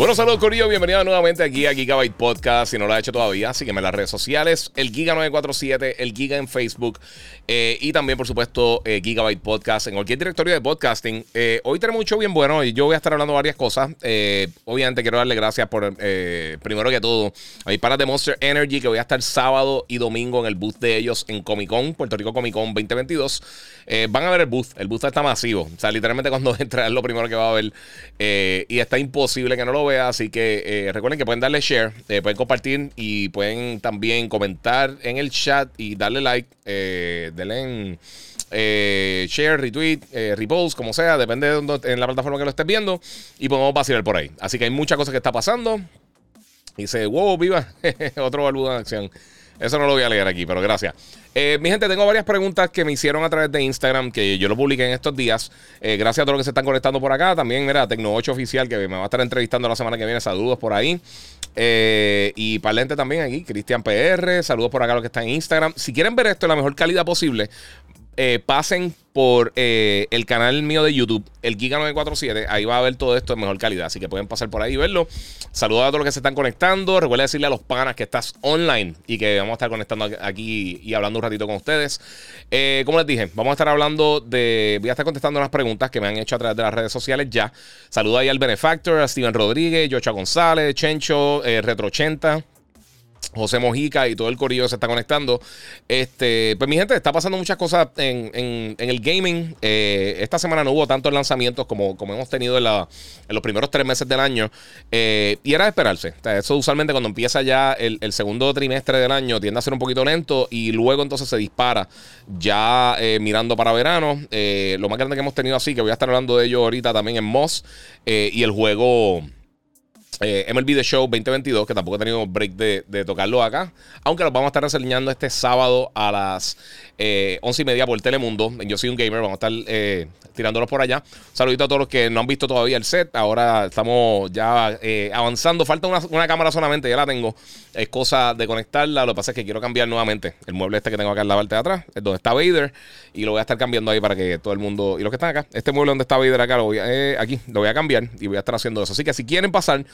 Bueno, saludos Corillo, bienvenido nuevamente aquí a Gigabyte Podcast. Si no lo has hecho todavía, sígueme en las redes sociales, el Giga947, el Giga en Facebook eh, y también, por supuesto, eh, Gigabyte Podcast en cualquier directorio de podcasting. Eh, hoy tenemos mucho bien bueno y yo voy a estar hablando varias cosas. obviamente quiero darle gracias por, primero que todo, a mis panas de Monster Energy que voy a estar sábado y domingo en el booth de ellos en Comic Con, Puerto Rico Comic Con 2022. van a ver el booth, el booth está masivo. O sea, literalmente cuando entra es lo primero que va a ver y está imposible que no lo Así que eh, recuerden que pueden darle share, eh, pueden compartir y pueden también comentar en el chat y darle like. Eh, denle en share, retweet, repost, como sea, depende de donde, en la plataforma que lo estés viendo. Y podemos vacilar por ahí. Así que hay muchas cosas que está pasando. Dice, wow, viva. Otro baludo en acción. Eso no lo voy a leer aquí, pero gracias. Eh, mi gente, tengo varias preguntas que me hicieron a través de Instagram, que yo lo publiqué en estos días. Eh, gracias a todos los que se están conectando por acá. También, mira, Tecno8 Oficial, que me va a estar entrevistando la semana que viene. Saludos por ahí. Eh, y para lente también aquí, Cristian PR. Saludos por acá a los que están en Instagram. Si quieren ver esto en la mejor calidad posible, eh, pasen por eh, el canal mío de YouTube, el Giga947. Ahí va a ver todo esto en mejor calidad. Así que pueden pasar por ahí y verlo. Saludos a todos los que se están conectando. Recuerda decirle a los panas que estás online y que vamos a estar conectando aquí y hablando un ratito con ustedes. Eh, como les dije, vamos a estar hablando de. Voy a estar contestando unas preguntas que me han hecho a través de las redes sociales ya. Saludos ahí al Benefactor, a Steven Rodríguez, Yocha González, Chencho, Retro80. José Mojica y todo el corillo se está conectando. Este, pues mi gente, está pasando muchas cosas en, el gaming. Eh, esta semana no hubo tantos lanzamientos como, como hemos tenido en, los primeros tres meses del año. Eh, y era de esperarse. eso usualmente cuando empieza ya el, segundo trimestre del año tiende a ser un poquito lento y luego entonces se dispara ya eh, mirando para verano. lo más grande que hemos tenido así, que voy a estar hablando de ello ahorita también en Moss y el juego... Eh, MLB The Show 2022, que tampoco he tenido break de, tocarlo acá. Aunque lo vamos a estar reseñando este sábado a las eh, 11 y media por Telemundo. Yo soy un gamer, vamos a estar eh, tirándolos por allá. saludito a todos los que no han visto todavía el set. Ahora estamos ya eh, avanzando. Falta una, cámara solamente, ya la tengo. Es cosa de conectarla. Lo que pasa es que quiero cambiar nuevamente el mueble este que tengo acá en la parte de atrás, es donde está Vader. Y lo voy a estar cambiando ahí para que todo el mundo. Y los que están acá, este mueble donde está Vader acá, lo voy a, aquí, lo voy a cambiar y voy a estar haciendo eso. Así que si quieren pasar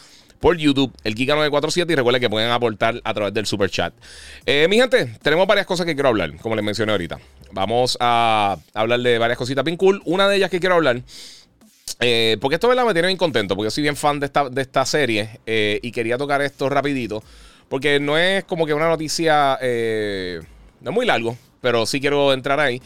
por YouTube, el Giga947. Y recuerden que pueden aportar a través del super chat. Eh, mi gente, tenemos varias cosas que quiero hablar, como les mencioné ahorita. Vamos a hablar de varias cositas bien cool. Una de ellas que quiero hablar. Eh, porque esto me tiene bien contento, porque yo soy bien fan de esta, de esta serie eh, y quería tocar esto rapidito, porque no es como que una noticia, no es muy largo, pero sí quiero entrar ahí.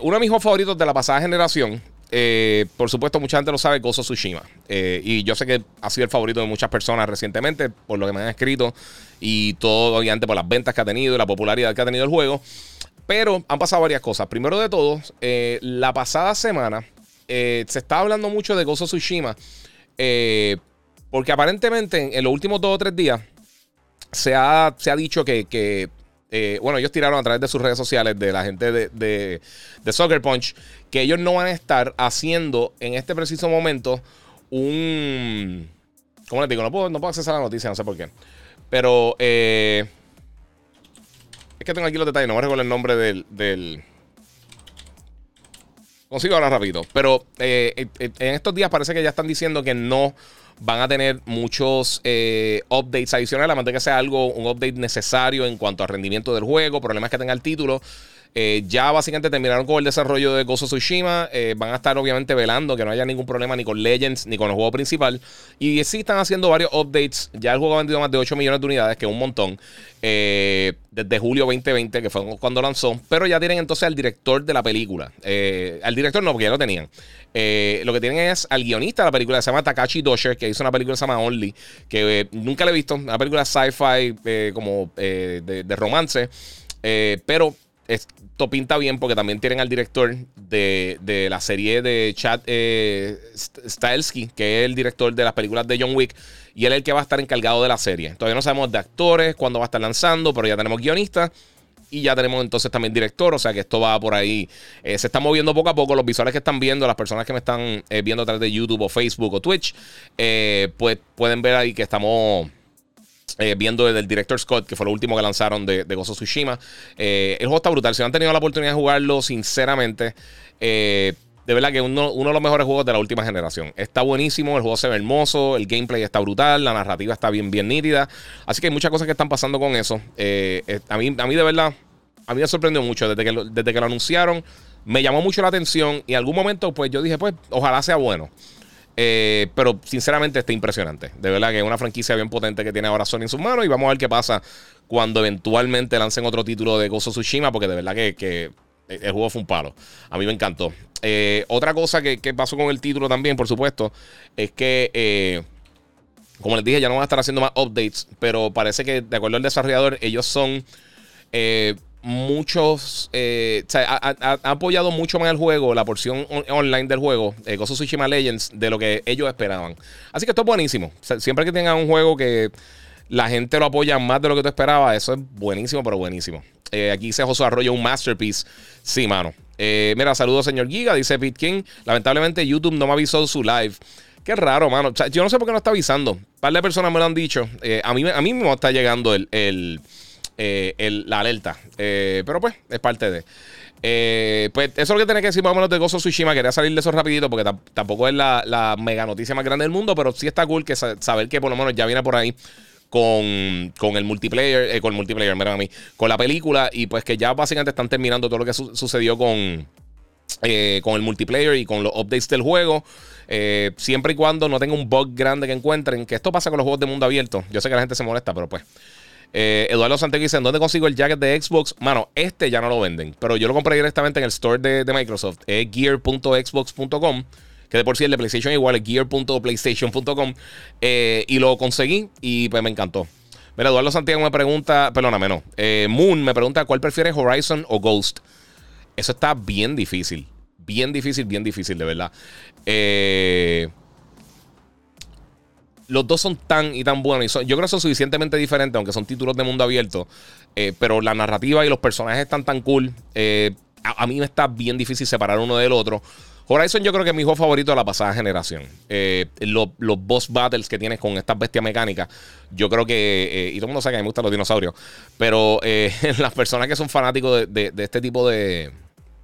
uno de mis favoritos de la pasada generación eh, por supuesto, mucha gente lo sabe, Gozo Tsushima. Eh, y yo sé que ha sido el favorito de muchas personas recientemente, por lo que me han escrito, y todo, obviamente, por las ventas que ha tenido y la popularidad que ha tenido el juego. Pero han pasado varias cosas. Primero de todo, eh, la pasada semana se estaba hablando mucho de Gozo Tsushima, porque aparentemente en los últimos dos o tres días se ha, se ha dicho que, bueno, ellos tiraron a través de sus redes sociales de la gente de, de, de Soccer Punch que ellos no van a estar haciendo en este preciso momento un... ¿Cómo les digo? No puedo, no puedo accesar a la noticia, no sé por qué. Pero... Eh, es que tengo aquí los detalles, no me recuerdo el nombre del... del... Consigo ahora rápido. Pero eh, en estos días parece que ya están diciendo que no van a tener muchos eh, updates adicionales, a menos que sea algo, un update necesario en cuanto al rendimiento del juego, problemas que tenga el título. Eh, ya básicamente terminaron con el desarrollo de Gozo Tsushima. Eh, van a estar obviamente velando que no haya ningún problema ni con Legends ni con el juego principal. Y sí están haciendo varios updates. Ya el juego ha vendido más de 8 millones de unidades, que es un montón. Eh, desde julio 2020, que fue cuando lanzó. Pero ya tienen entonces al director de la película. al director no, porque ya lo tenían. lo que tienen es al guionista de la película, que se llama Takashi Dosher, que hizo una película que se llama Only, que nunca le he visto. Una película sci-fi como de, romance. pero esto pinta bien porque también tienen al director de, la serie de Chad eh, Stahelski, que es el director de las películas de John Wick, y él es el que va a estar encargado de la serie. Todavía no sabemos de actores, cuándo va a estar lanzando, pero ya tenemos guionistas. Y ya tenemos entonces también director, o sea que esto va por ahí. Eh, se está moviendo poco a poco. Los visuales que están viendo, las personas que me están eh, viendo a través de YouTube o Facebook o Twitch, eh, pues pueden ver ahí que estamos viendo desde el director Scott, que fue lo último que lanzaron de, Gozo Tsushima. el juego está brutal. Si no han tenido la oportunidad de jugarlo, sinceramente, de verdad que uno, uno de los mejores juegos de la última generación. Está buenísimo, el juego se ve hermoso, el gameplay está brutal, la narrativa está bien, bien nítida. Así que hay muchas cosas que están pasando con eso. a, mí, a mí de verdad a mí me sorprendió mucho desde que, desde que lo anunciaron. Me llamó mucho la atención y en algún momento, pues yo dije, pues ojalá sea bueno. Eh, pero sinceramente está impresionante. De verdad que es una franquicia bien potente que tiene ahora Sony en sus manos y vamos a ver qué pasa cuando eventualmente lancen otro título de Gozo Tsushima porque de verdad que, el juego fue un palo. A mí me encantó. Eh, otra cosa que, pasó con el título también, por supuesto, es que, eh, como les dije, ya no van a estar haciendo más updates, pero parece que de acuerdo al desarrollador, ellos son muchos. Eh, ha, apoyado mucho más el juego, la porción online del juego, eh, Gozo Tsushima Legends, de lo que ellos esperaban. Así que esto es buenísimo. siempre que tengan un juego que la gente lo apoya más de lo que tú esperabas, eso es buenísimo, pero buenísimo. Eh, aquí dice José Arroyo, un masterpiece. Sí, mano. Eh, mira, saludos, señor Giga. Dice Pete King. Lamentablemente, YouTube no me avisó su live. Qué raro, mano. yo no sé por qué no está avisando. Un par de personas me lo han dicho. a, mí, a mí me está llegando el eh, la alerta. Eh, pero pues, es parte de. Eh, pues eso es lo que tenía que decir más o menos de Gozo Tsushima. Quería salir de eso rapidito porque tampoco es la, mega noticia más grande del mundo, pero sí está cool que saber que por lo menos ya viene por ahí con, el multiplayer, con el multiplayer, mira a mí, con la película y pues que ya básicamente están terminando todo lo que sucedió con, con el multiplayer y con los updates del juego. siempre y cuando no tenga un bug grande que encuentren, que esto pasa con los juegos de mundo abierto. Yo sé que la gente se molesta, pero pues eh, Eduardo Santiago dice: ¿Dónde consigo el jacket de Xbox? Mano, este ya no lo venden. Pero yo lo compré directamente en el store de, Microsoft. Es gear.xbox.com. Que de por sí el de PlayStation igual es gear.playstation.com. Eh, y lo conseguí y pues me encantó. Mira, Eduardo Santiago me pregunta, perdóname, no. Eh, Moon me pregunta cuál prefiere Horizon o Ghost. Eso está bien difícil. Bien difícil, bien difícil, de verdad. Eh los dos son tan y tan buenos. Y yo creo que son suficientemente diferentes, aunque son títulos de mundo abierto. Eh, pero la narrativa y los personajes están tan cool. Eh, a, mí me está bien difícil separar uno del otro. Horizon yo creo que es mi juego favorito de la pasada generación. Eh, los, boss battles que tienes con estas bestias mecánicas, yo creo que, y todo el mundo sabe que me gustan los dinosaurios, pero las personas que son fanáticos de, este tipo de,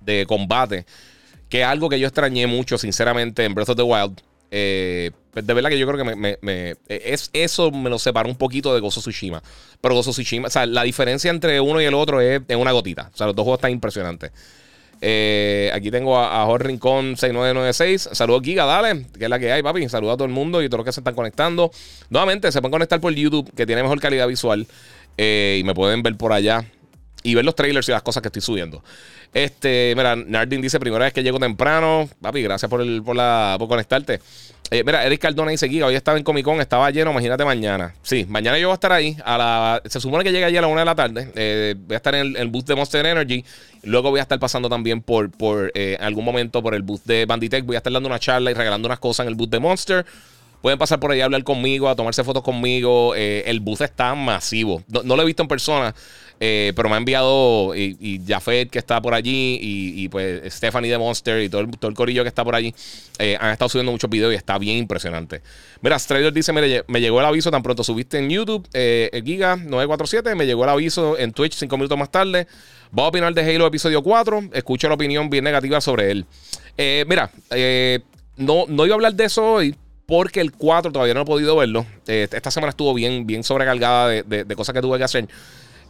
de combate, que es algo que yo extrañé mucho, sinceramente, en Breath of the Wild, eh, de verdad que yo creo que me, es, eso me lo separa un poquito de Gozo Tsushima. Pero Gozo Tsushima, o sea, la diferencia entre uno y el otro es, en una gotita. O sea, los dos juegos están impresionantes. Eh, aquí tengo a, a Jorge Rincón 6996. Saludos, Giga, dale. Que es la que hay, papi. Saludos a todo el mundo y a todos los que se están conectando. Nuevamente, se pueden conectar por YouTube, que tiene mejor calidad visual. Eh, y me pueden ver por allá y ver los trailers y las cosas que estoy subiendo. Este, mira, Nardin dice, primera vez que llego temprano. Papi, gracias por, el, por, la, por conectarte. Eh, mira, Eric Cardona dice, Giga, hoy estaba en Comic Con, estaba lleno, imagínate mañana. Sí, mañana yo voy a estar ahí. A la, se supone que llega allí a la una de la tarde. Eh, voy a estar en el, booth de Monster Energy. Luego voy a estar pasando también por, por eh, algún momento por el booth de Banditech. Voy a estar dando una charla y regalando unas cosas en el booth de Monster. Pueden pasar por ahí a hablar conmigo, a tomarse fotos conmigo. el booth está masivo. No, lo he visto en persona. Eh, pero me ha enviado y, Jafet que está por allí y, pues Stephanie de Monster y todo el, todo el corillo que está por allí eh, han estado subiendo muchos videos y está bien impresionante. Mira, Strader dice, mire, me llegó el aviso tan pronto subiste en YouTube, eh, el Giga 947, me llegó el aviso en Twitch cinco minutos más tarde. Va a opinar de Halo episodio 4, escucho la opinión bien negativa sobre él. mira, no, no iba a hablar de eso hoy porque el 4 todavía no he podido verlo. esta semana estuvo bien, bien sobrecargada de, de cosas que tuve que hacer.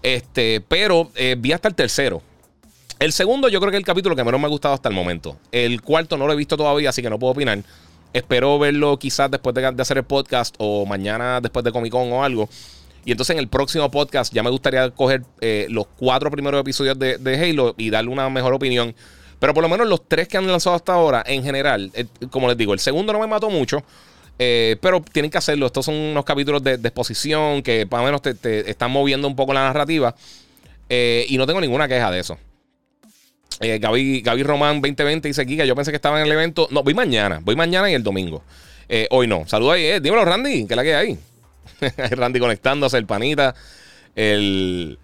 Este, pero eh, vi hasta el tercero. El segundo, yo creo que es el capítulo que menos me ha gustado hasta el momento. El cuarto no lo he visto todavía, así que no puedo opinar. Espero verlo quizás después de, hacer el podcast o mañana después de Comic Con o algo. Y entonces en el próximo podcast ya me gustaría coger eh, los cuatro primeros episodios de, Halo y darle una mejor opinión. Pero por lo menos los tres que han lanzado hasta ahora, en general, eh, como les digo, el segundo no me mató mucho. Eh, pero tienen que hacerlo. Estos son unos capítulos de, exposición que más o menos te, están moviendo un poco la narrativa. Eh, y no tengo ninguna queja de eso. Eh, Gaby, Román 2020 dice aquí que yo pensé que estaba en el evento. No, voy mañana. Voy mañana y el domingo. Eh, hoy no. Saludos ahí. Dímelo, Randy. ¿Qué es la que hay? Randy conectándose, el panita. El,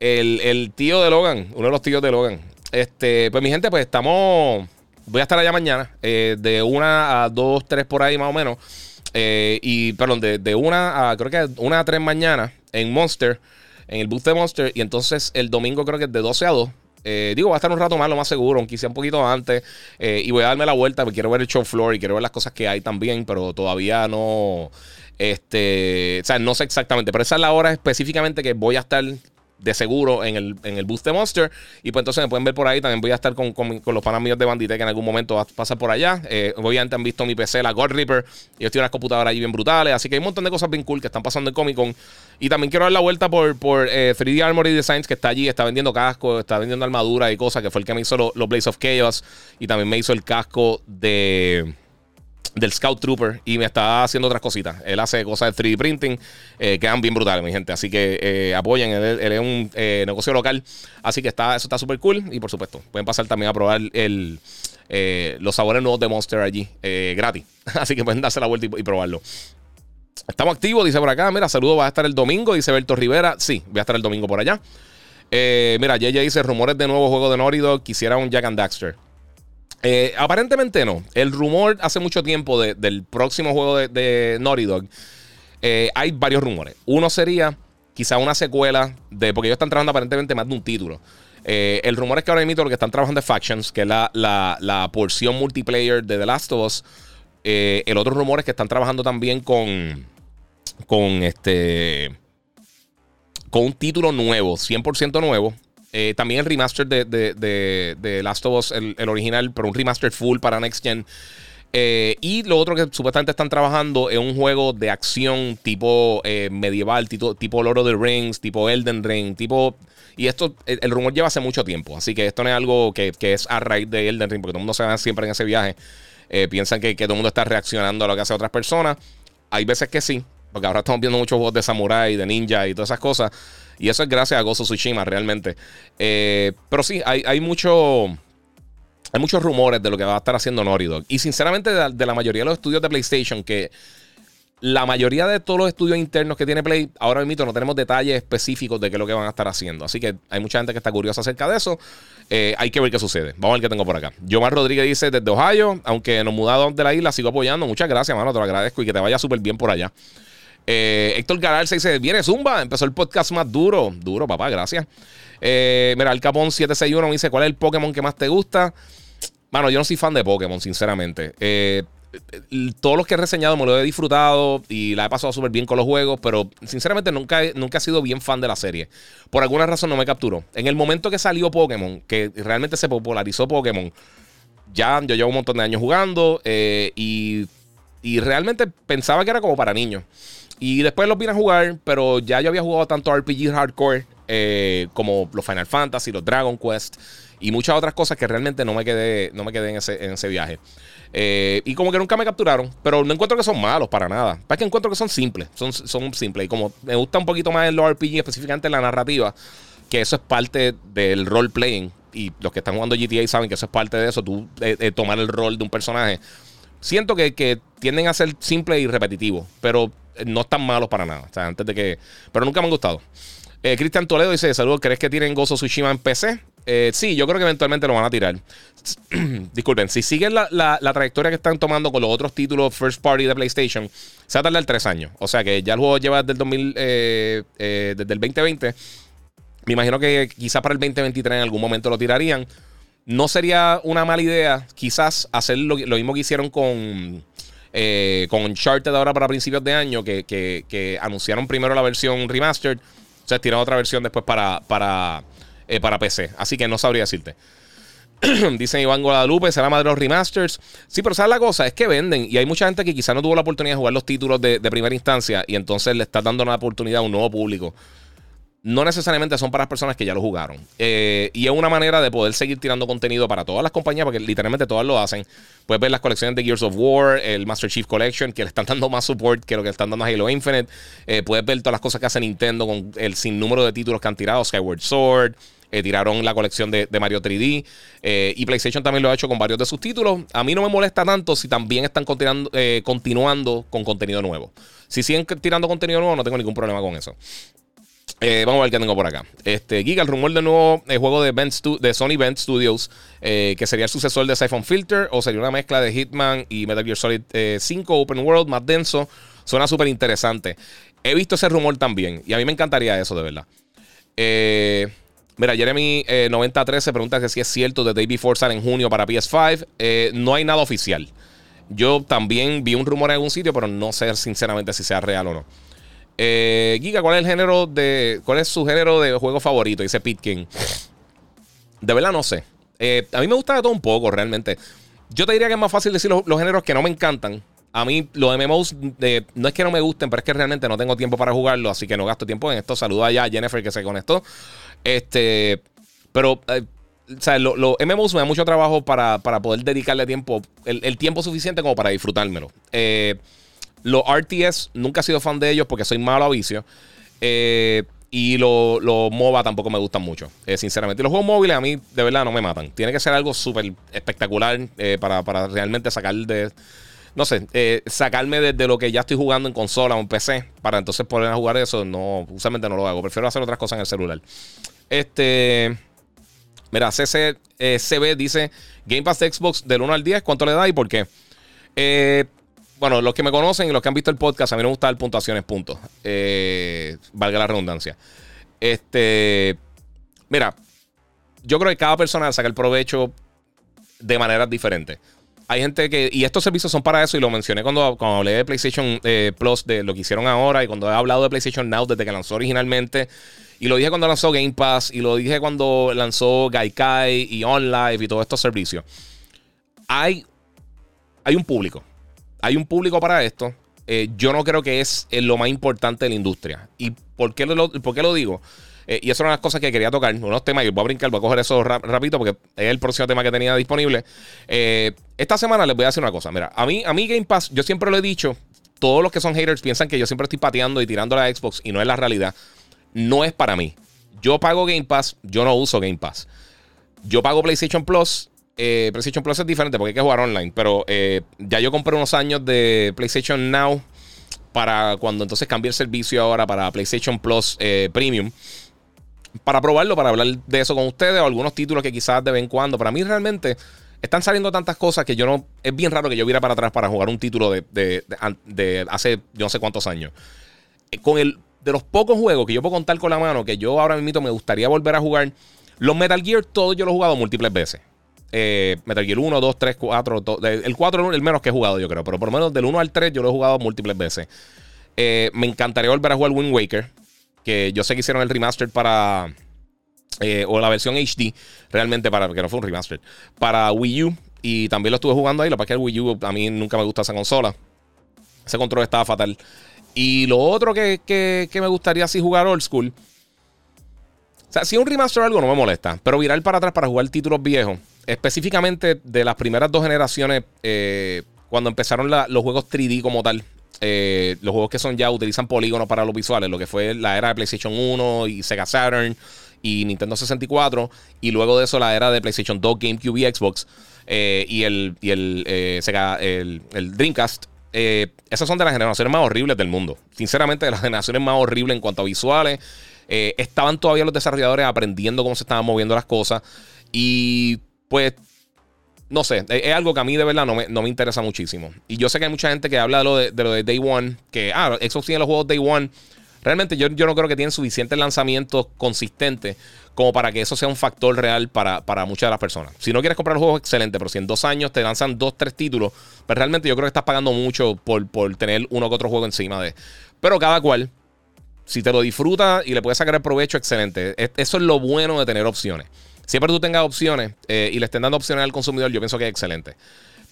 el, el, tío de Logan. Uno de los tíos de Logan. Este, pues mi gente, pues estamos. Voy a estar allá mañana. Eh, de una a dos, tres por ahí más o menos. Eh, y, perdón, de, de, una a, creo que una a tres mañana en Monster. En el booth de Monster. Y entonces el domingo creo que es de 12 a 2. Eh, digo, va a estar un rato más, lo más seguro, aunque sea un poquito antes. Eh, y voy a darme la vuelta porque quiero ver el show floor y quiero ver las cosas que hay también, pero todavía no. Este, o sea, no sé exactamente, pero esa es la hora específicamente que voy a estar de seguro en el, en el boost de Monster. Y pues entonces me pueden ver por ahí. También voy a estar con, con, los panas de Bandite que en algún momento va a pasar por allá. Eh, obviamente han visto mi PC, la God Reaper. Yo estoy en unas computadoras allí bien brutales. Así que hay un montón de cosas bien cool que están pasando en Comic Con. Y también quiero dar la vuelta por, por eh, 3D Armory Designs, que está allí. Está vendiendo casco, está vendiendo armadura y cosas. Que fue el que me hizo los Blaze of Chaos. Y también me hizo el casco de del Scout Trooper y me está haciendo otras cositas. Él hace cosas de 3D printing, eh, quedan bien brutales, mi gente. Así que eh, apoyen, él, es un eh, negocio local. Así que está, eso está súper cool. Y por supuesto, pueden pasar también a probar el, eh, los sabores nuevos de Monster allí, eh, gratis. Así que pueden darse la vuelta y, probarlo. Estamos activos, dice por acá. Mira, saludo, va a estar el domingo, dice Berto Rivera. Sí, voy a estar el domingo por allá. mira, JJ dice rumores de nuevo juego de Naughty Dog. Quisiera un Jack and Daxter. Eh, aparentemente no. El rumor hace mucho tiempo de, del próximo juego de, de Naughty Dog. Eh, hay varios rumores. Uno sería quizá una secuela de. Porque ellos están trabajando aparentemente más de un título. Eh, el rumor es que ahora mismo lo que están trabajando es Factions, que es la, la, la porción multiplayer de The Last of Us. El otro rumor es que están trabajando también con. Con este. Con un título nuevo, 100% nuevo. Eh, también el remaster de, de, de, Last of Us, el, el, original, pero un remaster full para Next Gen. Eh, y lo otro que supuestamente están trabajando es un juego de acción tipo eh, medieval, tipo, tipo Lord of the Rings, tipo Elden Ring, tipo... Y esto, el, rumor lleva hace mucho tiempo, así que esto no es algo que, que, es a raíz de Elden Ring, porque todo el mundo se va siempre en ese viaje. Piensan que, que todo el mundo está reaccionando a lo que hace otras personas. Hay veces que sí, porque ahora estamos viendo muchos juegos de samurai, de ninja y todas esas cosas. Y eso es gracias a Gozo Tsushima, realmente. Eh, pero sí, hay, mucho. Hay muchos rumores de lo que va a estar haciendo Naughty Dog. Y sinceramente, de, la mayoría de los estudios de PlayStation, que la mayoría de todos los estudios internos que tiene Play, ahora mismo no tenemos detalles específicos de qué es lo que van a estar haciendo. Así que hay mucha gente que está curiosa acerca de eso. Eh, hay que ver qué sucede. Vamos a ver qué tengo por acá. Yomar Rodríguez dice desde Ohio, aunque nos mudado de la isla, sigo apoyando. Muchas gracias, mano. Te lo agradezco y que te vaya súper bien por allá. Eh, Héctor Garalza dice: Viene Zumba, empezó el podcast más duro. Duro, papá, gracias. Eh, mira, el Capón 761 me dice: ¿Cuál es el Pokémon que más te gusta? Mano, yo no soy fan de Pokémon, sinceramente. Eh, todos los que he reseñado me lo he disfrutado y la he pasado súper bien con los juegos, pero sinceramente nunca, nunca he sido bien fan de la serie. Por alguna razón no me capturó. En el momento que salió Pokémon, que realmente se popularizó Pokémon, ya yo llevo un montón de años jugando eh, y realmente pensaba que era como para niños. Y después los vine a jugar, pero ya yo había jugado tanto RPG hardcore eh, como los Final Fantasy, los Dragon Quest y muchas otras cosas que realmente no me quedé, no me quedé en, ese, en ese viaje. Eh, y como que nunca me capturaron, pero no encuentro que son malos para nada. Es que encuentro que son simples, son, son simples. Y como me gusta un poquito más el RPG, específicamente la narrativa, que eso es parte del role playing. Y los que están jugando GTA saben que eso es parte de eso, tú eh, eh, tomar el rol de un personaje. Siento que, que tienden a ser simples y repetitivos, pero no están malos para nada. O sea, antes de que. Pero nunca me han gustado. Eh, Cristian Toledo dice: Saludos, ¿crees que tienen Gozo Tsushima en PC? Eh, sí, yo creo que eventualmente lo van a tirar. Disculpen, si siguen la, la, trayectoria que están tomando con los otros títulos first party de PlayStation, se va a tardar tres años. O sea que ya el juego lleva desde el, 2000, eh, eh, desde el 2020. Me imagino que quizá para el 2023 en algún momento lo tirarían. No sería una mala idea, quizás, hacer lo, mismo que hicieron con eh, con Uncharted ahora para principios de año, que, anunciaron primero la versión remastered, o sea, tiraron otra versión después para, para, eh, para PC. Así que no sabría decirte. Dicen Iván Guadalupe, será más de los remasters. Sí, pero ¿sabes la cosa? Es que venden. Y hay mucha gente que quizá no tuvo la oportunidad de jugar los títulos de, primera instancia. Y entonces le está dando una oportunidad a un nuevo público no necesariamente son para las personas que ya lo jugaron. Eh, y es una manera de poder seguir tirando contenido para todas las compañías, porque literalmente todas lo hacen. Puedes ver las colecciones de Gears of War, el Master Chief Collection, que le están dando más support que lo que le están dando a Halo Infinite. Eh, puedes ver todas las cosas que hace Nintendo con el sinnúmero de títulos que han tirado, Skyward Sword. tiraron la colección de, Mario 3D. y PlayStation también lo ha hecho con varios de sus títulos. A mí no me molesta tanto si también están continuando, continuando con contenido nuevo. Si siguen tirando contenido nuevo, no tengo ningún problema con eso. Eh, vamos a ver qué tengo por acá. Este, Giga, el rumor del nuevo el juego de, Sony Bend Studios, eh, que sería el sucesor de Siphon Filter, o sería una mezcla de Hitman y Metal Gear Solid 5 eh, Open World, más denso. Suena súper interesante. He visto ese rumor también, y a mí me encantaría eso, de verdad. mira, Jeremy 9013 pregunta que si es cierto de Day Before sale en junio para PS5. no hay nada oficial. Yo también vi un rumor en algún sitio, pero no sé sinceramente si sea real o no. Eh, Giga, ¿cuál es el género de. ¿Cuál es su género de juego favorito? Dice Pitkin. De verdad no sé. Eh, a mí me gusta de todo un poco, realmente. Yo te diría que es más fácil decir los, géneros que no me encantan. A mí los MMOs no es que no me gusten, pero es que realmente no tengo tiempo para jugarlo, así que no gasto tiempo en esto. Saluda ya a Jennifer que se conectó. Este, pero, eh, o sea, los MMOs me da mucho trabajo para, poder dedicarle tiempo, el, el, tiempo suficiente como para disfrutármelo. Eh, los RTS, nunca he sido fan de ellos porque soy malo a vicio. Eh, y los lo MOBA tampoco me gustan mucho, eh, sinceramente. Y los juegos móviles a mí de verdad no me matan. Tiene que ser algo súper espectacular eh, para, realmente sacar de. No sé, sacarme de, lo que ya estoy jugando en consola o en PC. Para entonces poder jugar eso, no, usualmente no lo hago. Prefiero hacer otras cosas en el celular. Este. Mira, CB dice: Game Pass de Xbox del 1 al 10, ¿cuánto le da y por qué? Eh bueno, los que me conocen y los que han visto el podcast, a mí me gusta dar puntuaciones, puntos. Eh, valga la redundancia. Este. Mira, yo creo que cada persona saca el provecho de maneras diferentes. Hay gente que. Y estos servicios son para eso, y lo mencioné cuando, cuando hablé de PlayStation eh, Plus, de lo que hicieron ahora, y cuando he hablado de PlayStation Now desde que lanzó originalmente. Y lo dije cuando lanzó Game Pass, y lo dije cuando lanzó Gaikai y OnLive y todos estos servicios. Hay, hay un público hay un público para esto. Eh, yo no creo que es eh, lo más importante de la industria. ¿Y por qué lo, digo? Eh, y eso son las cosas que quería tocar. Unos temas, y voy a brincar, voy a coger eso rapidito porque es el próximo tema que tenía disponible. esta semana les voy a decir una cosa. Mira, a mí Game Pass, yo siempre lo he dicho. Todos los que son haters piensan que yo siempre estoy pateando y tirando la Xbox y no es la realidad. No es para mí. Yo pago Game Pass, yo no uso Game Pass. Yo pago PlayStation Plus eh, PlayStation Plus es diferente porque hay que jugar online. Pero eh, ya yo compré unos años de PlayStation Now para cuando entonces cambié el servicio ahora para PlayStation Plus eh, Premium. Para probarlo, para hablar de eso con ustedes o algunos títulos que quizás de vez en cuando. Para mí realmente están saliendo tantas cosas que yo no. Es bien raro que yo viera para atrás para jugar un título de, de hace yo no sé cuántos años. Con el. De los pocos juegos que yo puedo contar con la mano, que yo ahora mismo me gustaría volver a jugar. Los Metal Gear, todos yo los he jugado múltiples veces. Eh, Metal Gear 1, 2, 3, 4. el 4 es el menos que he jugado, yo creo. Pero por lo menos del 1 al 3 yo lo he jugado múltiples veces. Eh, me encantaría volver a jugar Wind Waker. Que yo sé que hicieron el remaster para. Eh, o la versión HD, realmente, para que no fue un remaster. Para Wii U. Y también lo estuve jugando ahí. Lo que que el Wii U a mí nunca me gusta esa consola. Ese control estaba fatal. Y lo otro que, que, que me gustaría así jugar old school. O sea, si un remaster o algo no me molesta. Pero virar para atrás para jugar títulos viejos específicamente de las primeras dos generaciones, eh, cuando empezaron los juegos 3D como tal, eh, los juegos que son ya utilizan polígonos para los visuales, lo que fue la era de PlayStation 1 y Sega Saturn y Nintendo 64, y luego de eso la era de PlayStation 2, GameCube y Xbox, eh, y el, y el, Sega, el, Dreamcast. esas son de las generaciones más horribles del mundo. Sinceramente, de las generaciones más horribles en cuanto a visuales. estaban todavía los desarrolladores aprendiendo cómo se estaban moviendo las cosas. Y pues no sé, es algo que a mí de verdad no me, interesa muchísimo. Y yo sé que hay mucha gente que habla de lo de, lo de Day One, que, ah, Xbox tiene los juegos Day One. Realmente yo, yo no creo que tienen suficientes lanzamientos consistentes como para que eso sea un factor real para, muchas de las personas. Si no quieres comprar juegos, excelente, pero si en dos años te lanzan dos, tres títulos, pues realmente yo creo que estás pagando mucho por, por tener uno que otro juego encima de. Pero cada cual, si te lo disfruta y le puedes sacar el provecho, excelente. Eso es lo bueno de tener opciones. Siempre tú tengas opciones eh, y le estén dando opciones al consumidor, yo pienso que es excelente.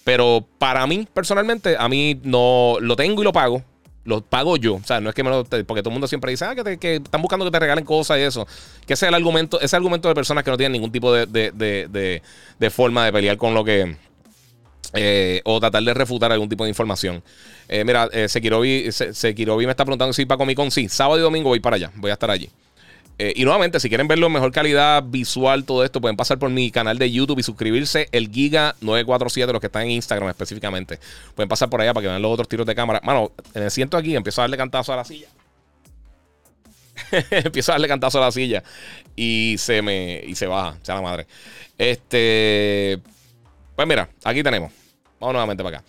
Pero para mí, personalmente, a mí no lo tengo y lo pago. Lo pago yo. O sea, no es que me lo. Porque todo el mundo siempre dice, ah, que, están buscando que te regalen cosas y eso. Que ese es el argumento, ese argumento de personas que no tienen ningún tipo de, forma de pelear con lo que. Eh, o tratar de refutar algún tipo de información. Eh, mira, eh, Sekirobi, me está preguntando si va a Comic Con. Sí, sábado y domingo voy para allá. Voy a estar allí. Eh, y nuevamente, si quieren verlo en mejor calidad visual, todo esto, pueden pasar por mi canal de YouTube y suscribirse, el Giga947, los que están en Instagram específicamente. Pueden pasar por allá para que vean los otros tiros de cámara. Mano, me siento aquí, empiezo a darle cantazo a la silla. empiezo a darle cantazo a la silla y se me y se baja, sea la madre. Este, pues mira, aquí tenemos. Vamos nuevamente para acá.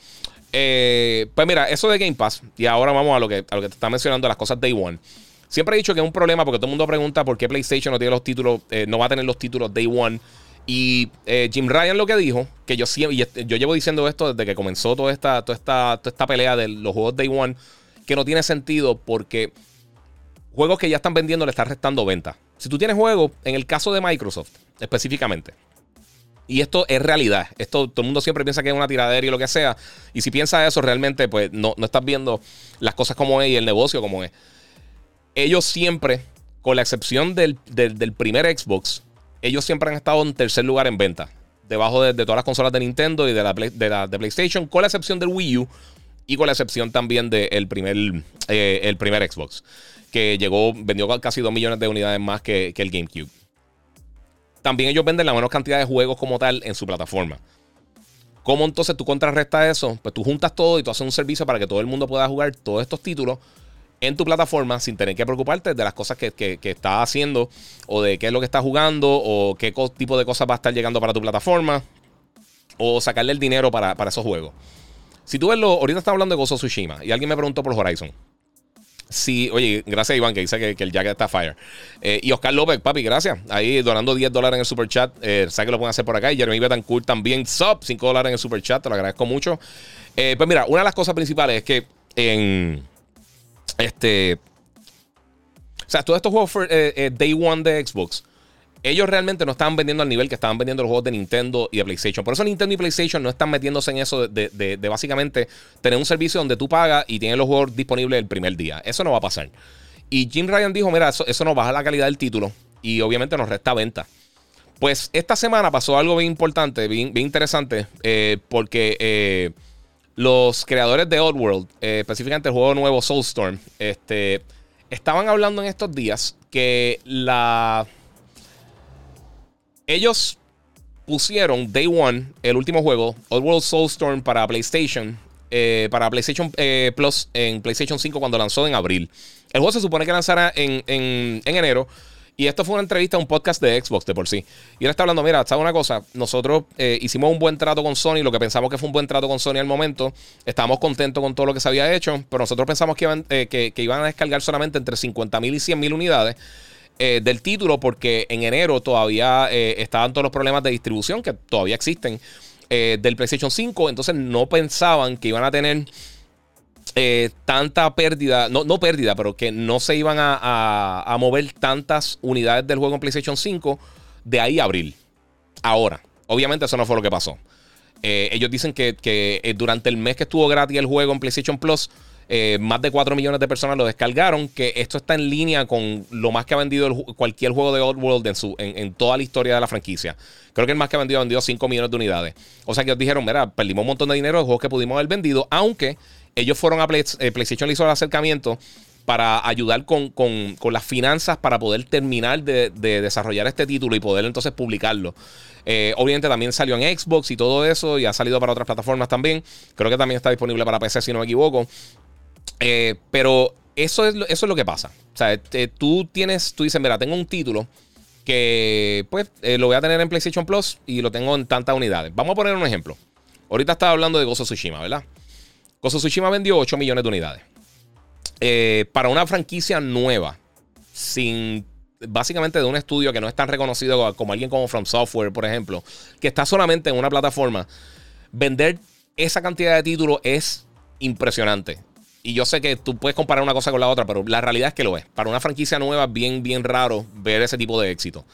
Eh, pues mira, eso de Game Pass, y ahora vamos a lo que, a lo que te está mencionando, las cosas Day One. Siempre he dicho que es un problema porque todo el mundo pregunta por qué PlayStation no tiene los títulos, eh, no va a tener los títulos Day One. Y eh, Jim Ryan lo que dijo, que yo siempre, yo llevo diciendo esto desde que comenzó toda esta, toda esta, toda esta pelea de los juegos Day One, que no tiene sentido porque juegos que ya están vendiendo le están restando venta. Si tú tienes juegos, en el caso de Microsoft específicamente, y esto es realidad. Esto todo el mundo siempre piensa que es una tiradera y lo que sea. Y si piensas eso, realmente, pues no, no estás viendo las cosas como es y el negocio como es ellos siempre, con la excepción del, primer Xbox, ellos siempre han estado en tercer lugar en venta. Debajo de, todas las consolas de Nintendo y de la, de, PlayStation, con la excepción del Wii U y con la excepción también del primer, eh, primer Xbox, que llegó, vendió casi 2 millones de unidades más que, que el GameCube. También ellos venden la menor cantidad de juegos como tal en su plataforma. ¿Cómo entonces tú contrarrestas eso? Pues tú juntas todo y tú haces un servicio para que todo el mundo pueda jugar todos estos títulos en tu plataforma sin tener que preocuparte de las cosas que, que, estás haciendo o de qué es lo que estás jugando o qué tipo de cosas va a estar llegando para tu plataforma o sacarle el dinero para, esos juegos. Si tú ves lo, ahorita estamos hablando de Gozo Tsushima y alguien me preguntó por Horizon. Sí, oye, gracias Iván que dice que, el jacket está fire. Eh, y Oscar López, papi, gracias. Ahí donando 10 dólares en el super chat. Eh, sé que lo pueden hacer por acá. Y Jeremy Betancourt también, sub, 5 dólares en el super chat. Te lo agradezco mucho. Eh, pues mira, una de las cosas principales es que en este. O sea, todos estos juegos eh, eh, Day One de Xbox, ellos realmente no estaban vendiendo al nivel que estaban vendiendo los juegos de Nintendo y de PlayStation. Por eso Nintendo y PlayStation no están metiéndose en eso de, básicamente tener un servicio donde tú pagas y tienes los juegos disponibles el primer día. Eso no va a pasar. Y Jim Ryan dijo: Mira, eso, eso nos baja la calidad del título y obviamente nos resta venta. Pues esta semana pasó algo bien importante, bien, interesante, eh, porque los creadores de Oddworld, eh, específicamente el juego nuevo Soulstorm, este, estaban hablando en estos días que la. Ellos pusieron Day One, el último juego, Oddworld Soulstorm para PlayStation, eh, para PlayStation eh, Plus en PlayStation 5 cuando lanzó en abril. El juego se supone que lanzará en, en enero. Y esto fue una entrevista un podcast de Xbox de por sí. Y él está hablando, mira, ¿sabes una cosa? Nosotros eh, hicimos un buen trato con Sony, lo que pensamos que fue un buen trato con Sony al momento. Estábamos contentos con todo lo que se había hecho, pero nosotros pensamos que iban, eh, que, iban a descargar solamente entre 50.000 y 100.000 unidades. Eh, del título porque en enero todavía estaban todos los problemas de distribución que todavía existen del PlayStation 5, entonces no pensaban que iban a tener eh, tanta pérdida, no, no, pérdida, pero que no se iban a, mover tantas unidades del juego en PlayStation 5 de ahí a abril. Ahora, obviamente eso no fue lo que pasó. Eh, ellos dicen que, eh, durante el mes que estuvo gratis el juego en PlayStation Plus, más de 4 millones de personas lo descargaron, que esto está en línea con lo más que ha vendido cualquier juego de Oddworld en, su, en, toda la historia de la franquicia. Creo que el más que ha vendido ha vendido 5 millones de unidades. O sea que ellos dijeron, mira, perdimos un montón de dinero de juegos que pudimos haber vendido, aunque ellos fueron a eh, PlayStation, le hizo el acercamiento para ayudar con, las finanzas para poder terminar de, desarrollar este título y poder entonces publicarlo. Eh, obviamente también salió en Xbox y todo eso y ha salido para otras plataformas también. Creo que también está disponible para PC si no me equivoco. Eh, pero eso es, eso es lo que pasa. O sea, tú tienes, tú dices, mira, tengo un título que pues lo voy a tener en PlayStation Plus y lo tengo en tantas unidades. Vamos a poner un ejemplo. Ahorita estaba hablando de Gozo Tsushima, ¿verdad? Gozo Tsushima vendió 8 millones de unidades. Eh, para una franquicia nueva, sin básicamente de un estudio que no es tan reconocido como alguien como From Software, por ejemplo, que está solamente en una plataforma, vender esa cantidad de títulos es impresionante. Y yo sé que tú puedes comparar una cosa con la otra, pero la realidad es que lo es. Para una franquicia nueva, bien, bien raro ver ese tipo de éxito.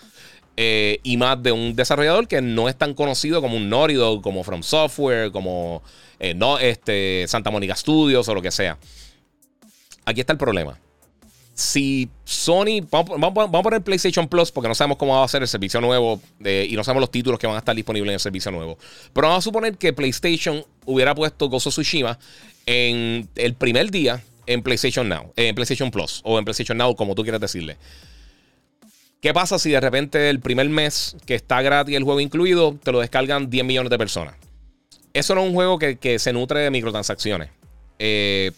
Eh, y más de un desarrollador que no es tan conocido como un Naughty como From Software, como eh, no, este, Santa Mónica Studios o lo que sea. Aquí está el problema. Si Sony, vamos, a poner PlayStation Plus porque no sabemos cómo va a ser el servicio nuevo y no sabemos los títulos que van a estar disponibles en el servicio nuevo. Pero vamos a suponer que PlayStation hubiera puesto Gozo Tsushima en el primer día en PlayStation Now, en PlayStation Plus o en PlayStation Now, como tú quieras decirle. ¿Qué pasa si de repente el primer mes que está gratis el juego incluido, te lo descargan 10 millones de personas? Eso no es un juego que, se nutre de microtransacciones. Eh,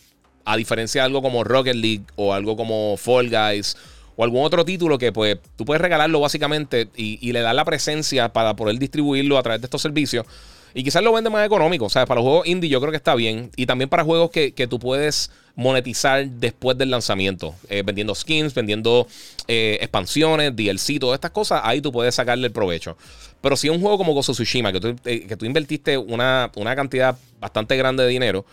a diferencia de algo como Rocket League o algo como Fall Guys o algún otro título que pues tú puedes regalarlo básicamente y, le das la presencia para poder distribuirlo a través de estos servicios. Y quizás lo vende más económico. O sea, para los juegos indie yo creo que está bien. Y también para juegos que, tú puedes monetizar después del lanzamiento. Eh, vendiendo skins, vendiendo eh, expansiones, DLC, todas estas cosas. Ahí tú puedes sacarle el provecho. Pero si un juego como Gozo Tsushima, que tú, eh, que tú invertiste una, una cantidad bastante grande de dinero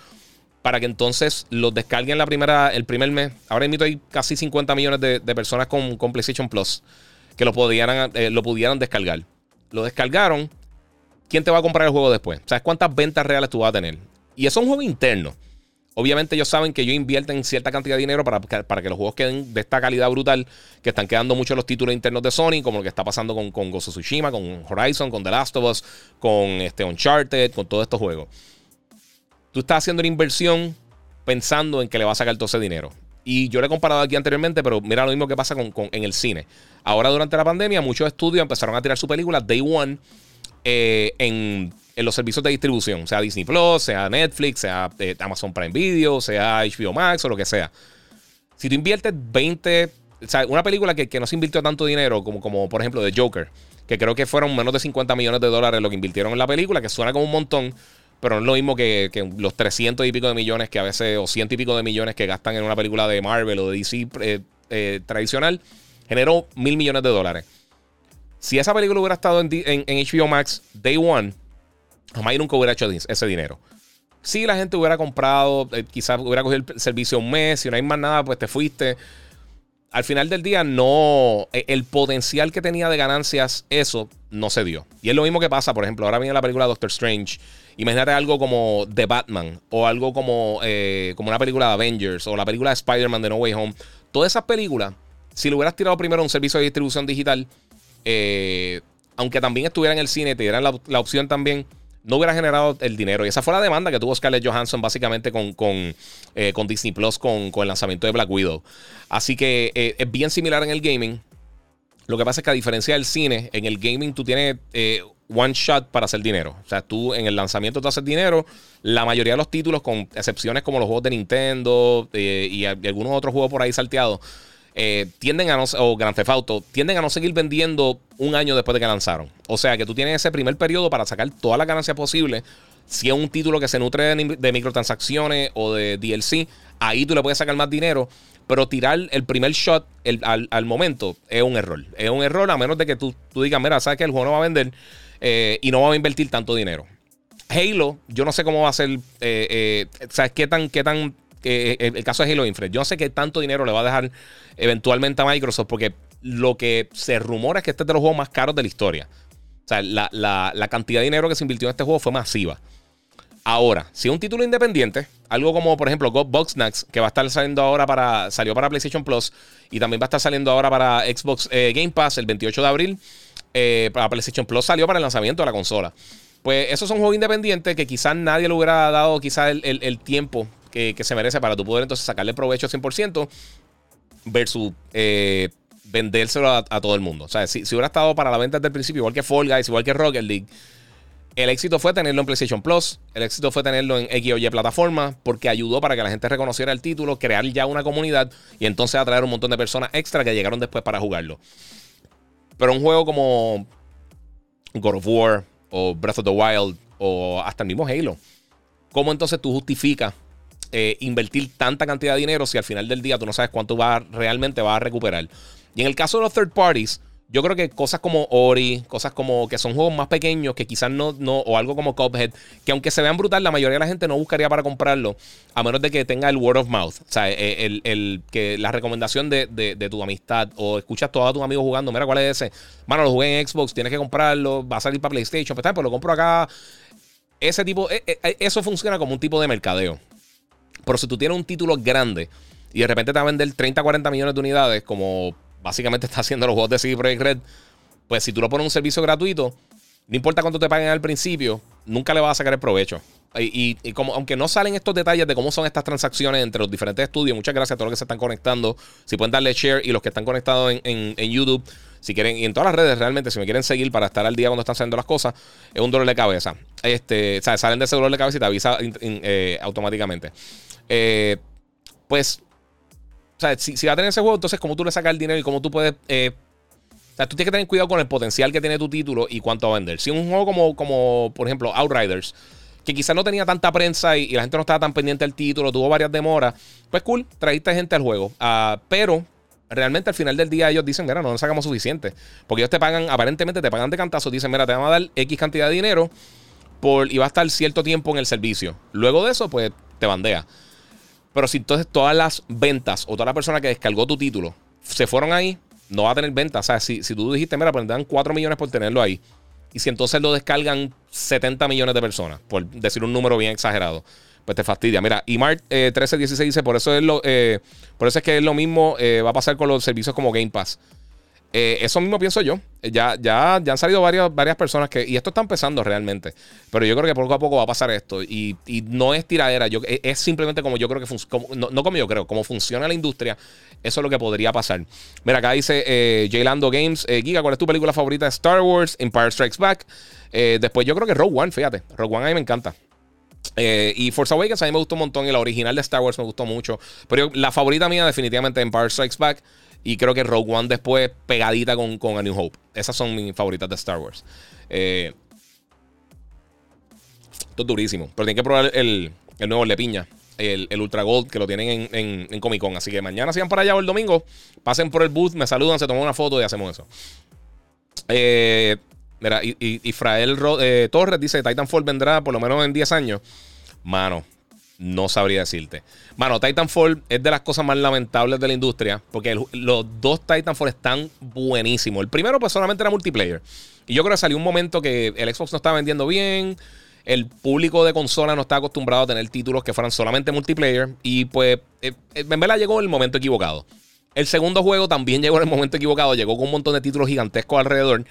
para que entonces los descarguen la primera, el primer mes. Ahora mismo hay casi 50 millones de, personas con, PlayStation Plus que lo, pudieran, lo pudieran descargar. Lo descargaron. ¿Quién te va a comprar el juego después? ¿Sabes cuántas ventas reales tú vas a tener? Y eso es un juego interno. Obviamente ellos saben que yo invierto en cierta cantidad de dinero para, para, que los juegos queden de esta calidad brutal, que están quedando muchos los títulos internos de Sony, como lo que está pasando con, con Tsushima, con Horizon, con The Last of Us, con este Uncharted, con todos estos juegos tú estás haciendo una inversión pensando en que le va a sacar todo ese dinero. Y yo le he comparado aquí anteriormente, pero mira lo mismo que pasa con, en el cine. Ahora, durante la pandemia, muchos estudios empezaron a tirar su película Day One eh, en, los servicios de distribución, sea Disney Plus, sea Netflix, sea eh, Amazon Prime Video, sea HBO Max o lo que sea. Si tú inviertes 20, o sea, una película que, no se invirtió tanto dinero, como, como por ejemplo The Joker, que creo que fueron menos de 50 millones de dólares lo que invirtieron en la película, que suena como un montón pero no es lo mismo que, los 300 y pico de millones que a veces, o 100 y pico de millones que gastan en una película de Marvel o de DC eh, eh, tradicional, generó mil millones de dólares. Si esa película hubiera estado en, HBO Max Day One, jamás nunca hubiera hecho ese dinero. Si la gente hubiera comprado, eh, quizás hubiera cogido el servicio un mes, si no hay más nada, pues te fuiste. Al final del día, no. El potencial que tenía de ganancias, eso no se dio. Y es lo mismo que pasa, por ejemplo, ahora viene la película Doctor Strange Imagínate algo como The Batman o algo como, eh, como una película de Avengers o la película de Spider-Man de No Way Home. Todas esas películas, si lo hubieras tirado primero a un servicio de distribución digital, eh, aunque también estuviera en el cine, te dieran la, opción también, no hubiera generado el dinero. Y esa fue la demanda que tuvo Scarlett Johansson básicamente con, con, eh, con Disney Plus, con, con, el lanzamiento de Black Widow. Así que es bien similar en el gaming. Lo que pasa es que a diferencia del cine, en el gaming tú tienes one shot para hacer dinero. O sea, tú en el lanzamiento te haces dinero. La mayoría de los títulos, con excepciones como los juegos de Nintendo eh, y, algunos otros juegos por ahí salteados, eh, tienden a no, o Grand Theft Auto, tienden a no seguir vendiendo un año después de que lanzaron. O sea, que tú tienes ese primer periodo para sacar todas las ganancias posibles. Si es un título que se nutre de, microtransacciones o de DLC, ahí tú le puedes sacar más dinero. Pero tirar el primer shot al, momento es un error. Es un error a menos de que tú, tú digas, mira, sabes que el juego no va a vender eh, y no va a invertir tanto dinero. Halo, yo no sé cómo va a ser, eh, ¿sabes qué tan, qué tan, el caso de Halo Infinite, yo no sé qué tanto dinero le va a dejar eventualmente a Microsoft, porque lo que se rumora es que este es de los juegos más caros de la historia. O sea, la, la cantidad de dinero que se invirtió en este juego fue masiva. Ahora, si un título independiente, algo como por ejemplo God Snacks, que va a estar saliendo ahora para. salió para PlayStation Plus y también va a estar saliendo ahora para Xbox Game Pass el 28 de abril. Eh, para PlayStation Plus salió para el lanzamiento de la consola. Pues esos son juegos independientes que quizás nadie le hubiera dado quizás el, tiempo que, se merece para tu poder entonces sacarle provecho 100% versus eh, vendérselo a, todo el mundo. O sea, si, hubiera estado para la venta desde el principio, igual que Fall Guys, igual que Rocket League, el éxito fue tenerlo en PlayStation Plus, el éxito fue tenerlo en X o Y plataforma, porque ayudó para que la gente reconociera el título, crear ya una comunidad y entonces atraer un montón de personas extra que llegaron después para jugarlo. Pero un juego como God of War o Breath of the Wild o hasta el mismo Halo, ¿cómo entonces tú justificas eh, invertir tanta cantidad de dinero si al final del día tú no sabes cuánto va, realmente va a recuperar? Y en el caso de los third parties, yo creo que cosas como Ori, cosas como que son juegos más pequeños, que quizás no, no, o algo como Cuphead, que aunque se vean brutal, la mayoría de la gente no buscaría para comprarlo, a menos de que tenga el word of mouth. O sea, eh, el, que la recomendación de, tu amistad, o escuchas a todos tus amigos jugando, mira cuál es ese. Mano, lo jugué en Xbox, tienes que comprarlo, va a salir para PlayStation, pues, pues lo compro acá. Ese tipo, eh, eso funciona como un tipo de mercadeo. Pero si tú tienes un título grande y de repente te va a vender 30, 40 millones de unidades, como básicamente está haciendo los juegos de CD Projekt Red, pues si tú lo pones un servicio gratuito, no importa cuánto te paguen al principio, nunca le vas a sacar el provecho. Y, como, aunque no salen estos detalles de cómo son estas transacciones entre los diferentes estudios, muchas gracias a todos los que se están conectando. Si pueden darle share y los que están conectados en, YouTube, si quieren, y en todas las redes realmente, si me quieren seguir para estar al día cuando están saliendo las cosas, es un dolor de cabeza. Este, o sea, salen de ese dolor de cabeza y te avisa eh, automáticamente. Eh, pues, o sea, si, va a tener ese juego, entonces, ¿cómo tú le sacas el dinero y cómo tú puedes eh, o sea, tú tienes que tener cuidado con el potencial que tiene tu título y cuánto va a vender. Si un juego como, como por ejemplo, Outriders, que quizás no tenía tanta prensa y, la gente no estaba tan pendiente del título, tuvo varias demoras, pues cool, trajiste gente al juego. Uh, pero realmente al final del día ellos dicen, mira, no nos sacamos suficiente. Porque ellos te pagan, aparentemente te pagan de cantazo, dicen, mira, te vamos a dar X cantidad de dinero por, y va a estar cierto tiempo en el servicio. Luego de eso, pues te bandea. Pero si entonces todas las ventas o toda la persona que descargó tu título se fueron ahí, no va a tener venta. O sea, si, si tú dijiste, mira, pues dan 4 millones por tenerlo ahí. Y si entonces lo descargan 70 millones de personas, por decir un número bien exagerado, pues te fastidia. Mira, IMART eh, 1316 dice, por eso es lo, eh, por eso es que es lo mismo, eh, va a pasar con los servicios como Game Pass. Eh, eso mismo pienso yo. Ya, ya, ya han salido varias, varias personas que. Y esto está empezando realmente. Pero yo creo que poco a poco va a pasar esto. Y, no es tiradera. Yo, es simplemente como yo creo que funciona. No, como yo creo, como funciona la industria. Eso es lo que podría pasar. Mira, acá dice eh, Lando Games. Eh, Giga, ¿cuál es tu película favorita Star Wars? Empire Strikes Back. Eh, después yo creo que Rogue One, fíjate. Rogue One a mí me encanta. y Force Awakens a mí me gustó un montón. Y la original de Star Wars me gustó mucho. Pero la favorita mía definitivamente Empire Strikes Back. Y creo que Rogue One después pegadita con, con A New Hope. Esas son mis favoritas de Star Wars. Eh, esto es durísimo. Pero tienen que probar el, el nuevo Le Piña. El, Ultra Gold que lo tienen en, en, Comic Con. Así que mañana si van para allá o el domingo, pasen por el booth, me saludan, se toman una foto y hacemos eso. Eh, mira, Israel eh, Torres dice: Titanfall vendrá por lo menos en 10 años. Mano, no sabría decirte. Mano, Titanfall es de las cosas más lamentables de la industria. Porque los dos Titanfall están buenísimos. El primero, pues solamente era multiplayer. Y yo creo que salió un momento que el Xbox no estaba vendiendo bien. El público de consola no está acostumbrado a tener títulos que fueran solamente multiplayer. Y pues, eh, eh, en llegó el momento equivocado. El segundo juego también llegó en el momento equivocado. Llegó con un montón de títulos gigantescos alrededor.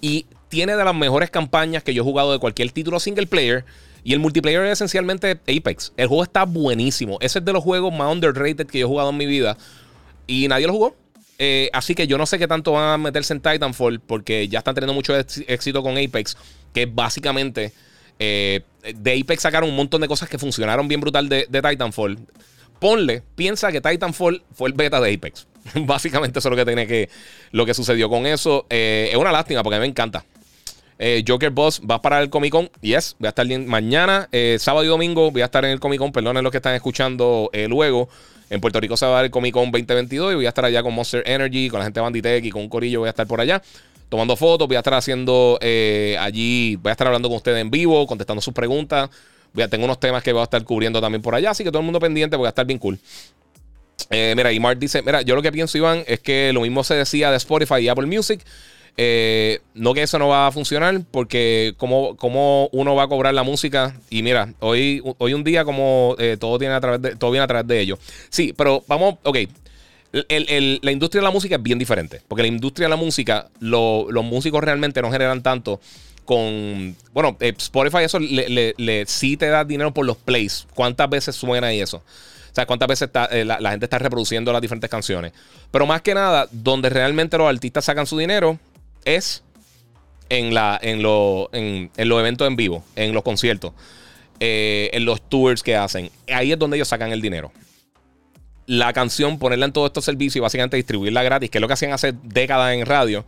Y tiene de las mejores campañas que yo he jugado de cualquier título single player. Y el multiplayer es esencialmente Apex. El juego está buenísimo. Ese es de los juegos más underrated que yo he jugado en mi vida. Y nadie lo jugó. Eh, así que yo no sé qué tanto van a meterse en Titanfall. Porque ya están teniendo mucho éxito con Apex. Que básicamente. Eh, de Apex sacaron un montón de cosas que funcionaron bien brutal de, Titanfall. Ponle, piensa que Titanfall fue el beta de Apex. Básicamente eso es lo que tiene que. Lo que sucedió con eso. Eh, es una lástima porque a mí me encanta. Eh, Joker Boss va para el Comic Con. Yes, voy a estar mañana, eh, sábado y domingo. Voy a estar en el Comic Con. Perdonen los que están escuchando eh, luego. En Puerto Rico se va a dar el Comic Con 2022 y voy a estar allá con Monster Energy, con la gente de Banditech y con un corillo. Voy a estar por allá tomando fotos. Voy a estar haciendo allí, voy a estar hablando con ustedes en vivo, contestando sus preguntas. Voy a, tengo unos temas que voy a estar cubriendo también por allá, así que todo el mundo pendiente, voy a estar bien cool. mira, y Mark dice: Mira, yo lo que pienso, Iván, es que lo mismo se decía de Spotify y Apple Music. Eh, no que eso no va a funcionar, porque como, como uno va a cobrar la música. Y mira, hoy, hoy un día como eh, todo, tiene a través de, todo viene a través de ello. Sí, pero vamos, ok. la industria de la música es bien diferente. Porque la industria de la música, los músicos realmente no generan tanto con. Bueno, eh, Spotify, eso le, sí te da dinero por los plays. ¿Cuántas veces suena y eso? O sea, cuántas veces la, la, gente está reproduciendo las diferentes canciones. Pero más que nada, donde realmente los artistas sacan su dinero es en, la, en, en, los eventos en vivo, en los conciertos, eh, en los tours que hacen. Ahí es donde ellos sacan el dinero. La canción, ponerla en todos estos servicios y básicamente distribuirla gratis, que es lo que hacían hace décadas en radio,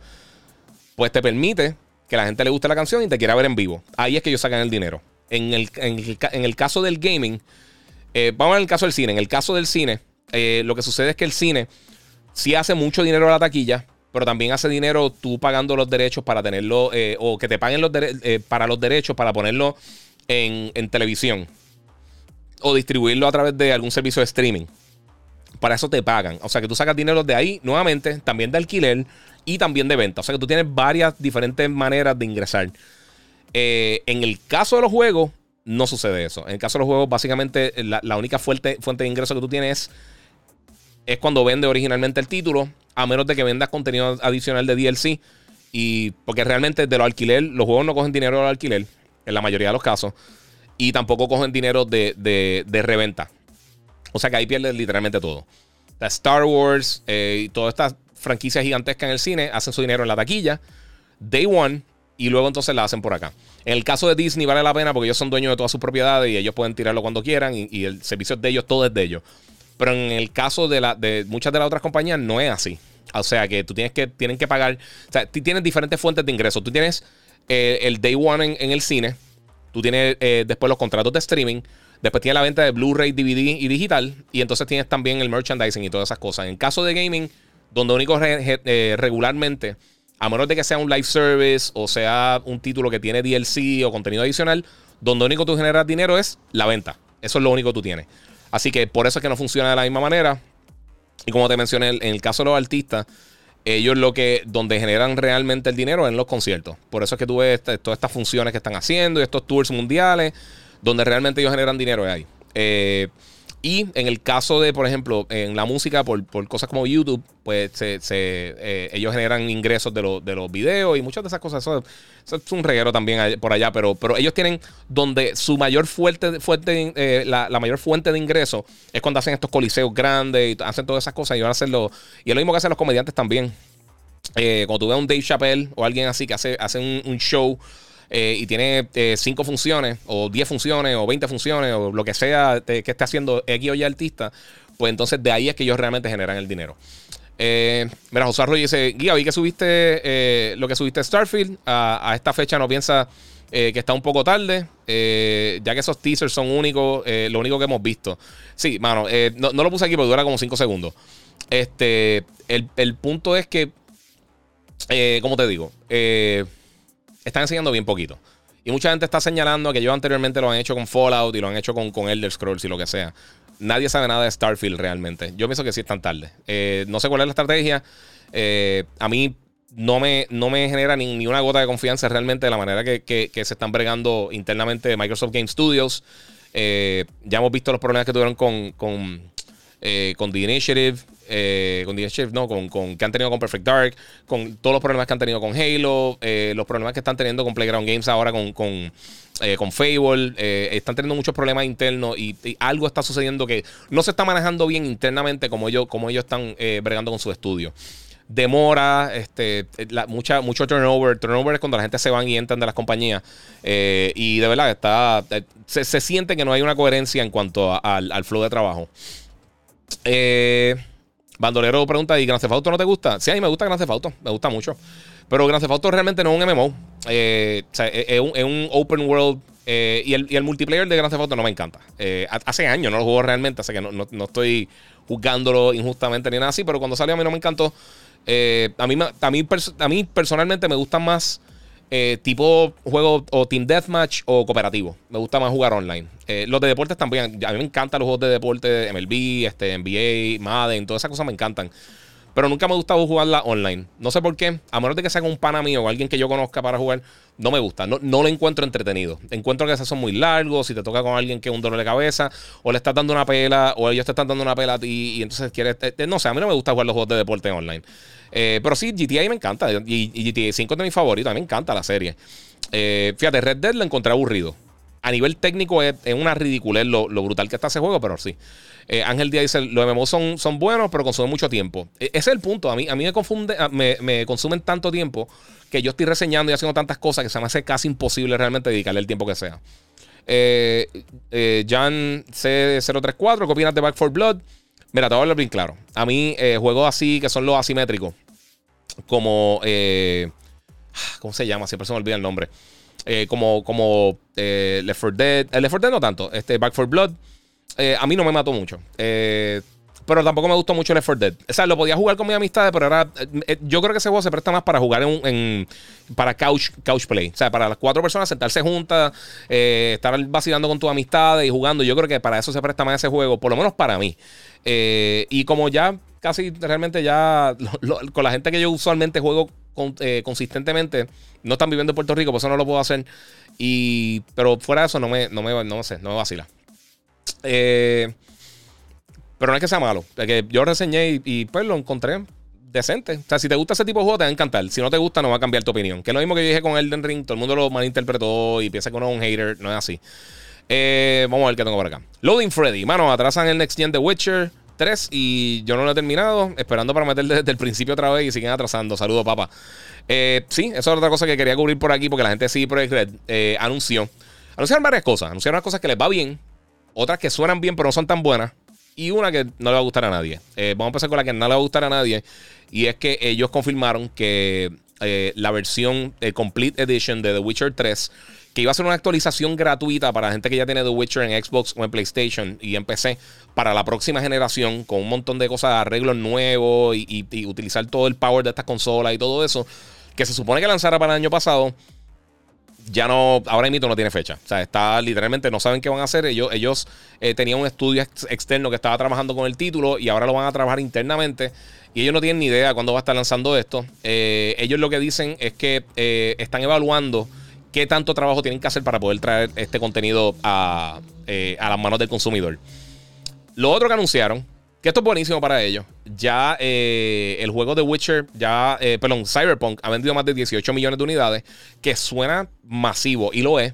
pues te permite que la gente le guste la canción y te quiera ver en vivo. Ahí es que ellos sacan el dinero. En el, en el, caso del gaming, eh, vamos al caso del cine. En el caso del cine, eh, lo que sucede es que el cine sí hace mucho dinero a la taquilla, pero también hace dinero tú pagando los derechos para tenerlo, eh, o que te paguen los eh, para los derechos para ponerlo en, televisión o distribuirlo a través de algún servicio de streaming. Para eso te pagan. O sea que tú sacas dinero de ahí, nuevamente, también de alquiler y también de venta. O sea que tú tienes varias diferentes maneras de ingresar. Eh, en el caso de los juegos, no sucede eso. En el caso de los juegos, básicamente la, única fuente, fuente de ingreso que tú tienes es cuando vende originalmente el título a menos de que vendas contenido adicional de DLC. Y porque realmente de los alquiler, los juegos no cogen dinero del alquiler, en la mayoría de los casos. y tampoco cogen dinero de, de, reventa. O sea que ahí pierdes literalmente todo. La Star Wars eh, y todas estas franquicias gigantescas en el cine hacen su dinero en la taquilla, day one, y luego entonces la hacen por acá. En el caso de Disney vale la pena porque ellos son dueños de todas sus propiedades y ellos pueden tirarlo cuando quieran y, el servicio es de ellos, todo es de ellos. Pero en el caso de, muchas de las otras compañías no es así. O sea que tú tienes que, tienen que pagar, o sea, tú tienes diferentes fuentes de ingresos. Tú tienes eh, el day one en, el cine, tú tienes eh, después los contratos de streaming, después tienes la venta de Blu-ray, DVD y digital, y entonces tienes también el merchandising y todas esas cosas. En caso de gaming, donde único eh, regularmente, a menos de que sea un live service o sea un título que tiene DLC o contenido adicional, donde único tú generas dinero es la venta. Eso es lo único que tú tienes. Así que por eso es que no funciona de la misma manera. Y como te mencioné, en el caso de los artistas, ellos lo que, donde generan realmente el dinero es en los conciertos. Por eso es que tú ves todas estas funciones que están haciendo y estos tours mundiales, donde realmente ellos generan dinero ahí. Eh, y en el caso de, por ejemplo, en la música, por, cosas como YouTube, pues se, eh, ellos generan ingresos de, de, los videos y muchas de esas cosas. Eso, es un reguero también por allá, pero, pero ellos tienen donde su mayor fuerte, fuerte eh, la, mayor fuente de ingresos es cuando hacen estos coliseos grandes y hacen todas esas cosas y van a hacerlo. Y es lo mismo que hacen los comediantes también. Eh, cuando tú ves un Dave Chappelle o alguien así que hace, hace un show eh, y tiene eh, cinco funciones, o 10 funciones, o 20 funciones, o lo que sea que esté haciendo X o Y artista, pues entonces de ahí es que ellos realmente generan el dinero. Eh, mira, José Arroyo dice: Guía, vi que subiste lo que subiste Starfield. A, esta fecha no piensa que está un poco tarde, ya que esos teasers son únicos, lo único que hemos visto. Sí, mano, no, lo puse aquí porque dura como 5 segundos. Este, el, el, punto es que, como te digo, eh están enseñando bien poquito. Y mucha gente está señalando que ellos anteriormente lo han hecho con Fallout y lo han hecho con, con Elder Scrolls y lo que sea. Nadie sabe nada de Starfield realmente. Yo pienso que sí están tarde. Eh, no sé cuál es la estrategia. Eh, a mí no me, no me genera ni, una gota de confianza realmente de la manera que, se están bregando internamente Microsoft Game Studios. Eh, ya hemos visto los problemas que tuvieron con, con, con The Initiative. Eh, con no, con, que han tenido con Perfect Dark, con todos los problemas que han tenido con Halo, eh, los problemas que están teniendo con Playground Games ahora con, con, eh, con Fable, están teniendo muchos problemas internos y, algo está sucediendo que no se está manejando bien internamente como ellos, como ellos están bregando con su estudio demora, este, mucha, mucho turnover. Turnover es cuando la gente se van y entran de las compañías. y de verdad, está, se, siente que no hay una coherencia en cuanto al, flow de trabajo. Eh, Bandolero pregunta, ¿y Grand Theft Auto no te gusta? Sí, a mí me gusta Grand Theft Auto, me gusta mucho. Pero Grand Theft Auto realmente no es un MMO. Eh, o sea, es, un, open world. Eh, y, el, multiplayer de Grand Theft Auto no me encanta. Eh, hace años no lo juego realmente, así que no, estoy juzgándolo injustamente ni nada así. Pero cuando salió a mí no me encantó. a, mí, a mí personalmente me gustan más eh, tipo juego o Team Deathmatch o cooperativo. Me gusta más jugar online. Eh, los de deportes también. A mí me encantan los juegos de deporte, MLB, este, NBA, Madden, todas esas cosas me encantan. Pero nunca me ha gustado jugarla online. No sé por qué. A menos de que sea un pana mío o alguien que yo conozca para jugar, no me gusta. No, no lo encuentro entretenido. Encuentro que esos son muy largos. Si te toca con alguien que es un dolor de cabeza, o le estás dando una pela, o ellos te están dando una pela a ti, y entonces quieres. Eh, no sé, a mí no me gusta jugar los juegos de deporte online. Eh, pero sí, GTA me encanta. Y, GTA 5 es de mis favoritos. Me encanta la serie. Eh, fíjate, Red Dead lo encontré aburrido. A nivel técnico es, una ridiculez lo, brutal que está ese juego, pero sí. Eh, Ángel Díaz dice: Los MMO son, buenos, pero consumen mucho tiempo. E, ese es el punto. A mí, a mí me, confunde, me, consumen tanto tiempo que yo estoy reseñando y haciendo tantas cosas que se me hace casi imposible realmente dedicarle el tiempo que sea. Eh, Jan C034, ¿qué opinas de Back 4 Blood? Mira, te voy a hablar bien claro. A mí, juegos así que son los asimétricos, como. Eh, ¿Cómo se llama? Siempre se me olvida el nombre. Eh, como como eh, Left 4 Dead. Left 4 Dead no tanto. Este, Back 4 Blood. A mí no me mató mucho. pero tampoco me gustó mucho Left 4 Dead. O sea, lo podía jugar con mis amistades, pero ahora. yo creo que ese juego se presta más para jugar en, para couch, couch play. O sea, para las cuatro personas sentarse juntas, estar vacilando con tus amistades y jugando. Yo creo que para eso se presta más ese juego, por lo menos para mí. y como ya casi realmente ya con la gente que yo usualmente juego eh, consistentemente no están viviendo en Puerto Rico, por eso no lo puedo hacer. Y, pero fuera de eso, no me, no me, no sé, no me vacila. Eh, pero no es que sea malo. que yo reseñé y, pues lo encontré decente. O sea, si te gusta ese tipo de juego, te va a encantar. Si no te gusta, no va a cambiar tu opinión. Que es lo mismo que yo dije con Elden Ring. Todo el mundo lo malinterpretó y piensa que uno es un hater. No es así. Eh, vamos a ver qué tengo por acá. Loading Freddy. Mano, atrasan el Next Gen de Witcher 3 y yo no lo he terminado. Esperando para meter desde el principio otra vez y siguen atrasando. Saludos, papá. Eh, sí, eso es otra cosa que quería cubrir por aquí porque la gente de CD Projekt Red anunció. Anunciaron varias cosas. Anunciaron unas cosas que les va bien, otras que suenan bien pero no son tan buenas y una que no le va a gustar a nadie. Eh, vamos a empezar con la que no le va a gustar a nadie y es que ellos confirmaron que la versión Complete Edition de The Witcher 3 que iba a ser una actualización gratuita para gente que ya tiene The Witcher en Xbox o en PlayStation y en PC para la próxima generación con un montón de cosas, arreglos nuevos y, y utilizar todo el power de estas consolas y todo eso que se supone que lanzara para el año pasado, ya no, ahora mismo no tiene fecha. O sea, está literalmente, no saben qué van a hacer. Ellos, eh, tenían un estudio externo que estaba trabajando con el título y ahora lo van a trabajar internamente. Y ellos no tienen ni idea cuándo va a estar lanzando esto. Eh, ellos lo que dicen es que eh, están evaluando qué tanto trabajo tienen que hacer para poder traer este contenido a, a las manos del consumidor. Lo otro que anunciaron que esto es buenísimo para ellos. Ya eh, el juego de Witcher, ya, eh, perdón, Cyberpunk ha vendido más de 18 millones de unidades, que suena masivo y lo es.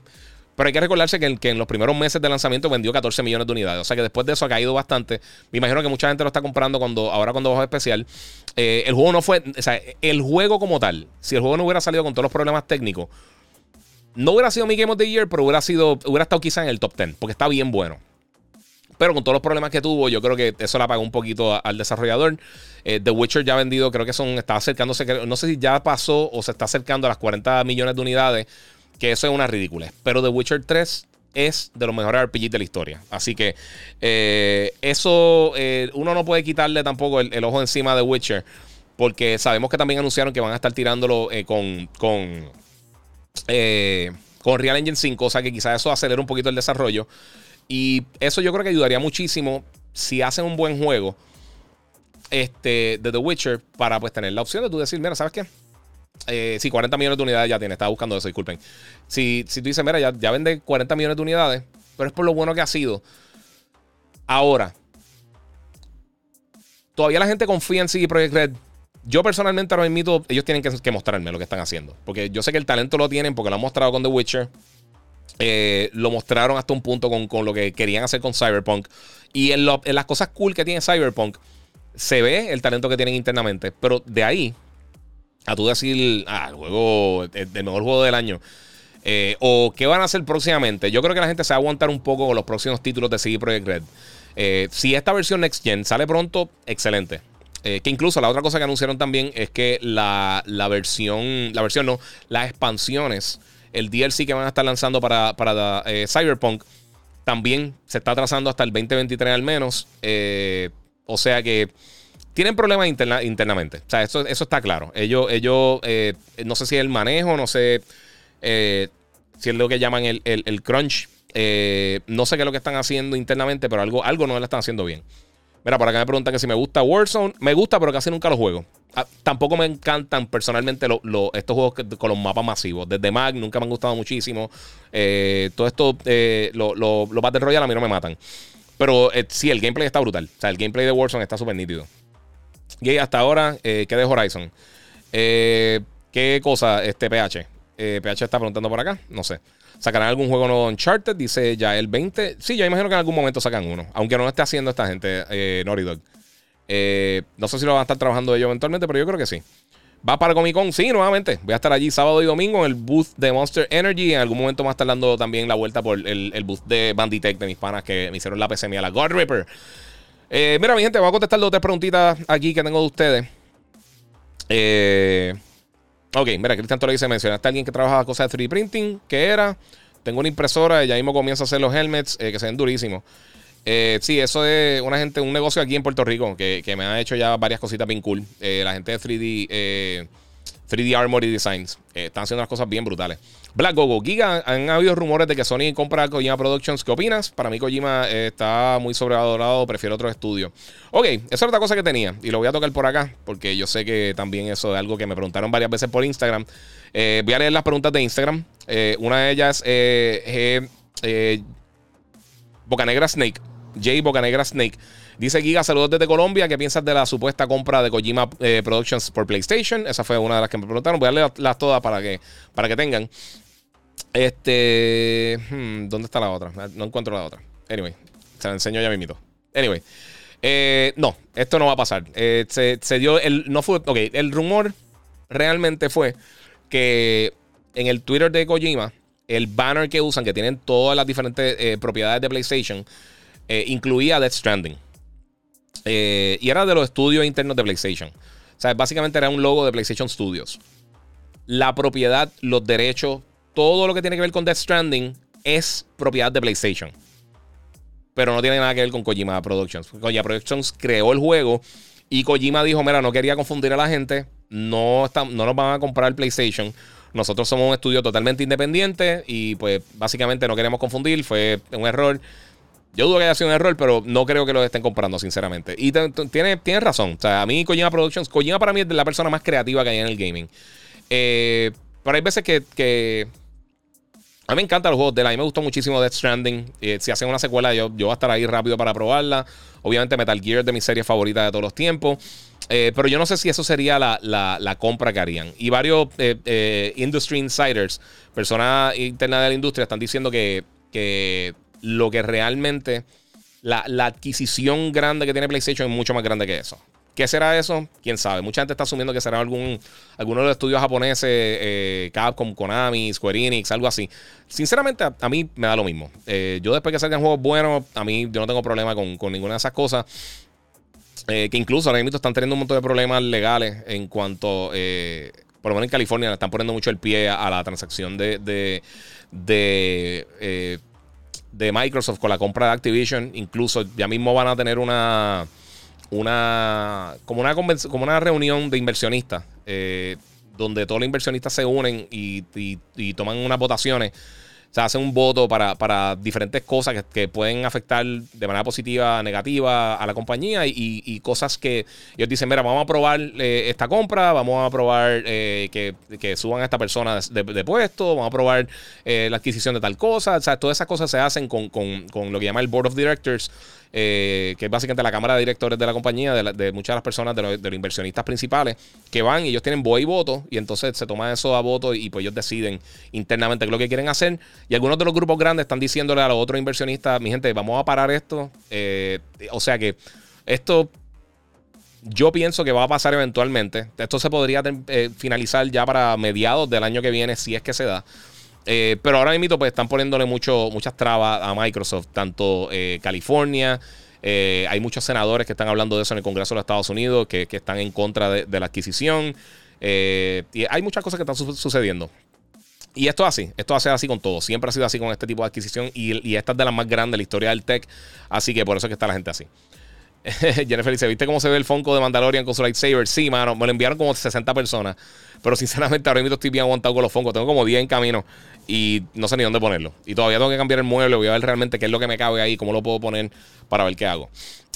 Pero hay que recordarse que en, los primeros meses de lanzamiento vendió 14 millones de unidades. O sea que después de eso ha caído bastante. Me imagino que mucha gente lo está comprando cuando, ahora cuando bajo especial. Eh, el juego no fue. O sea, el juego como tal, si el juego no hubiera salido con todos los problemas técnicos, no hubiera sido mi Game of the Year, pero hubiera sido. Hubiera estado quizá en el top 10. Porque está bien bueno. Pero con todos los problemas que tuvo, yo creo que eso la pagó un poquito al desarrollador. Eh, The Witcher ya ha vendido, creo que son, está acercándose, no sé si ya pasó o se está acercando a las 40 millones de unidades, que eso es una ridícula. Pero The Witcher 3 es de los mejores RPGs de la historia. Así que eh, eso eh, uno no puede quitarle tampoco el, ojo encima de Witcher. Porque sabemos que también anunciaron que van a estar tirándolo con, con, con Real Engine 5. O sea que quizás eso acelere un poquito el desarrollo. Y eso yo creo que ayudaría muchísimo si hacen un buen juego este, de The Witcher para pues tener la opción de tú decir, mira, ¿sabes qué? Eh, sí, 40 millones de unidades ya tiene. Estaba buscando eso, disculpen. Si, si tú dices, mira, ya, ya vende 40 millones de unidades, pero es por lo bueno que ha sido. Ahora, todavía la gente confía en CD Projekt Red. Yo personalmente ahora mismo, ellos tienen que, mostrarme lo que están haciendo. Porque yo sé que el talento lo tienen porque lo han mostrado con The Witcher. Eh, lo mostraron hasta un punto con, lo que querían hacer con Cyberpunk. Y en, las cosas cool que tiene Cyberpunk, se ve el talento que tienen internamente. Pero de ahí, a tú decir, ah, el juego, el, mejor juego del año. Eh, o qué van a hacer próximamente. Yo creo que la gente se va a aguantar un poco con los próximos títulos de CD Projekt Red. Eh, si esta versión Next Gen sale pronto, excelente. que incluso la otra cosa que anunciaron también es que la, la versión, la versión no, las expansiones el DLC que van a estar lanzando para, para eh, Cyberpunk también se está trazando hasta el 2023 al menos. Eh, o sea que tienen problemas internamente. O sea, eso, eso está claro. Ellos, ellos eh, no sé si el manejo, no sé si es lo que llaman el, el crunch. no sé qué es lo que están haciendo internamente, pero algo, algo no lo están haciendo bien. Mira, por acá me preguntan que si me gusta Warzone. Me gusta, pero casi nunca lo juego. Ah, tampoco me encantan personalmente estos juegos con los mapas masivos. Desde Mag nunca me han gustado muchísimo. Eh, todo esto, eh, los Battle Royale a mí no me matan. Pero eh, sí, el gameplay está brutal. O sea, el gameplay de Warzone está súper nítido. Y hasta ahora, ¿qué de Horizon? ¿Qué cosa, este PH? PH está preguntando por acá. No sé. ¿Sacarán algún juego nuevo Uncharted? Dice ya el 20. Sí, yo imagino que en algún momento sacan uno. Aunque no lo esté haciendo esta gente, eh, Naughty Dog. Eh, no sé si lo van a estar trabajando ellos eventualmente, pero yo creo que sí. ¿Va para Comic Con? Sí, nuevamente. Voy a estar allí sábado y domingo en el booth de Monster Energy. En algún momento a estar dando también la vuelta por el, el booth de Banditech de mis panas que me hicieron la PC mía, la God Ripper. Eh, mira, mi gente, voy a contestar dos tres preguntitas aquí que tengo de ustedes. Eh. Ok, mira, Cristian Toro dice, mencionaste a alguien que trabajaba cosas de 3D printing. ¿Qué era? Tengo una impresora y ya mismo comienza a hacer los helmets eh, que se ven durísimos. Eh, sí, eso es una gente, un negocio aquí en Puerto Rico que, me ha hecho ya varias cositas bien cool. Eh, la gente de 3D, 3D Armory Designs están haciendo unas cosas bien brutales. Black Gogo, Giga, han habido rumores de que Sony compra Kojima Productions. ¿Qué opinas? Para mí Kojima está muy sobrevalorado, prefiero otro estudio. Ok, esa es otra cosa que tenía y lo voy a tocar por acá porque yo sé que también eso es algo que me preguntaron varias veces por Instagram. Eh, voy a leer las preguntas de Instagram. Eh, una de ellas es eh, Bocanegra Snake. Jay Bocanegra Snake. Dice Giga, saludos desde Colombia. ¿Qué piensas de la supuesta compra de Kojima Productions por PlayStation? Esa fue una de las que me preguntaron. Voy a leerlas todas para que, para que tengan. Este. hmm, ¿Dónde está la otra? No encuentro la otra. Anyway, se la enseño ya mismito. Anyway. eh, no, esto no va a pasar. Eh, se, dio. El, no fue. Ok, el rumor realmente fue que en el Twitter de Kojima, el banner que usan, que tienen todas las diferentes eh, propiedades de PlayStation, eh, incluía Death Stranding. Eh, y era de los estudios internos de PlayStation. O sea, básicamente era un logo de PlayStation Studios. La propiedad, los derechos, todo lo que tiene que ver con Death Stranding es propiedad de PlayStation. Pero no tiene nada que ver con Kojima Productions. Kojima Productions creó el juego y Kojima dijo, mira, no quería confundir a la gente, no, está- no nos van a comprar PlayStation. Nosotros somos un estudio totalmente independiente y pues básicamente no queremos confundir, fue un error. Yo dudo que haya sido un error, pero no creo que lo estén comprando, sinceramente. Y te- tiene, razón. O sea, a mí Kojima Productions, Kojima para mí es la persona más creativa que hay en el gaming. Eh, pero hay veces que, A mí me encantan los juegos de él. A mí me gustó muchísimo Death Stranding. Eh, si hacen una secuela, yo, yo voy a estar ahí rápido para probarla. Obviamente Metal Gear es de mis series favoritas de todos los tiempos. Eh, pero yo no sé si eso sería la, la- la compra que harían. Y varios industry insiders, personas internas de la industria, están diciendo que, que lo que realmente... La, la adquisición grande que tiene PlayStation es mucho más grande que eso. ¿Qué será eso? ¿Quién sabe? Mucha gente está asumiendo que será algún, alguno de los estudios japoneses, eh, Capcom, Konami, Square Enix, algo así. Sinceramente, a, mí me da lo mismo. Eh, yo después que salgan juegos buenos, a mí yo no tengo problema con, con ninguna de esas cosas. Eh, que incluso ahora mismo están teniendo un montón de problemas legales en cuanto, por lo menos en California, le están poniendo mucho el pie a, la transacción de, de, de Microsoft con la compra de Activision. Incluso ya mismo van a tener una, una como una como una reunión de inversionistas eh, donde todos los inversionistas se unen y, y- y toman unas votaciones. O sea, hacen un voto para, para diferentes cosas que, que pueden afectar de manera positiva, negativa a la compañía y, y- cosas que ellos dicen, mira, vamos a aprobar eh, esta compra, vamos a aprobar eh, que, que suban a esta persona de, puesto, vamos a aprobar eh, la adquisición de tal cosa. O sea, todas esas cosas se hacen con, con- con lo que llama el Board of Directors, eh, que es básicamente la cámara de directores de la compañía, de, la- de muchas de las personas, de los, inversionistas principales, que van y ellos tienen voz y voto, y entonces se toma eso a voto y pues ellos deciden internamente qué es lo que quieren hacer. Y algunos de los grupos grandes están diciéndole a los otros inversionistas, mi gente, vamos a parar esto. Eh, o sea que esto yo pienso que va a pasar eventualmente. Esto se podría eh, finalizar ya para mediados del año que viene, si es que se da. Eh, pero ahora mismo pues, están poniéndole mucho, muchas trabas a Microsoft, tanto eh, California. eh, hay muchos senadores que están hablando de eso en el Congreso de los Estados Unidos, que, que están en contra de, la adquisición. y hay muchas cosas que están su- sucediendo. Y esto es así, esto hace así con todo. Siempre ha sido así con este tipo de adquisición. Y, y esta es de las más grandes de la historia del tech. Así que por eso es que está la gente así. Jennifer dice: ¿Viste cómo se ve el Funko de Mandalorian con su lightsaber? Sí, mano, me lo enviaron como 60 personas. Pero sinceramente, ahora mismo estoy bien aguantado con los Funko. Tengo como 10 en camino y no sé ni dónde ponerlo. Y todavía tengo que cambiar el mueble. Voy a ver realmente qué es lo que me cabe ahí, cómo lo puedo poner para ver qué hago.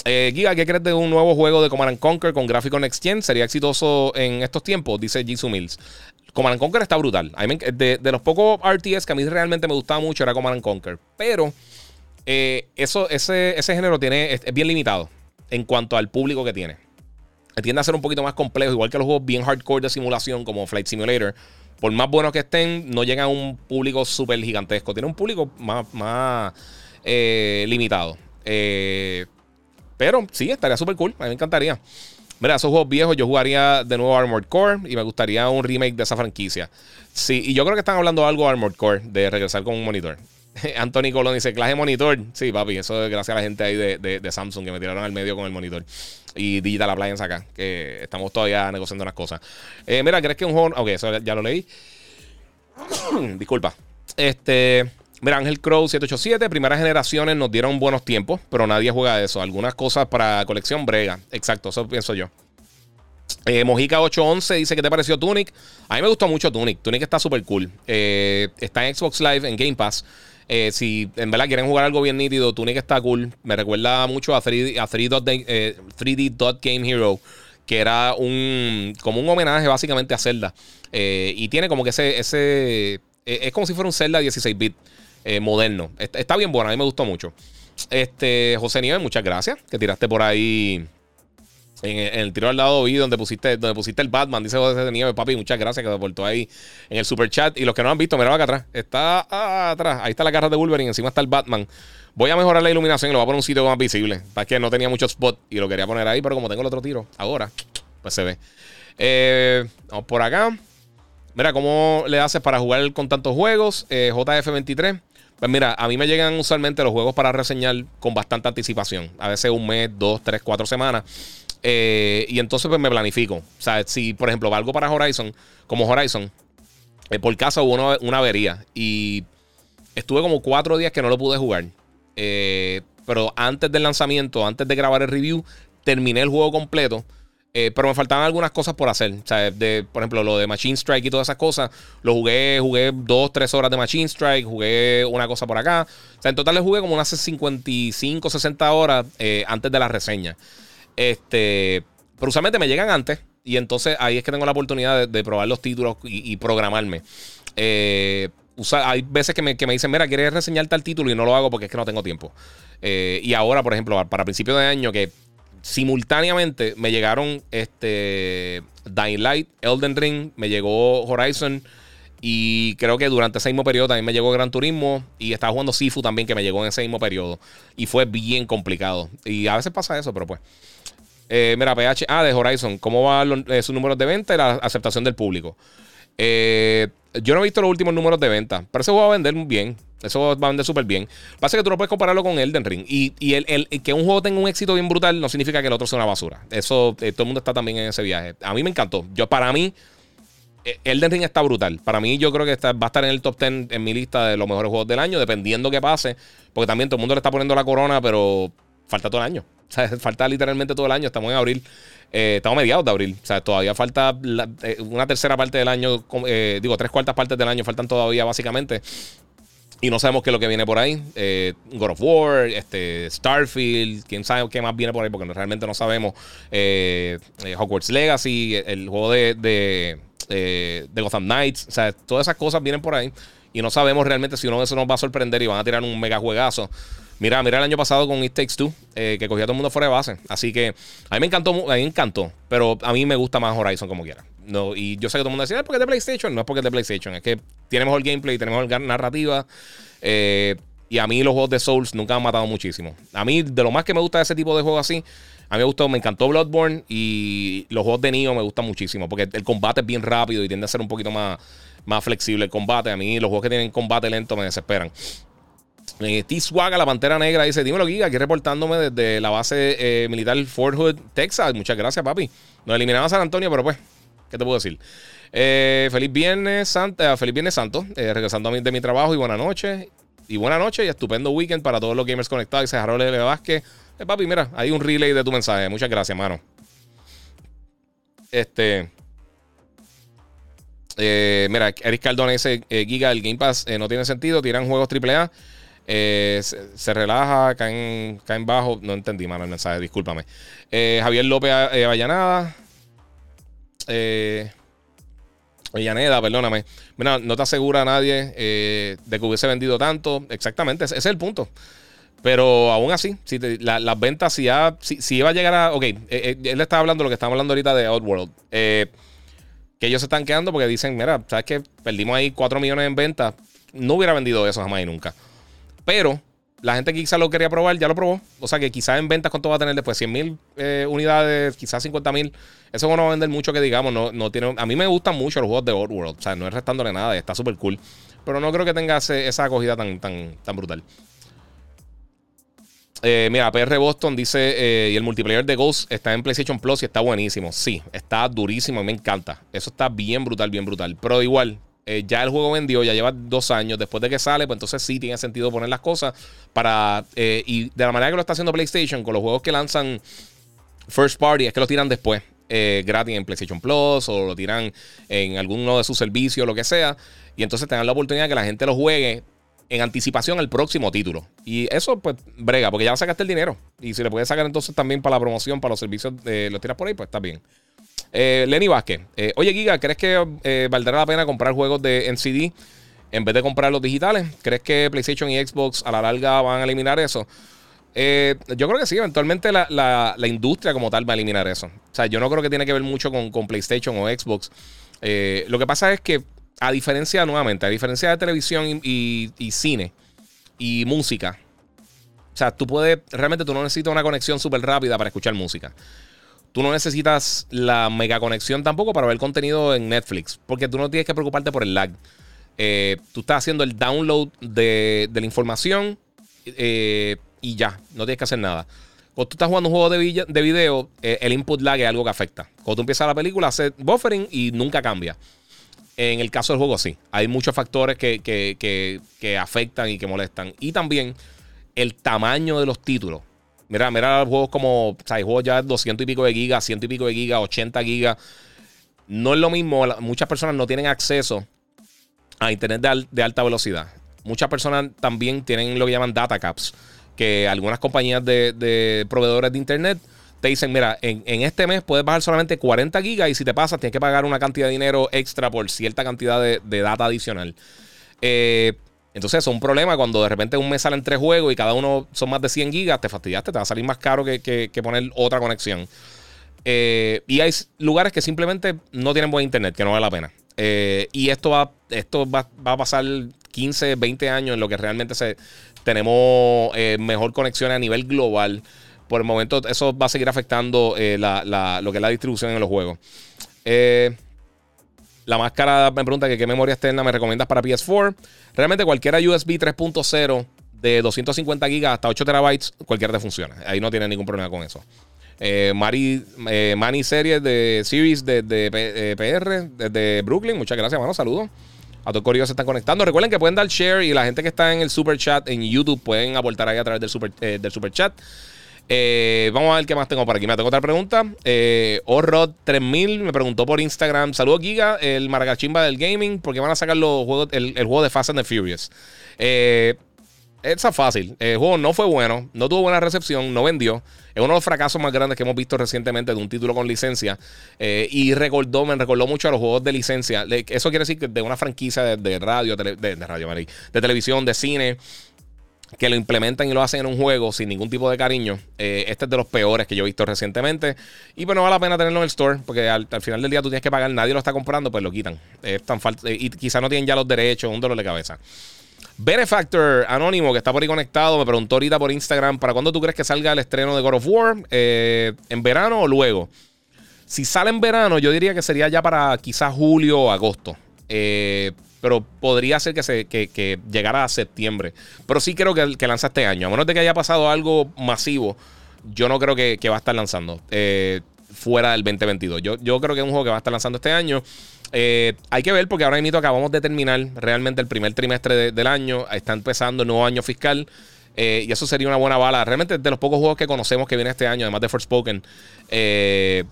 Eh, Giga, ¿qué crees de un nuevo juego de Command and Conquer con gráficos Next Gen? ¿Sería exitoso en estos tiempos? Dice Jisoo Mills. Command and Conquer está brutal. De, los pocos RTS que a mí realmente me gustaba mucho era Command and Conquer. Pero eh, eso, ese, ese género tiene, es bien limitado en cuanto al público que tiene. Tiende a ser un poquito más complejo, igual que los juegos bien hardcore de simulación como Flight Simulator. Por más buenos que estén, no llegan a un público súper gigantesco. Tiene un público más, más eh, limitado. Eh, pero sí, estaría súper cool. A mí me encantaría. Mira, esos juegos viejos yo jugaría de nuevo Armored Core y me gustaría un remake de esa franquicia. Sí, y yo creo que están hablando algo de Armored Core, de regresar con un monitor. Anthony Colón dice, clase monitor. Sí, papi, eso es gracias a la gente ahí de, Samsung que me tiraron al medio con el monitor. Y Digital Appliance acá, que estamos todavía negociando unas cosas. Eh, mira, ¿crees que un juego... Ok, eso ya lo leí. Disculpa. Este... Mira, Ángel Crow 787, primeras generaciones nos dieron buenos tiempos, pero nadie juega eso. Algunas cosas para colección brega. Exacto, eso pienso yo. Eh, Mojica 811 dice que te pareció Tunic. A mí me gustó mucho Tunic. Tunic está súper cool. Eh, está en Xbox Live, en Game Pass. Eh, si en verdad quieren jugar algo bien nítido, Tunic está cool. Me recuerda mucho a 3D, a 3D, Dot, eh, 3D Dot Game Hero, que era un como un homenaje básicamente a Zelda. Eh, y tiene como que ese, ese es como si fuera un Zelda 16-bit eh, moderno. Está, está bien bueno, a mí me gustó mucho. Este, José Nieves, muchas gracias. Que tiraste por ahí En, el tiro al lado vi donde pusiste, donde pusiste el Batman, dice José de Nieve, papi, muchas gracias que te aportó ahí en el super chat. Y los que no han visto, mira acá atrás. Está atrás. Ahí está la garra de Wolverine, encima está el Batman. Voy a mejorar la iluminación y lo voy a poner un sitio más visible. Para que no tenía mucho spot y lo quería poner ahí, pero como tengo el otro tiro, ahora, pues se ve. Eh, vamos por acá. Mira, ¿cómo le haces para jugar con tantos juegos? Eh, JF23. Pues mira, a mí me llegan usualmente los juegos para reseñar con bastante anticipación. A veces un mes, dos, tres, cuatro semanas. Eh, y entonces pues me planifico. O sea, si por ejemplo valgo para Horizon, como Horizon, eh, por casa hubo una, avería. Y estuve como cuatro días que no lo pude jugar. pero antes del lanzamiento, antes de grabar el review, terminé el juego completo. Eh, pero me faltaban algunas cosas por hacer. O sea, de, por ejemplo, lo de Machine Strike y todas esas cosas. Lo jugué, jugué dos, tres horas de Machine Strike, jugué una cosa por acá. O sea, en total le jugué como unas 55, 60 horas eh, antes de la reseña. Este, pero usualmente me llegan antes. Y entonces ahí es que tengo la oportunidad de, probar los títulos y, programarme. Eh, hay veces que me, dicen, mira, ¿quieres reseñar tal título? Y no lo hago porque es que no tengo tiempo. y ahora, por ejemplo, para principios de año, que simultáneamente me llegaron este Dying Light, Elden Ring, me llegó Horizon. Y creo que durante ese mismo periodo también me llegó Gran Turismo. Y estaba jugando Sifu también, que me llegó en ese mismo periodo. Y fue bien complicado. Y a veces pasa eso, pero pues. Eh, mira, PH. Ah, de Horizon. ¿Cómo van eh, sus números de venta y la aceptación del público? Eh, yo no he visto los últimos números de venta. Pero ese juego va a vender bien. Eso va a vender súper bien. Pasa que tú no puedes compararlo con Elden Ring. Y, y el, que un juego tenga un éxito bien brutal no significa que el otro sea una basura. Eso, todo el mundo está también en ese viaje. A mí me encantó. Yo, para mí, Elden Ring está brutal. Para mí, yo creo que está, va a estar en el top 10 en mi lista de los mejores juegos del año, dependiendo qué pase. Porque también todo el mundo le está poniendo la corona, pero falta todo el año. O sea, falta literalmente todo el año. Estamos en abril. Eh, estamos mediados de abril. O sea, todavía falta una tercera parte del año. digo, tres cuartas partes del año faltan todavía, básicamente. Y no sabemos qué es lo que viene por ahí. Eh, God of War, este, Starfield, quién sabe qué más viene por ahí, porque realmente no sabemos. Eh, eh, Hogwarts Legacy, el juego de, de, Gotham Knights. O sea, todas esas cosas vienen por ahí. Y no sabemos realmente si uno de esos nos va a sorprender y van a tirar un mega juegazo. Mira, mira el año pasado con It Takes Two, que cogía a todo el mundo fuera de base. Así que a mí me encantó, a mí me encantó. Pero a mí me gusta más Horizon como quiera. No, y yo sé que todo el mundo decía, es porque es de PlayStation. No es porque es de PlayStation, es que tiene mejor gameplay, tiene mejor narrativa. Eh, y a mí los juegos de Souls nunca han matado muchísimo. A mí, de lo más que me gusta de ese tipo de juegos así, a mí me gustó, me encantó Bloodborne y los juegos de Nioh me gustan muchísimo porque el combate es bien rápido y tiende a ser un poquito más, más flexible el combate. A mí los juegos que tienen combate lento me desesperan. Eh, la pantera negra, dice: Dímelo, Giga, aquí reportándome desde la base eh, militar Fort Hood, Texas. Muchas gracias, papi. Nos eliminaron a San Antonio, pero pues, ¿qué te puedo decir? Eh, feliz Viernes Santo, eh, feliz Viernes Santo, eh, regresando a mí de mi trabajo y buena noche. Y buena noche y estupendo weekend para todos los gamers conectados. Dice Harold L. Vázquez. papi, mira, hay un relay de tu mensaje. Muchas gracias, mano. Este. mira, Eric Cardona dice: Giga, el Game Pass no tiene sentido. Tiran juegos AAA. Se, relaja, caen, caen bajo. No entendí, mano, el mensaje, discúlpame. Javier López. Eh. Villaneda, perdóname. Mira, no te asegura a nadie eh, de que hubiese vendido tanto. Exactamente, ese, es el punto. Pero aún así, si las ventas, si, ya, si, iba a llegar a. Ok, eh, eh, él estaba hablando lo que estamos hablando ahorita de Outworld. que ellos se están quedando porque dicen, mira, ¿sabes qué? Perdimos ahí 4 millones en ventas. No hubiera vendido eso jamás y nunca. Pero la gente que quizás lo quería probar ya lo probó. O sea que quizás en ventas, ¿cuánto va a tener después? 100 mil unidades, quizás 50 mil. Eso no va a vender mucho que digamos. No, no tiene, a mí me gustan mucho los juegos de World, O sea, no es restándole nada. Está súper cool. Pero no creo que tenga esa acogida tan, tan, tan brutal. Eh, mira, PR Boston dice, eh, y el multiplayer de Ghost está en PlayStation Plus y está buenísimo. Sí, está durísimo, me encanta. Eso está bien brutal, bien brutal. Pero igual, eh, ya el juego vendió, ya lleva dos años. Después de que sale, pues entonces sí tiene sentido poner las cosas para... y de la manera que lo está haciendo PlayStation, con los juegos que lanzan First Party, es que los tiran después. Eh, gratis en PlayStation Plus o lo tiran en alguno de sus servicios, lo que sea. Y entonces tengan la oportunidad de que la gente lo juegue en anticipación al próximo título. Y eso, pues, brega, porque ya sacaste el dinero. Y si le puedes sacar entonces también para la promoción, para los servicios, de los tiras por ahí, pues está bien. Eh, Lenny Vázquez. Eh, Oye, Giga, ¿crees que valdrá la pena comprar juegos de NCD en vez de comprar los digitales? ¿Crees que PlayStation y Xbox a la larga van a eliminar eso? Eh, yo creo que sí, eventualmente la, industria como tal va a eliminar eso. O sea, yo no creo que tiene que ver mucho con, PlayStation o Xbox. Eh, lo que pasa es que, a diferencia, nuevamente, a diferencia de televisión y, cine y música, o sea, tú puedes, realmente tú no necesitas una conexión súper rápida para escuchar música. Tú no necesitas la mega conexión tampoco para ver contenido en Netflix, porque tú no tienes que preocuparte por el lag. Eh, tú estás haciendo el download de, la información eh, y ya, no tienes que hacer nada. Cuando tú estás jugando un juego de, de video, eh, el input lag es algo que afecta. Cuando tú empiezas la película, hace buffering y nunca cambia. En el caso del juego, sí. Hay muchos factores que, afectan y que molestan. Y también el tamaño de los títulos. Mira, mira juegos como, o sea, hay juegos ya de 200 y pico de gigas, 100 y pico de gigas, 80 gigas. No es lo mismo, muchas personas no tienen acceso a internet de alta velocidad. Muchas personas también tienen lo que llaman data caps, que algunas compañías de, proveedores de internet te dicen, mira, en, este mes puedes bajar solamente 40 gigas y si te pasas tienes que pagar una cantidad de dinero extra por cierta cantidad de, data adicional. Eh, entonces es un problema cuando de repente un mes salen tres juegos y cada uno son más de 100 gigas, te fastidiaste, te va a salir más caro que, poner otra conexión. Eh, y hay lugares que simplemente no tienen buen internet, que no vale la pena. Eh, y esto va, esto va, a pasar 15, 20 años en lo que realmente se, tenemos eh, mejor conexión a nivel global. Por el momento, eso va a seguir afectando eh, lo que es la distribución en los juegos. La máscara me pregunta que qué memoria externa me recomiendas para PS4. Realmente cualquiera USB 3.0 de 250 GB hasta 8 terabytes, cualquiera te funciona. Ahí no tiene ningún problema con eso. Eh, Mari, eh, Manny Series de Series de, PR, desde Brooklyn. Muchas gracias, hermano. Saludos. A todos los se están conectando. Recuerden que pueden dar share y la gente que está en el super chat en YouTube pueden aportar ahí a través del super, eh, del super chat. Eh, vamos a ver qué más tengo por aquí. Me tengo otra pregunta. Eh, 3000 me preguntó por Instagram. Saludos, Giga, el maragachimba del gaming. porque van a sacar los juegos, el, juego de Fast and the Furious? Eh, esa es fácil. El juego no fue bueno, no tuvo buena recepción, no vendió. Es uno de los fracasos más grandes que hemos visto recientemente de un título con licencia. Eh, y recordó, me recordó mucho a los juegos de licencia. Eso quiere decir que de una franquicia de, radio, de, radio, de televisión, de cine, que lo implementan y lo hacen en un juego sin ningún tipo de cariño. Eh, este es de los peores que yo he visto recientemente. Y pues no vale la pena tenerlo en el store, porque al, final del día tú tienes que pagar, nadie lo está comprando, pues lo quitan. Es tan y quizás no tienen ya los derechos, un dolor de cabeza. Benefactor Anónimo, que está por ahí conectado, me preguntó ahorita por Instagram, ¿para cuándo tú crees que salga el estreno de God of War? Eh, ¿En verano o luego? Si sale en verano, yo diría que sería ya para quizás julio o agosto. Eh, pero podría ser que, se, que, llegara a septiembre. Pero sí creo que, que, lanza este año. A menos de que haya pasado algo masivo, yo no creo que, va a estar lanzando eh, fuera del 2022. Yo, yo creo que es un juego que va a estar lanzando este año. Eh, hay que ver porque ahora mismo acabamos de terminar realmente el primer trimestre del año. Está empezando el nuevo año fiscal. Eh, y eso sería una buena bala. Realmente de los pocos juegos que conocemos que viene este año, además de Forspoken. Eh,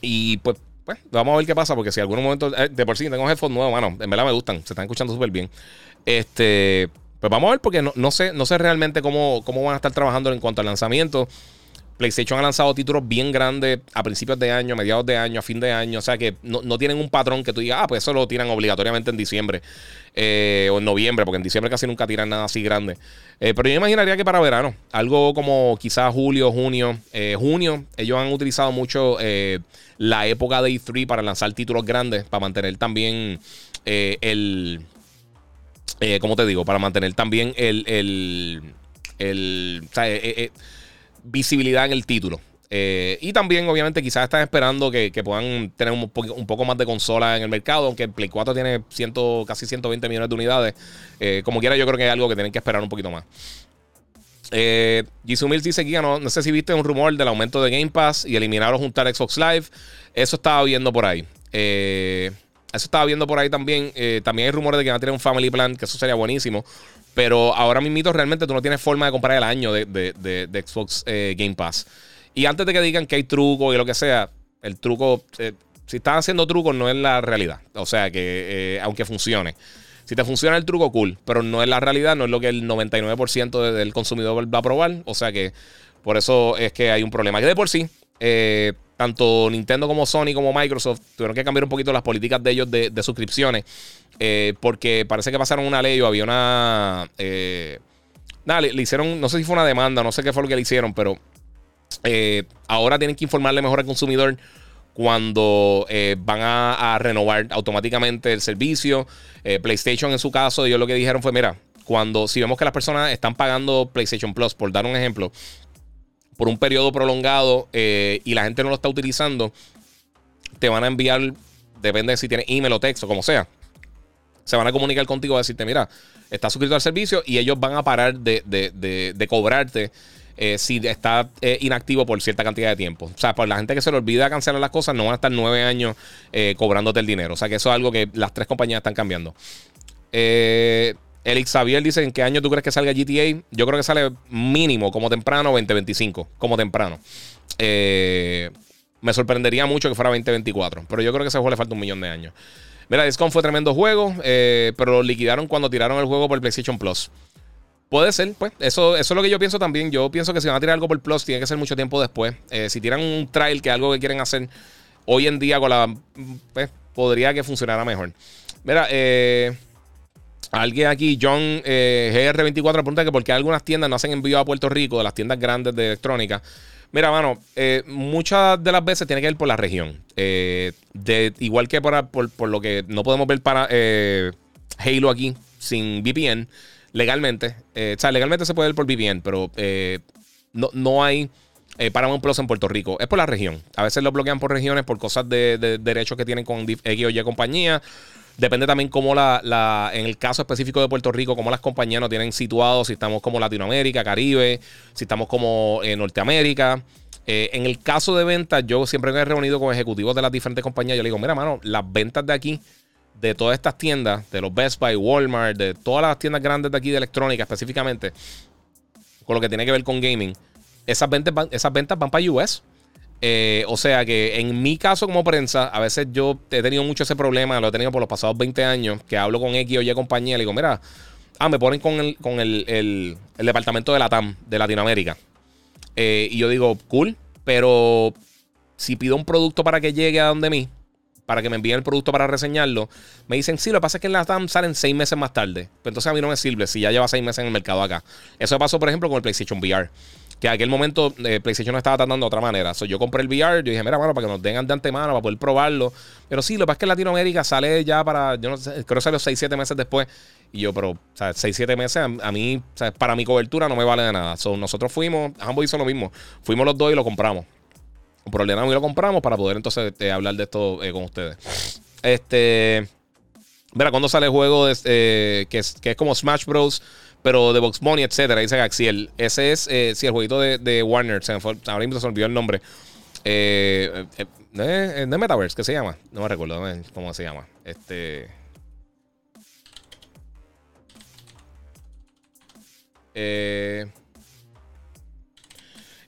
y pues, pues, vamos a ver qué pasa. Porque si algún momento. de por sí tengo headphones nuevos, bueno, en verdad me gustan. Se están escuchando súper bien. Este. Pues vamos a ver porque no, no, sé, no sé realmente cómo, cómo van a estar trabajando en cuanto al lanzamiento. PlayStation ha lanzado títulos bien grandes a principios de año, a mediados de año, a fin de año. O sea que no, tienen un patrón que tú digas, ah, pues eso lo tiran obligatoriamente en diciembre eh, o en noviembre, porque en diciembre casi nunca tiran nada así grande. Eh, pero yo imaginaría que para verano, algo como quizás julio, junio. Eh, junio, ellos han utilizado mucho la época de E3 para lanzar títulos grandes, para mantener también el. ¿Cómo te digo? Para mantener también el. el, el o sea, visibilidad en el título. Eh, y también, obviamente, quizás están esperando que, puedan tener un, poco más de consola en el mercado, aunque el Play 4 tiene ciento, casi 120 millones de unidades. Eh, como quiera, yo creo que es algo que tienen que esperar un poquito más. Eh, Jisumil dice aquí, no, no sé si viste un rumor del aumento de Game Pass y eliminaron juntar Xbox Live. Eso estaba viendo por ahí. eso estaba viendo por ahí también. también hay rumores de que van a tener un Family Plan, que eso sería buenísimo. Pero ahora mismo realmente tú no tienes forma de comprar el año de, Xbox eh, Game Pass. Y antes de que digan que hay truco y lo que sea, el truco, eh, si están haciendo trucos no es la realidad. O sea que, eh, aunque funcione. Si te funciona el truco, cool. Pero no es la realidad, no es lo que el 99% del consumidor va a probar. O sea que por eso es que hay un problema. Que de por sí, tanto Nintendo como Sony como Microsoft tuvieron que cambiar un poquito las políticas de ellos de, suscripciones. Eh, porque parece que pasaron una ley o había una, eh, nada, le, hicieron, no sé si fue una demanda, no sé qué fue lo que le hicieron, pero eh, ahora tienen que informarle mejor al consumidor cuando van a, renovar automáticamente el servicio. PlayStation en su caso, ellos lo que dijeron fue, mira, cuando si vemos que las personas están pagando PlayStation Plus, por dar un ejemplo, por un periodo prolongado y la gente no lo está utilizando, te van a enviar, depende de si tienes email o texto, como sea se van a comunicar contigo a decirte, mira, estás suscrito al servicio y ellos van a parar de, cobrarte eh, si está eh, inactivo por cierta cantidad de tiempo. O sea, por la gente que se le olvida cancelar las cosas, no van a estar nueve años eh, cobrándote el dinero. O sea, que eso es algo que las tres compañías están cambiando. Eh, el Xavier dice: ¿En qué año tú crees que salga GTA? Yo creo que sale mínimo, como temprano, 2025. Como temprano. me sorprendería mucho que fuera 2024. Pero yo creo que ese juego le falta un millón de años. Mira, Discon fue tremendo juego, eh, pero lo liquidaron cuando tiraron el juego por PlayStation Plus. Puede ser, pues. Eso, es lo que yo pienso también. Yo pienso que si van a tirar algo por Plus, tiene que ser mucho tiempo después. Eh, si tiran un trial, que es algo que quieren hacer hoy en día con la. Pues, podría que funcionara mejor. Mira, eh. Alguien aquí, John GR24, pregunta que por qué algunas tiendas no hacen envío a Puerto Rico de las tiendas grandes de electrónica. Mira, mano, eh, muchas de las veces tiene que ver por la región. Eh, igual que por, por, lo que no podemos ver para eh, Halo aquí sin VPN legalmente. o sea, legalmente se puede ver por VPN, pero no, no hay Paramount Plus en Puerto Rico. Es por la región. A veces lo bloquean por regiones por cosas de, derechos que tienen con X o Y compañía. Depende también cómo la, en el caso específico de Puerto Rico, cómo las compañías nos tienen situados, si estamos como Latinoamérica, Caribe, si estamos como en Norteamérica. Eh, en el caso de ventas, yo siempre me he reunido con ejecutivos de las diferentes compañías. Yo le digo, mira, mano, las ventas de aquí, de todas estas tiendas, de los Best Buy, Walmart, de todas las tiendas grandes de aquí de electrónica específicamente, con lo que tiene que ver con gaming, esas ventas esas ventas van para US. Eh, o sea que en mi caso como prensa, a veces yo he tenido mucho ese problema, lo he tenido por los pasados 20 años, que hablo con X o Y compañía, le digo, mira, ah, me ponen con el, con el, departamento de la TAM, de Latinoamérica. Eh, y yo digo, cool, pero si pido un producto para que llegue a donde mí, para que me envíen el producto para reseñarlo, me dicen, sí, lo que pasa es que en la TAM salen seis meses más tarde. Pero entonces a mí no me sirve si ya lleva seis meses en el mercado acá. Eso pasó, por ejemplo, con el PlayStation VR que en aquel momento eh, PlayStation no estaba tratando de otra manera. Yo compré el VR, yo dije, mira, mano, para que nos den de antemano, para poder probarlo. Pero sí, lo que pasa es que Latinoamérica sale ya para, yo no sé, creo que salió 6, 7 meses después. Y yo, pero, o sea, 6, 7 meses a, mí, para mi cobertura no me vale de nada. So, nosotros fuimos, ambos hizo lo mismo. Fuimos los dos y lo compramos. Por el y lo compramos para poder entonces eh, hablar de esto eh, con ustedes. Este. Mira, cuando sale el juego que, es, que es como Smash Bros pero de Box Money, etcétera, dice Gaxiel. Ese es, eh, sí, el jueguito de, Warner. Se me fue, ahora mismo se olvidó el nombre. Eh, eh, eh, de Metaverse, ¿qué se llama? No me recuerdo cómo se llama. Este.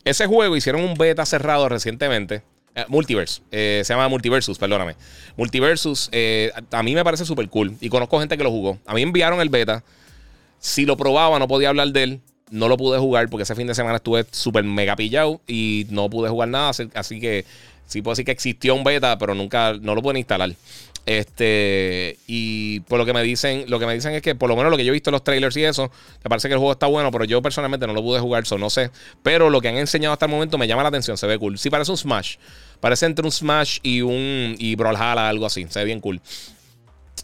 ese juego hicieron un beta cerrado recientemente. Multiverse, se llama Multiversus, perdóname. Multiversus, a mí me parece súper cool. Y conozco gente que lo jugó. A mí enviaron el beta. Si lo probaba, no podía hablar de él. No lo pude jugar porque ese fin de semana estuve súper mega pillado y no pude jugar nada. Así que sí puedo decir que existió un beta, pero nunca no lo pude instalar. Este, y por lo que me dicen, lo que me dicen es que por lo menos lo que yo he visto en los trailers y eso, me parece que el juego está bueno, pero yo personalmente no lo pude jugar, eso no sé. Pero lo que han enseñado hasta el momento me llama la atención, se ve cool. Sí parece un Smash. Parece entre un Smash y un y Brawlhalla, algo así. Se ve bien cool.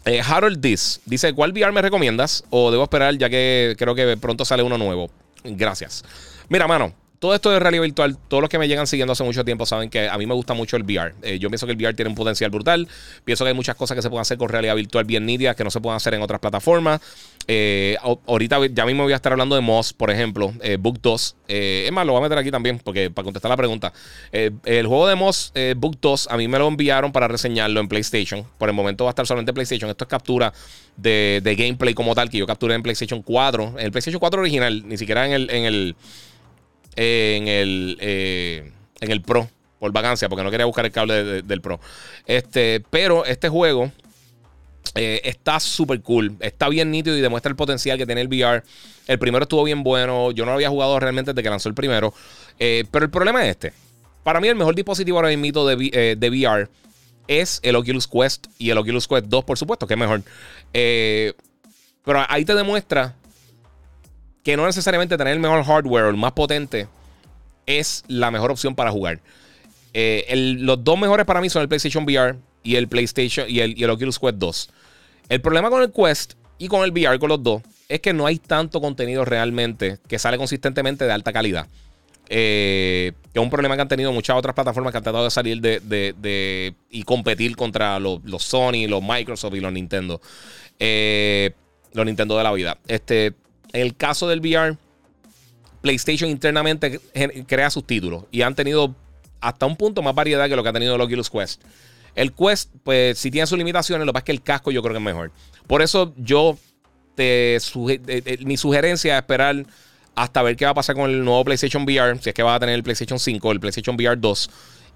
Eh, Harold Dis dice: ¿Cuál VR me recomiendas? O debo esperar ya que creo que pronto sale uno nuevo. Gracias. Mira, mano, todo esto de realidad virtual, todos los que me llegan siguiendo hace mucho tiempo saben que a mí me gusta mucho el VR. Eh, yo pienso que el VR tiene un potencial brutal. Pienso que hay muchas cosas que se pueden hacer con realidad virtual bien nítidas que no se pueden hacer en otras plataformas. Eh, ahorita ya mismo voy a estar hablando de Moss, por ejemplo, eh, Book 2. es más, lo voy a meter aquí también porque para contestar la pregunta. el juego de Moss, Book 2, a mí me lo enviaron para reseñarlo en PlayStation. Por el momento va a estar solamente en PlayStation. Esto es captura de, gameplay como tal que yo capturé en PlayStation 4. En el PlayStation 4 original, ni siquiera en el, en el en el, eh, en el Pro por vacancia, porque no quería buscar el cable del Pro. Este, pero este juego eh, está súper cool. Está bien nítido y demuestra el potencial que tiene el VR. El primero estuvo bien bueno. Yo no lo había jugado realmente desde que lanzó el primero. Eh, pero el problema es este. Para mí, el mejor dispositivo ahora mismo de, de VR es el Oculus Quest y el Oculus Quest 2, por supuesto, que es mejor. pero ahí te demuestra que no necesariamente tener el mejor hardware o el más potente es la mejor opción para jugar. Eh, los dos mejores para mí son el PlayStation VR y el PlayStation y el, y el Oculus Quest 2. El problema con el Quest y con el VR, con los dos, es que no hay tanto contenido realmente que sale consistentemente de alta calidad. Eh, que es un problema que han tenido muchas otras plataformas que han tratado de salir de, y competir contra los, Sony, los Microsoft y los Nintendo. Eh, los Nintendo de la vida. Este, en el caso del VR, PlayStation internamente crea sus títulos y han tenido hasta un punto más variedad que lo que ha tenido el Oculus Quest. El Quest, pues, si tiene sus limitaciones, lo que pasa es que el casco yo creo que es mejor. Por eso yo te eh, eh, mi sugerencia es esperar hasta ver qué va a pasar con el nuevo PlayStation VR, si es que va a tener el PlayStation 5 el PlayStation VR 2.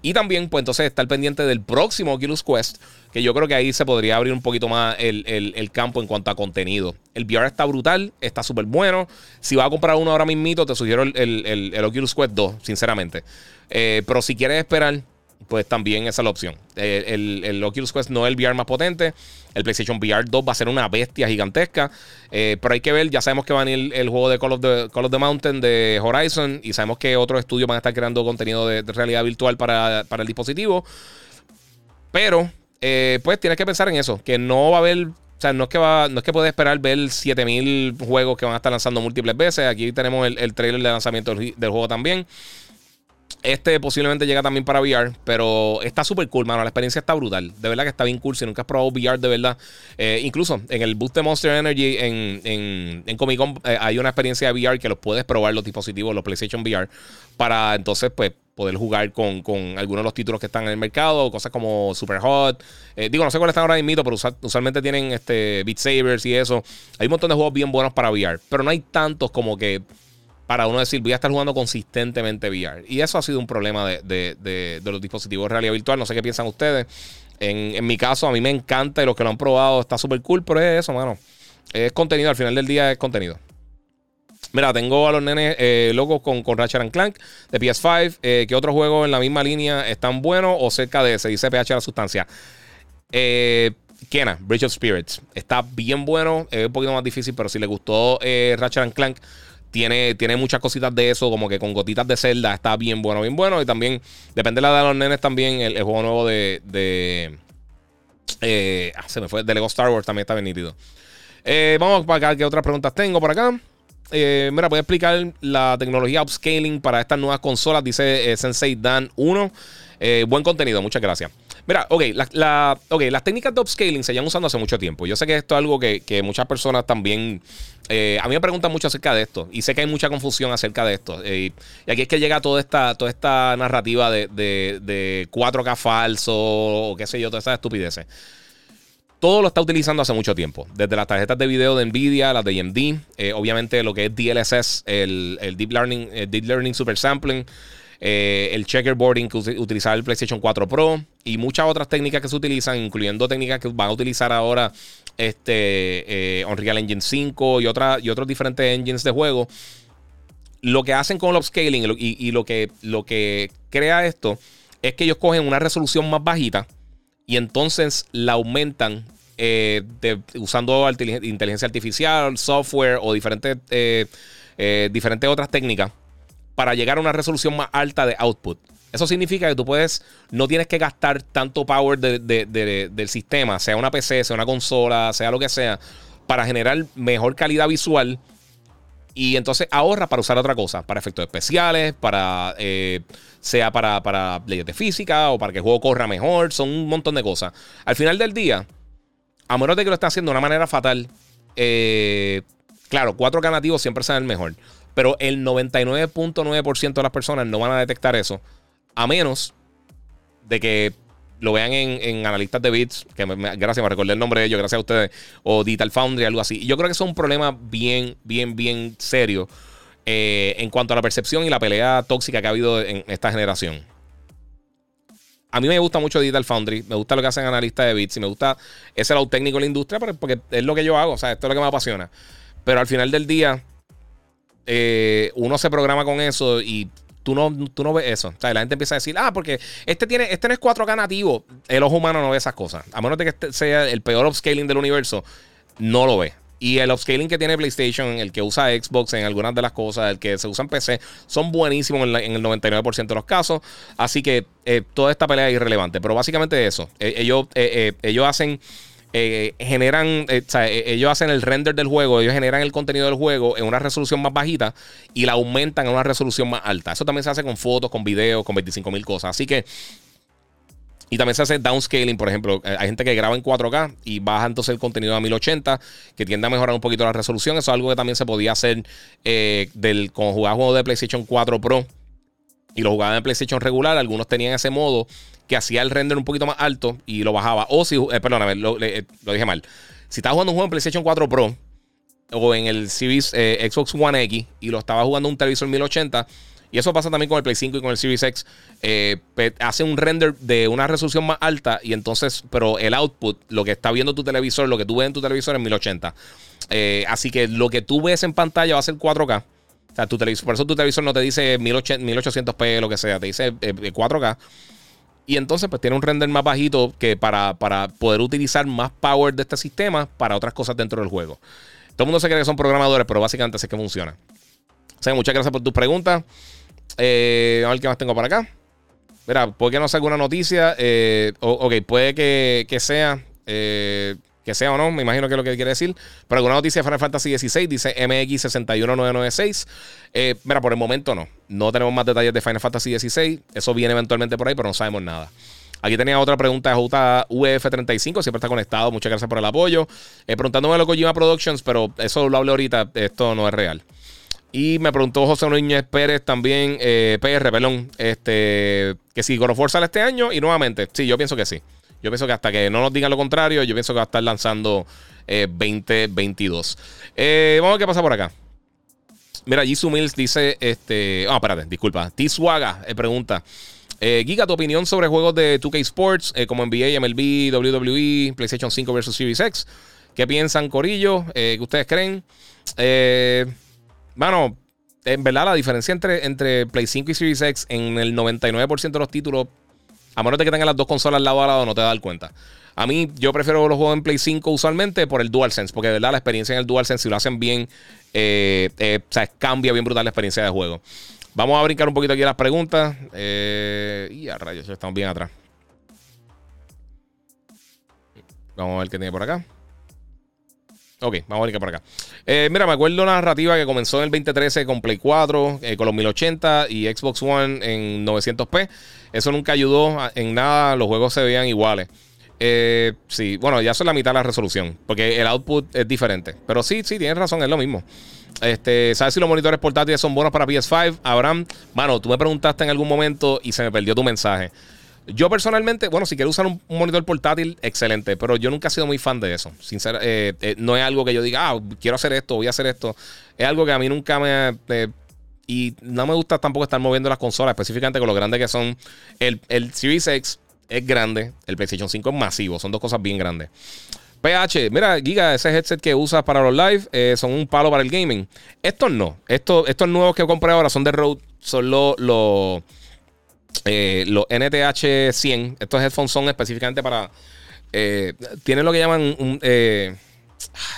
Y también, pues entonces, estar pendiente del próximo Oculus Quest, que yo creo que ahí se podría abrir un poquito más el, campo en cuanto a contenido. El VR está brutal, está súper bueno. Si vas a comprar uno ahora mismito, te sugiero el, Oculus Quest 2, sinceramente. Eh, pero si quieres esperar, pues también esa es la opción. Eh, el, Oculus Quest no es el VR más potente. El PlayStation VR 2 va a ser una bestia gigantesca. Eh, pero hay que ver, ya sabemos que va a venir el juego de Call of, the, Call of the Mountain de Horizon. Y sabemos que otros estudios van a estar creando contenido de, realidad virtual para, el dispositivo. Pero, eh, pues tienes que pensar en eso. Que no va a haber o sea, no es que va, no es que puedes esperar ver 7000 juegos que van a estar lanzando múltiples veces. Aquí tenemos el, trailer de lanzamiento del, juego también. Este posiblemente llega también para VR, pero está súper cool, mano. La experiencia está brutal. De verdad que está bien cool. Si nunca has probado VR, de verdad. Eh, incluso en el Boost de Monster Energy en, Comic Con eh, hay una experiencia de VR que los puedes probar los dispositivos, los PlayStation VR, para entonces, pues, poder jugar con, algunos de los títulos que están en el mercado, cosas como Super Hot. Eh, digo, no sé cuáles están ahora mismo, pero usualmente tienen este Beat Sabers y eso. Hay un montón de juegos bien buenos para VR, pero no hay tantos como que para uno decir, voy a estar jugando consistentemente VR. Y eso ha sido un problema de, los dispositivos de realidad virtual. No sé qué piensan ustedes. En, mi caso, a mí me encanta y los que lo han probado está súper cool, pero es eso, mano. Es contenido, al final del día es contenido. Mira, tengo a los nenes eh, locos con, con Ratchet Clank de PS5. Eh, ¿Qué otros juegos en la misma línea están buenos o cerca de ese? Dice PH la sustancia. Eh, Kena, Bridge of Spirits. Está bien bueno. Es un poquito más difícil, pero si le gustó eh, Ratchet Clank, tiene, tiene muchas cositas de eso, como que con gotitas de celda. Está bien bueno, bien bueno. Y también, depende de la de los nenes, también el, juego nuevo de. eh, ah, se me fue. De Lego Star Wars también está bien nítido. Eh, vamos para acá, ¿qué otras preguntas tengo por acá? Eh, mira, voy a explicar la tecnología upscaling para estas nuevas consolas, dice Sensei Dan 1. buen contenido, muchas gracias. Mira, ok, la, las técnicas de upscaling se llevan usando hace mucho tiempo. Yo sé que esto es algo que, muchas personas también. Eh, a mí me preguntan mucho acerca de esto. Y sé que hay mucha confusión acerca de esto. Eh, y aquí es que llega toda esta, toda esta narrativa de, de, 4K falso o qué sé yo, todas esas estupideces todo lo está utilizando hace mucho tiempo. Desde las tarjetas de video de Nvidia, las de AMD, eh, obviamente lo que es DLSS, el, el Deep Learning, el Deep Learning Super Sampling, eh, el checkerboarding que utilizaba el PlayStation 4 Pro y muchas otras técnicas que se utilizan, incluyendo técnicas que van a utilizar ahora este, eh, Unreal Engine 5 y, otra, y otros diferentes engines de juego. Lo que hacen con el upscaling y, lo, que, lo que crea esto es que ellos cogen una resolución más bajita y entonces la aumentan eh, usando inteligencia artificial, software o diferentes, diferentes otras técnicas para llegar a una resolución más alta de output. Eso significa que tú puedes, no tienes que gastar tanto power del sistema, sea una PC, sea una consola, sea lo que sea, para generar mejor calidad visual. Y entonces ahorra para usar otra cosa, para efectos especiales, para eh, sea para, para leyes de física o para que el juego corra mejor, son un montón de cosas. Al final del día, a menos de que lo esté haciendo de una manera fatal, eh, claro, cuatro nativos siempre serán el mejor. Pero el 99.9% de las personas no van a detectar eso. A menos de que lo vean en, analistas de bits, que gracias, me recordé el nombre de ellos, gracias a ustedes, o Digital Foundry, algo así. Y yo creo que eso es un problema bien, bien, bien serio eh, en cuanto a la percepción y la pelea tóxica que ha habido en esta generación. A mí me gusta mucho Digital Foundry, me gusta lo que hacen analistas de bits y me gusta ese lado técnico de la industria porque es lo que yo hago, o sea, esto es lo que me apasiona. Pero al final del día, eh, uno se programa con eso y tú no, tú no ves eso. O sea, la gente empieza a decir, ah, porque este tiene, este no es 4K nativo. El ojo humano no ve esas cosas. A menos de que este sea el peor upscaling del universo, no lo ve. Y el upscaling que tiene PlayStation, el que usa Xbox en algunas de las cosas, el que se usa en PC, son buenísimos en, el 99% de los casos. Así que eh, toda esta pelea es irrelevante. Pero básicamente eso. Eh, ellos, eh, ellos hacen. Generan, ellos hacen el render del juego, ellos generan el contenido del juego en una resolución más bajita y la aumentan a una resolución más alta. Eso también se hace con fotos, con videos, con 25 mil cosas. Así que y también se hace downscaling, por ejemplo. Eh, hay gente que graba en 4K y baja entonces el contenido a 1080, que tiende a mejorar un poquito la resolución. Eso es algo que también se podía hacer eh, del, cuando jugaba juegos de PlayStation 4 Pro y lo jugaba en PlayStation regular. Algunos tenían ese modo que hacía el render un poquito más alto y lo bajaba. O si, eh, perdóname, lo, dije mal. Si estaba jugando un juego en PlayStation 4 Pro o en el Series Xbox One X y lo estaba jugando un televisor 1080 y eso pasa también con el Play 5 y con el Series X. Eh, hace un render de una resolución más alta y entonces, pero el output, lo que está viendo tu televisor, lo que tú ves en tu televisor es 1080. Eh, así que lo que tú ves en pantalla va a ser 4K. O sea, tu televisor, por eso tu televisor no te dice 1800p, lo que sea, te dice 4K. Y entonces, pues tiene un render más bajito que para, para poder utilizar más power de este sistema para otras cosas dentro del juego. Todo el mundo se cree que son programadores, pero básicamente así que funciona. O sea, muchas gracias por tus preguntas. Eh, a ver qué más tengo por acá. Mira, puede que no sea alguna noticia. Eh, ok, puede que, sea. Eh, que sea o no, me imagino que es lo que quiere decir. Pero alguna noticia de Final Fantasy XVI dice MX61996. Eh, mira, por el momento no. No tenemos más detalles de Final Fantasy XVI. Eso viene eventualmente por ahí, pero no sabemos nada. Aquí tenía otra pregunta de JUF35, siempre está conectado. Muchas gracias por el apoyo. preguntándome lo Kojima Productions, pero eso lo hablé ahorita. Esto no es real. Y me preguntó José Núñez Pérez también, eh, PR, perdón, este, que si God of sale este año y nuevamente, sí, yo pienso que sí. Yo pienso que hasta que no nos digan lo contrario, yo pienso que va a estar lanzando 2022. Eh, vamos a ver qué pasa por acá. Mira, Jisoo Mills dice, este, ah, espérate, disculpa. T. Swaga eh, pregunta, eh, Giga, tu opinión sobre juegos de 2K Sports como NBA, MLB, WWE, PlayStation 5 versus Series X. ¿Qué piensan, Corillo? ¿Qué ustedes creen? Eh... Bueno, en verdad la diferencia entre, entre Play 5 y Series X en el 99% de los títulos, a menos de que tengan las dos consolas lado a lado, no te das cuenta. A mí, yo prefiero los juegos en Play 5 usualmente por el DualSense, porque de verdad la experiencia en el DualSense, si lo hacen bien, eh, eh, cambia bien brutal la experiencia de juego. Vamos a brincar un poquito aquí las preguntas. Eh, y a rayos, estamos bien atrás. Vamos a ver qué tiene por acá. Ok, vamos a ver por acá. Eh, mira, me acuerdo una narrativa que comenzó en el 2013 con Play 4, eh, con los 1080 y Xbox One en 900p. Eso nunca ayudó en nada, los juegos se veían iguales. Eh, sí, bueno, ya son la mitad de la resolución, porque el output es diferente. Pero sí, sí, tienes razón, es lo mismo. Este, ¿Sabes si los monitores portátiles son buenos para PS5? Abraham, mano, tú me preguntaste en algún momento y se me perdió tu mensaje. Yo personalmente, bueno, si quiero usar un, monitor portátil, excelente, pero yo nunca he sido muy fan de eso. Sinceramente, eh, eh, no es algo que yo diga, ah, quiero hacer esto, voy a hacer esto. Es algo que a mí nunca me... Eh, y no me gusta tampoco estar moviendo las consolas, específicamente con lo grande que son. El, el Series X es grande, el PlayStation 5 es masivo, son dos cosas bien grandes. PH, mira, Giga, ese headset que usas para los live son un palo para el gaming. Estos no. Estos, estos nuevos que compré ahora son de Rode, son los... Eh, los NTH 100, estos headphones son específicamente para. Eh, tienen lo que llaman un. Eh,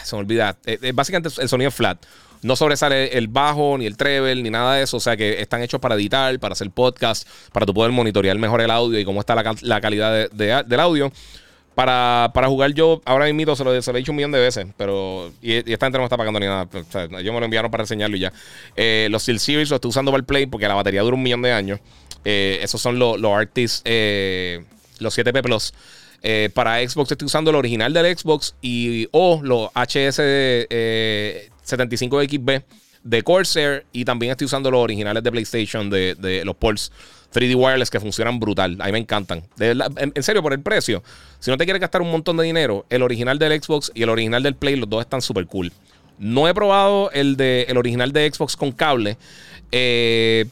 se me olvida. básicamente el sonido flat. No sobresale el bajo, ni el treble, ni nada de eso. O sea que están hechos para editar, para hacer podcast, para tu poder monitorear mejor el audio y cómo está la, calidad del audio. Para, jugar yo, ahora mismo se lo, se lo, he dicho un millón de veces, pero. Y, esta gente no me está pagando ni nada. O sea, ellos me lo enviaron para enseñarlo y ya. los Steel Series los estoy usando para el Play porque la batería dura un millón de años. Eh, esos son los, los Artis, eh, los 7P Plus. Eh, para Xbox estoy usando el original del Xbox y o los HS 75XB de Corsair y también estoy usando los originales de PlayStation de, los Pulse 3D Wireless que funcionan brutal. A mí me encantan. en, serio, por el precio. Si no te quieres gastar un montón de dinero, el original del Xbox y el original del Play, los dos están súper cool. No he probado el, de, el original de Xbox con cable. Eh,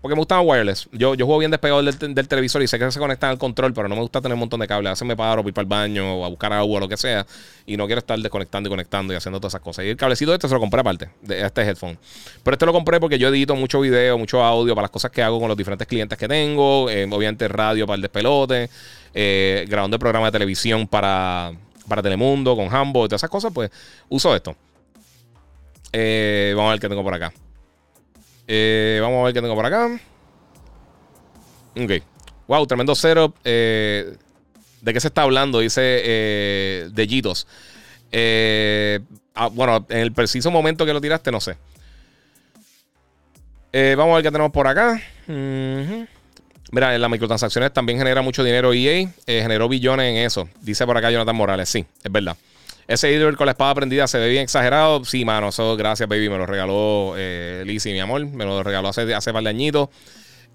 porque me gustaba wireless. Yo, yo juego bien despegado del, del, televisor y sé que se conecta al control, pero no me gusta tener un montón de cables. A veces me paro, ir para el baño o a buscar agua o lo que sea. Y no quiero estar desconectando y conectando y haciendo todas esas cosas. Y el cablecito este se lo compré aparte de este headphone. Pero este lo compré porque yo edito mucho video, mucho audio para las cosas que hago con los diferentes clientes que tengo. Eh, obviamente radio para el despelote. Eh, grabando el programa de televisión para, para Telemundo, con Hambo y todas esas cosas, pues uso esto. Eh, vamos a ver qué tengo por acá. Eh, vamos a ver qué tengo por acá. Ok. Wow, tremendo cero. ¿De qué se está hablando? Dice de Gitos. Ah, bueno, en el preciso momento que lo tiraste, no sé. vamos a ver qué tenemos por acá. Mira, en las microtransacciones también genera mucho dinero EA. generó billones en eso. Dice por acá Jonathan Morales. Sí, es verdad. Ese ídolo con la espada prendida se ve bien exagerado. Sí, mano, eso gracias, baby. Me lo regaló eh, Lizzie, mi amor. Me lo regaló hace, hace par de añitos.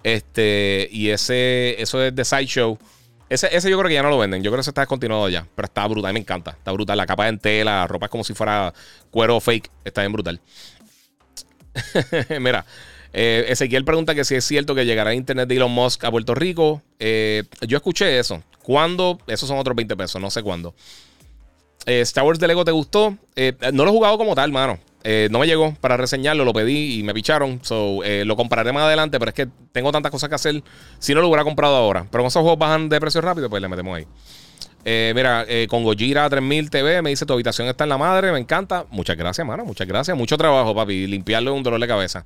Este, y ese, eso es de Sideshow. Ese, ese yo creo que ya no lo venden. Yo creo que se está descontinuado ya. Pero está brutal, me encanta. Está brutal. La capa en tela, la ropa es como si fuera cuero fake. Está bien brutal. Mira, eh, Ezequiel pregunta que si es cierto que llegará Internet de Elon Musk a Puerto Rico. Eh, yo escuché eso. ¿Cuándo? Esos son otros 20 pesos, no sé cuándo. Eh, Star Wars de Lego te gustó. Eh, no lo he jugado como tal, mano. Eh, no me llegó para reseñarlo, lo pedí y me picharon. So, lo compraré más adelante, pero es que tengo tantas cosas que hacer. Si no lo hubiera comprado ahora. Pero como esos juegos bajan de precio rápido, pues le metemos ahí. mira, con Gojira 3000 TV me dice tu habitación está en la madre, me encanta. Muchas gracias, mano. Muchas gracias. Mucho trabajo, papi. Limpiarlo es un dolor de cabeza.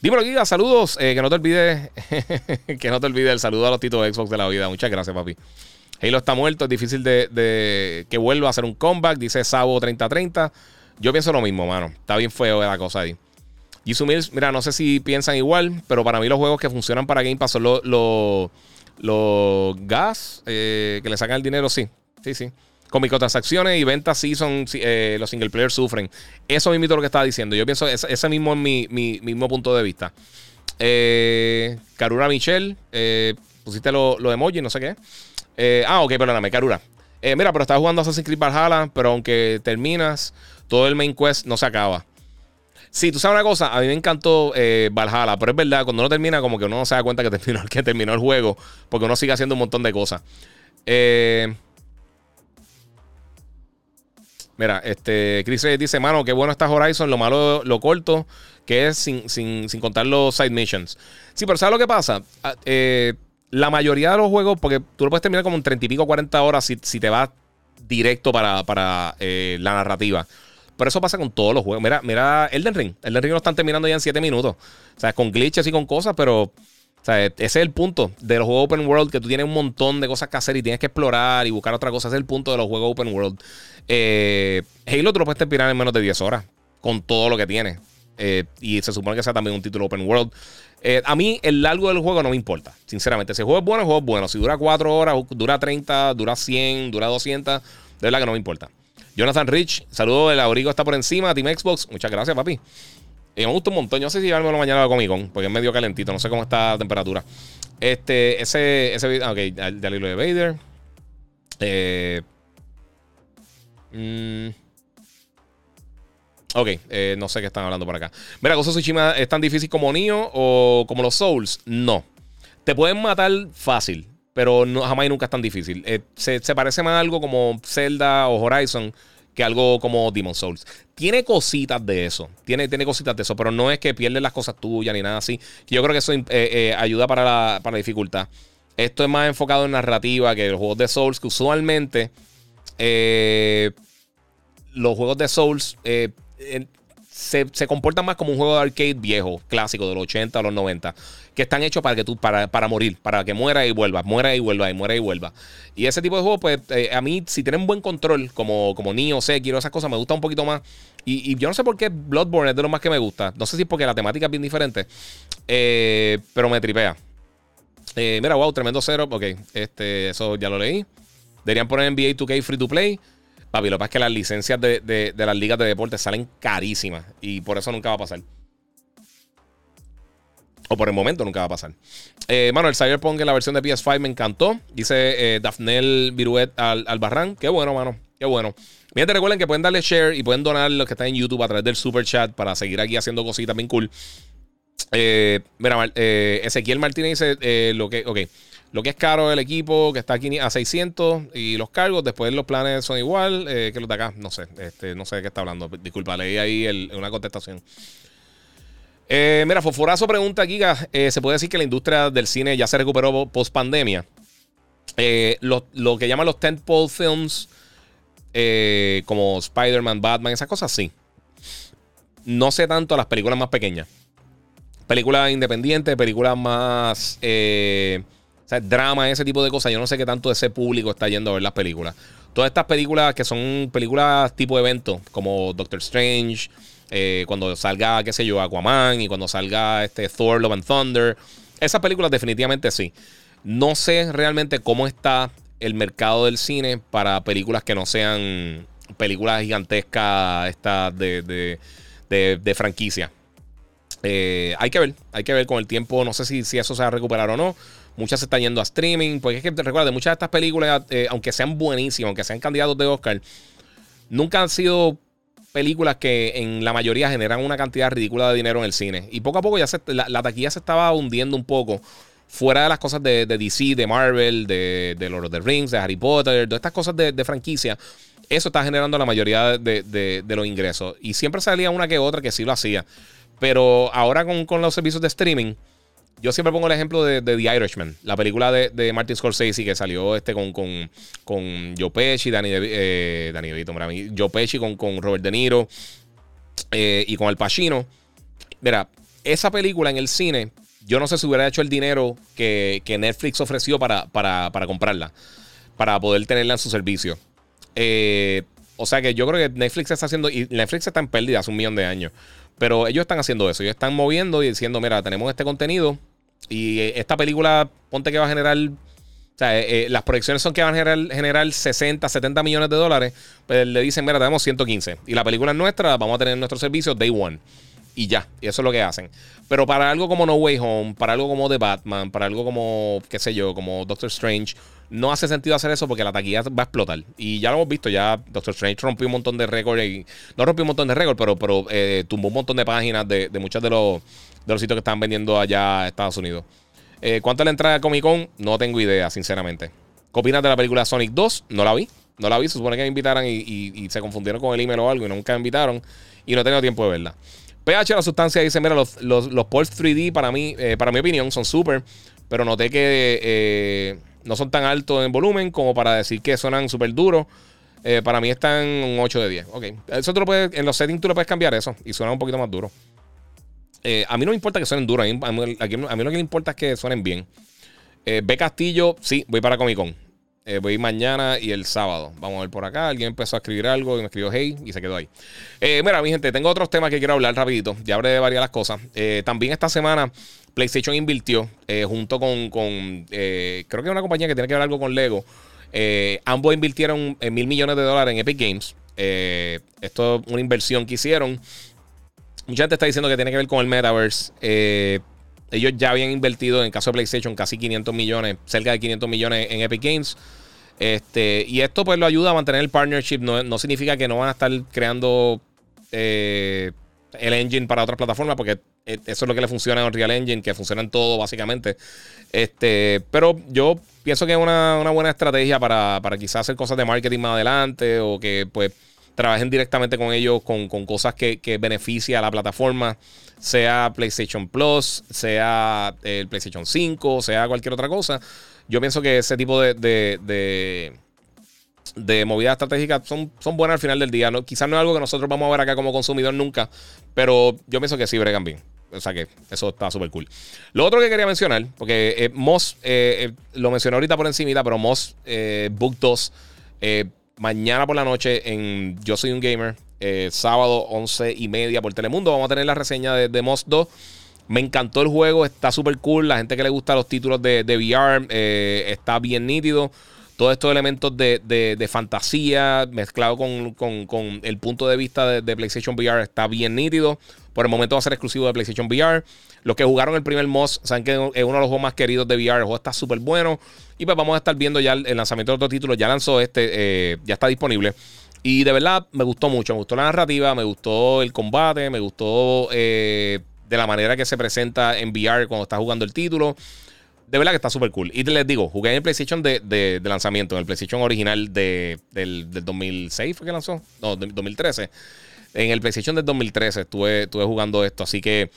Dímelo, Giga, saludos. que no te olvides. que no te olvides el saludo a los titos de Xbox de la vida. Muchas gracias, papi. Halo está muerto, es difícil de, que vuelva a hacer un comeback, dice Sabo 3030. Yo pienso lo mismo, mano. Está bien feo la cosa ahí. Jisoo Mills, mira, no sé si piensan igual, pero para mí los juegos que funcionan para Game Pass son los, los, gas eh, que le sacan el dinero, sí. Sí, sí. Con microtransacciones y ventas sí son eh, los single players sufren. Eso mismo es lo que estaba diciendo. Yo pienso, ese, mismo es mi, mismo punto de vista. Eh, Karura Michelle, pusiste los lo emojis, no sé qué. Eh, ah, ok, perdóname, Karura. Eh, mira, pero estás jugando Assassin's Creed Valhalla, pero aunque terminas, todo el main quest no se acaba. Sí, tú sabes una cosa, a mí me encantó eh, Valhalla, pero es verdad, cuando uno termina, como que uno no se da cuenta que terminó, el juego, porque uno sigue haciendo un montón de cosas. mira, este, Chris dice, mano, qué bueno está Horizon, lo malo, lo corto, que es sin, sin, sin contar los side missions. Sí, pero ¿sabes lo que pasa? Ah, eh, la mayoría de los juegos, porque tú lo puedes terminar como en 30 y pico, 40 horas si, te vas directo para, eh, la narrativa. Pero eso pasa con todos los juegos. Mira, mira Elden Ring. Elden Ring lo están terminando ya en 7 minutos. O sea, con glitches y con cosas, pero. O sea, ese es el punto de los juegos open world, que tú tienes un montón de cosas que hacer y tienes que explorar y buscar otra cosa. Ese es el punto de los juegos open world. Eh, Halo tú lo puedes terminar en menos de 10 horas, con todo lo que tiene. Eh, y se supone que sea también un título open world. Eh, a mí el largo del juego no me importa, sinceramente. Si el juego es bueno, el juego es bueno. Si dura 4 horas, dura 30, dura 100, dura 200, de verdad que no me importa. Jonathan Rich, saludo, el abrigo está por encima, Team Xbox. Muchas gracias, papi. Y me gusta un montón. Yo no sé si llevármelo mañana a Comic Con, porque es medio calentito, no sé cómo está la temperatura. Este, ese, ese video, ok, del hilo de Vader. Eh, mmm, Ok, eh, no sé qué están hablando por acá. Mira, Gozo Tsushima es tan difícil como Nioh o como los Souls. No. Te pueden matar fácil, pero no, jamás y nunca es tan difícil. Eh, se, parece más a algo como Zelda o Horizon que algo como Demon Souls. Tiene cositas de eso. Tiene, tiene cositas de eso, pero no es que pierdes las cosas tuyas ni nada así. Yo creo que eso eh, ayuda para la dificultad. Esto es más enfocado en narrativa que los juegos de Souls, que usualmente los juegos de Souls se, comportan más como un juego de arcade viejo, clásico, de los 80 a los 90, que están hechos para que tú, para, para morir, para que muera y vuelva, muera y vuelva, y muera y vuelva. Y ese tipo de juegos, pues, eh, a mí, si tienen buen control, como, como Nioh, Sekiro, esas cosas, me gusta un poquito más. Y, yo no sé por qué Bloodborne es de lo más que me gusta. No sé si es porque la temática es bien diferente, eh, pero me tripea. Eh, mira, wow, tremendo cero. Ok, este, eso ya lo leí. Deberían poner NBA 2K free to play. Papi, lo que pasa es que las licencias de, las ligas de deporte salen carísimas y por eso nunca va a pasar. O por el momento nunca va a pasar. Eh, mano, el Cyberpunk en la versión de PS5 me encantó. Dice eh, Daphnel Viruet al, Barran. Qué bueno, mano. Qué bueno. Miren, te recuerden que pueden darle share y pueden donar los que están en YouTube a través del super chat para seguir aquí haciendo cositas bien cool. Eh, mira, eh, Ezequiel Martínez dice lo que. Ok. Lo que es caro el equipo, que está aquí a 600 y los cargos, después los planes son igual eh, que los de acá. No sé, este, no sé de qué está hablando. Disculpa, leí ahí una contestación. Eh, mira, Fosforazo pregunta, Giga, eh, ¿se puede decir que la industria del cine ya se recuperó post pandemia? Lo, lo, que llaman los tentpole films, como Spider-Man, Batman, esas cosas sí. no sé tanto las películas más pequeñas. Películas independientes, películas más... Eh, drama, ese tipo de cosas. Yo no sé qué tanto ese público está yendo a ver las películas. Todas estas películas que son películas tipo evento, como Doctor Strange, eh, cuando salga, qué sé yo, Aquaman y cuando salga este Thor, Love and Thunder. Esas películas definitivamente sí. No sé realmente cómo está el mercado del cine para películas que no sean películas gigantescas estas de, de, franquicia. Eh, hay que ver, hay que ver con el tiempo. No sé si, si eso se va a recuperar o no. Muchas se están yendo a streaming. Porque es que recuerda, muchas de estas películas, eh, aunque sean buenísimas, aunque sean candidatos de Oscar, nunca han sido películas que en la mayoría generan una cantidad ridícula de dinero en el cine. Y poco a poco ya la, taquilla se estaba hundiendo un poco. Fuera de las cosas de, DC, de Marvel, de, Lord of the Rings, de Harry Potter, de estas cosas de, franquicia, eso está generando la mayoría de, los ingresos. Y siempre salía una que otra que sí lo hacía. Pero ahora con los servicios de streaming, yo siempre pongo el ejemplo de, The Irishman, la película de, Martin Scorsese que salió este con, con, con Joe Pesci, Danny, eh, Danny DeVito, Pesci con, con Robert De Niro eh, y con Al Pacino. Mira, esa película en el cine, yo no sé si hubiera hecho el dinero que, Netflix ofreció para, para, comprarla, para poder tenerla en su servicio. Eh, o sea que yo creo que Netflix está haciendo, y Netflix está en pérdida hace un millón de años. Pero ellos están haciendo eso. Ellos están moviendo y diciendo, mira, tenemos este contenido. Y eh, esta película, ponte que va a generar. O sea, eh, eh, las proyecciones son que van a generar, generar 60, 70 millones de dólares. Pues le dicen, mira, tenemos 115. Y la película es nuestra, vamos a tener nuestro servicio day one. Y ya, y eso es lo que hacen. Pero para algo como No Way Home, para algo como The Batman, para algo como, qué sé yo, como Doctor Strange, no hace sentido hacer eso porque la taquilla va a explotar. Y ya lo hemos visto, ya Doctor Strange rompió un montón de récords. No rompió un montón de récords, pero, pero tumbó un montón de páginas de, de muchos de los de los sitios que están vendiendo allá a Estados Unidos. Eh, ¿Cuánto es la entrada de Comic Con? No tengo idea, sinceramente. ¿Qué opinas de la película Sonic 2? No la vi. No la vi. Se supone que me invitaran y, se confundieron con el email o algo y nunca me invitaron. Y no he tenido tiempo de verla. PH, la sustancia, dice: Mira, los, los, 3D para mí, eh, para mi opinión, son súper. Pero noté que eh, no son tan altos en volumen como para decir que suenan súper duros. para mí están un 8 de 10. Ok. Eso tú lo en los settings tú lo puedes cambiar eso y suena un poquito más duro. Eh, a mí no me importa que suenen duros. A mí, lo que me importa es que suenen bien. Eh, B Castillo, sí, voy para Comic Con. Eh, voy mañana y el sábado. Vamos a ver por acá. Alguien empezó a escribir algo y me escribió hey y se quedó ahí. mira, mi gente, tengo otros temas que quiero hablar rapidito. Ya habré de varias las cosas. también esta semana PlayStation invirtió junto con, con creo que es una compañía que tiene que ver algo con Lego. ambos invirtieron mil millones de dólares en Epic Games. esto es una inversión que hicieron Mucha gente está diciendo que tiene que ver con el metaverse. Eh, ellos ya habían invertido, en caso de PlayStation, casi 500 millones, cerca de 500 millones en Epic Games. Este, y esto pues lo ayuda a mantener el partnership. No, significa que no van a estar creando eh, el engine para otras plataformas, porque e, eso es lo que le funciona a Unreal Engine, que funciona en todo básicamente. Este, pero yo pienso que es una, buena estrategia para, para quizás hacer cosas de marketing más adelante o que pues trabajen directamente con ellos con, cosas que, que beneficia a la plataforma, sea PlayStation Plus, sea el PlayStation 5, sea cualquier otra cosa. Yo pienso que ese tipo de, de, de, movidas estratégicas son, son buenas al final del día. ¿no? Quizás no es algo que nosotros vamos a ver acá como consumidor nunca, pero yo pienso que sí bregan bien. O sea que eso está súper cool. Lo otro que quería mencionar, porque eh, Moss, eh, eh, lo mencioné ahorita por encima, pero Moss Book 2 mañana por la noche en Yo Soy un Gamer, eh, sábado 11 y media por Telemundo. Vamos a tener la reseña de, de 2. Me encantó el juego, está súper cool. La gente que le gusta los títulos de, de VR eh, está bien nítido. Todos estos elementos de, fantasía mezclado con, el punto de vista de, PlayStation VR está bien nítido. Por el momento va a ser exclusivo de PlayStation VR. Los que jugaron el primer MOS saben que es uno de los juegos más queridos de VR. El juego está súper bueno. Y pues vamos a estar viendo ya el, lanzamiento de otro título. Ya lanzó este, eh, ya está disponible. Y de verdad me gustó mucho. Me gustó la narrativa, me gustó el combate, me gustó eh, de la manera que se presenta en VR cuando está jugando el título. De verdad que está súper cool. Y les digo, jugué en el PlayStation de, lanzamiento, en el PlayStation original del, 2006, ¿fue que lanzó? No, 2013. En el PlayStation del 2013 estuve, estuve jugando esto. Así que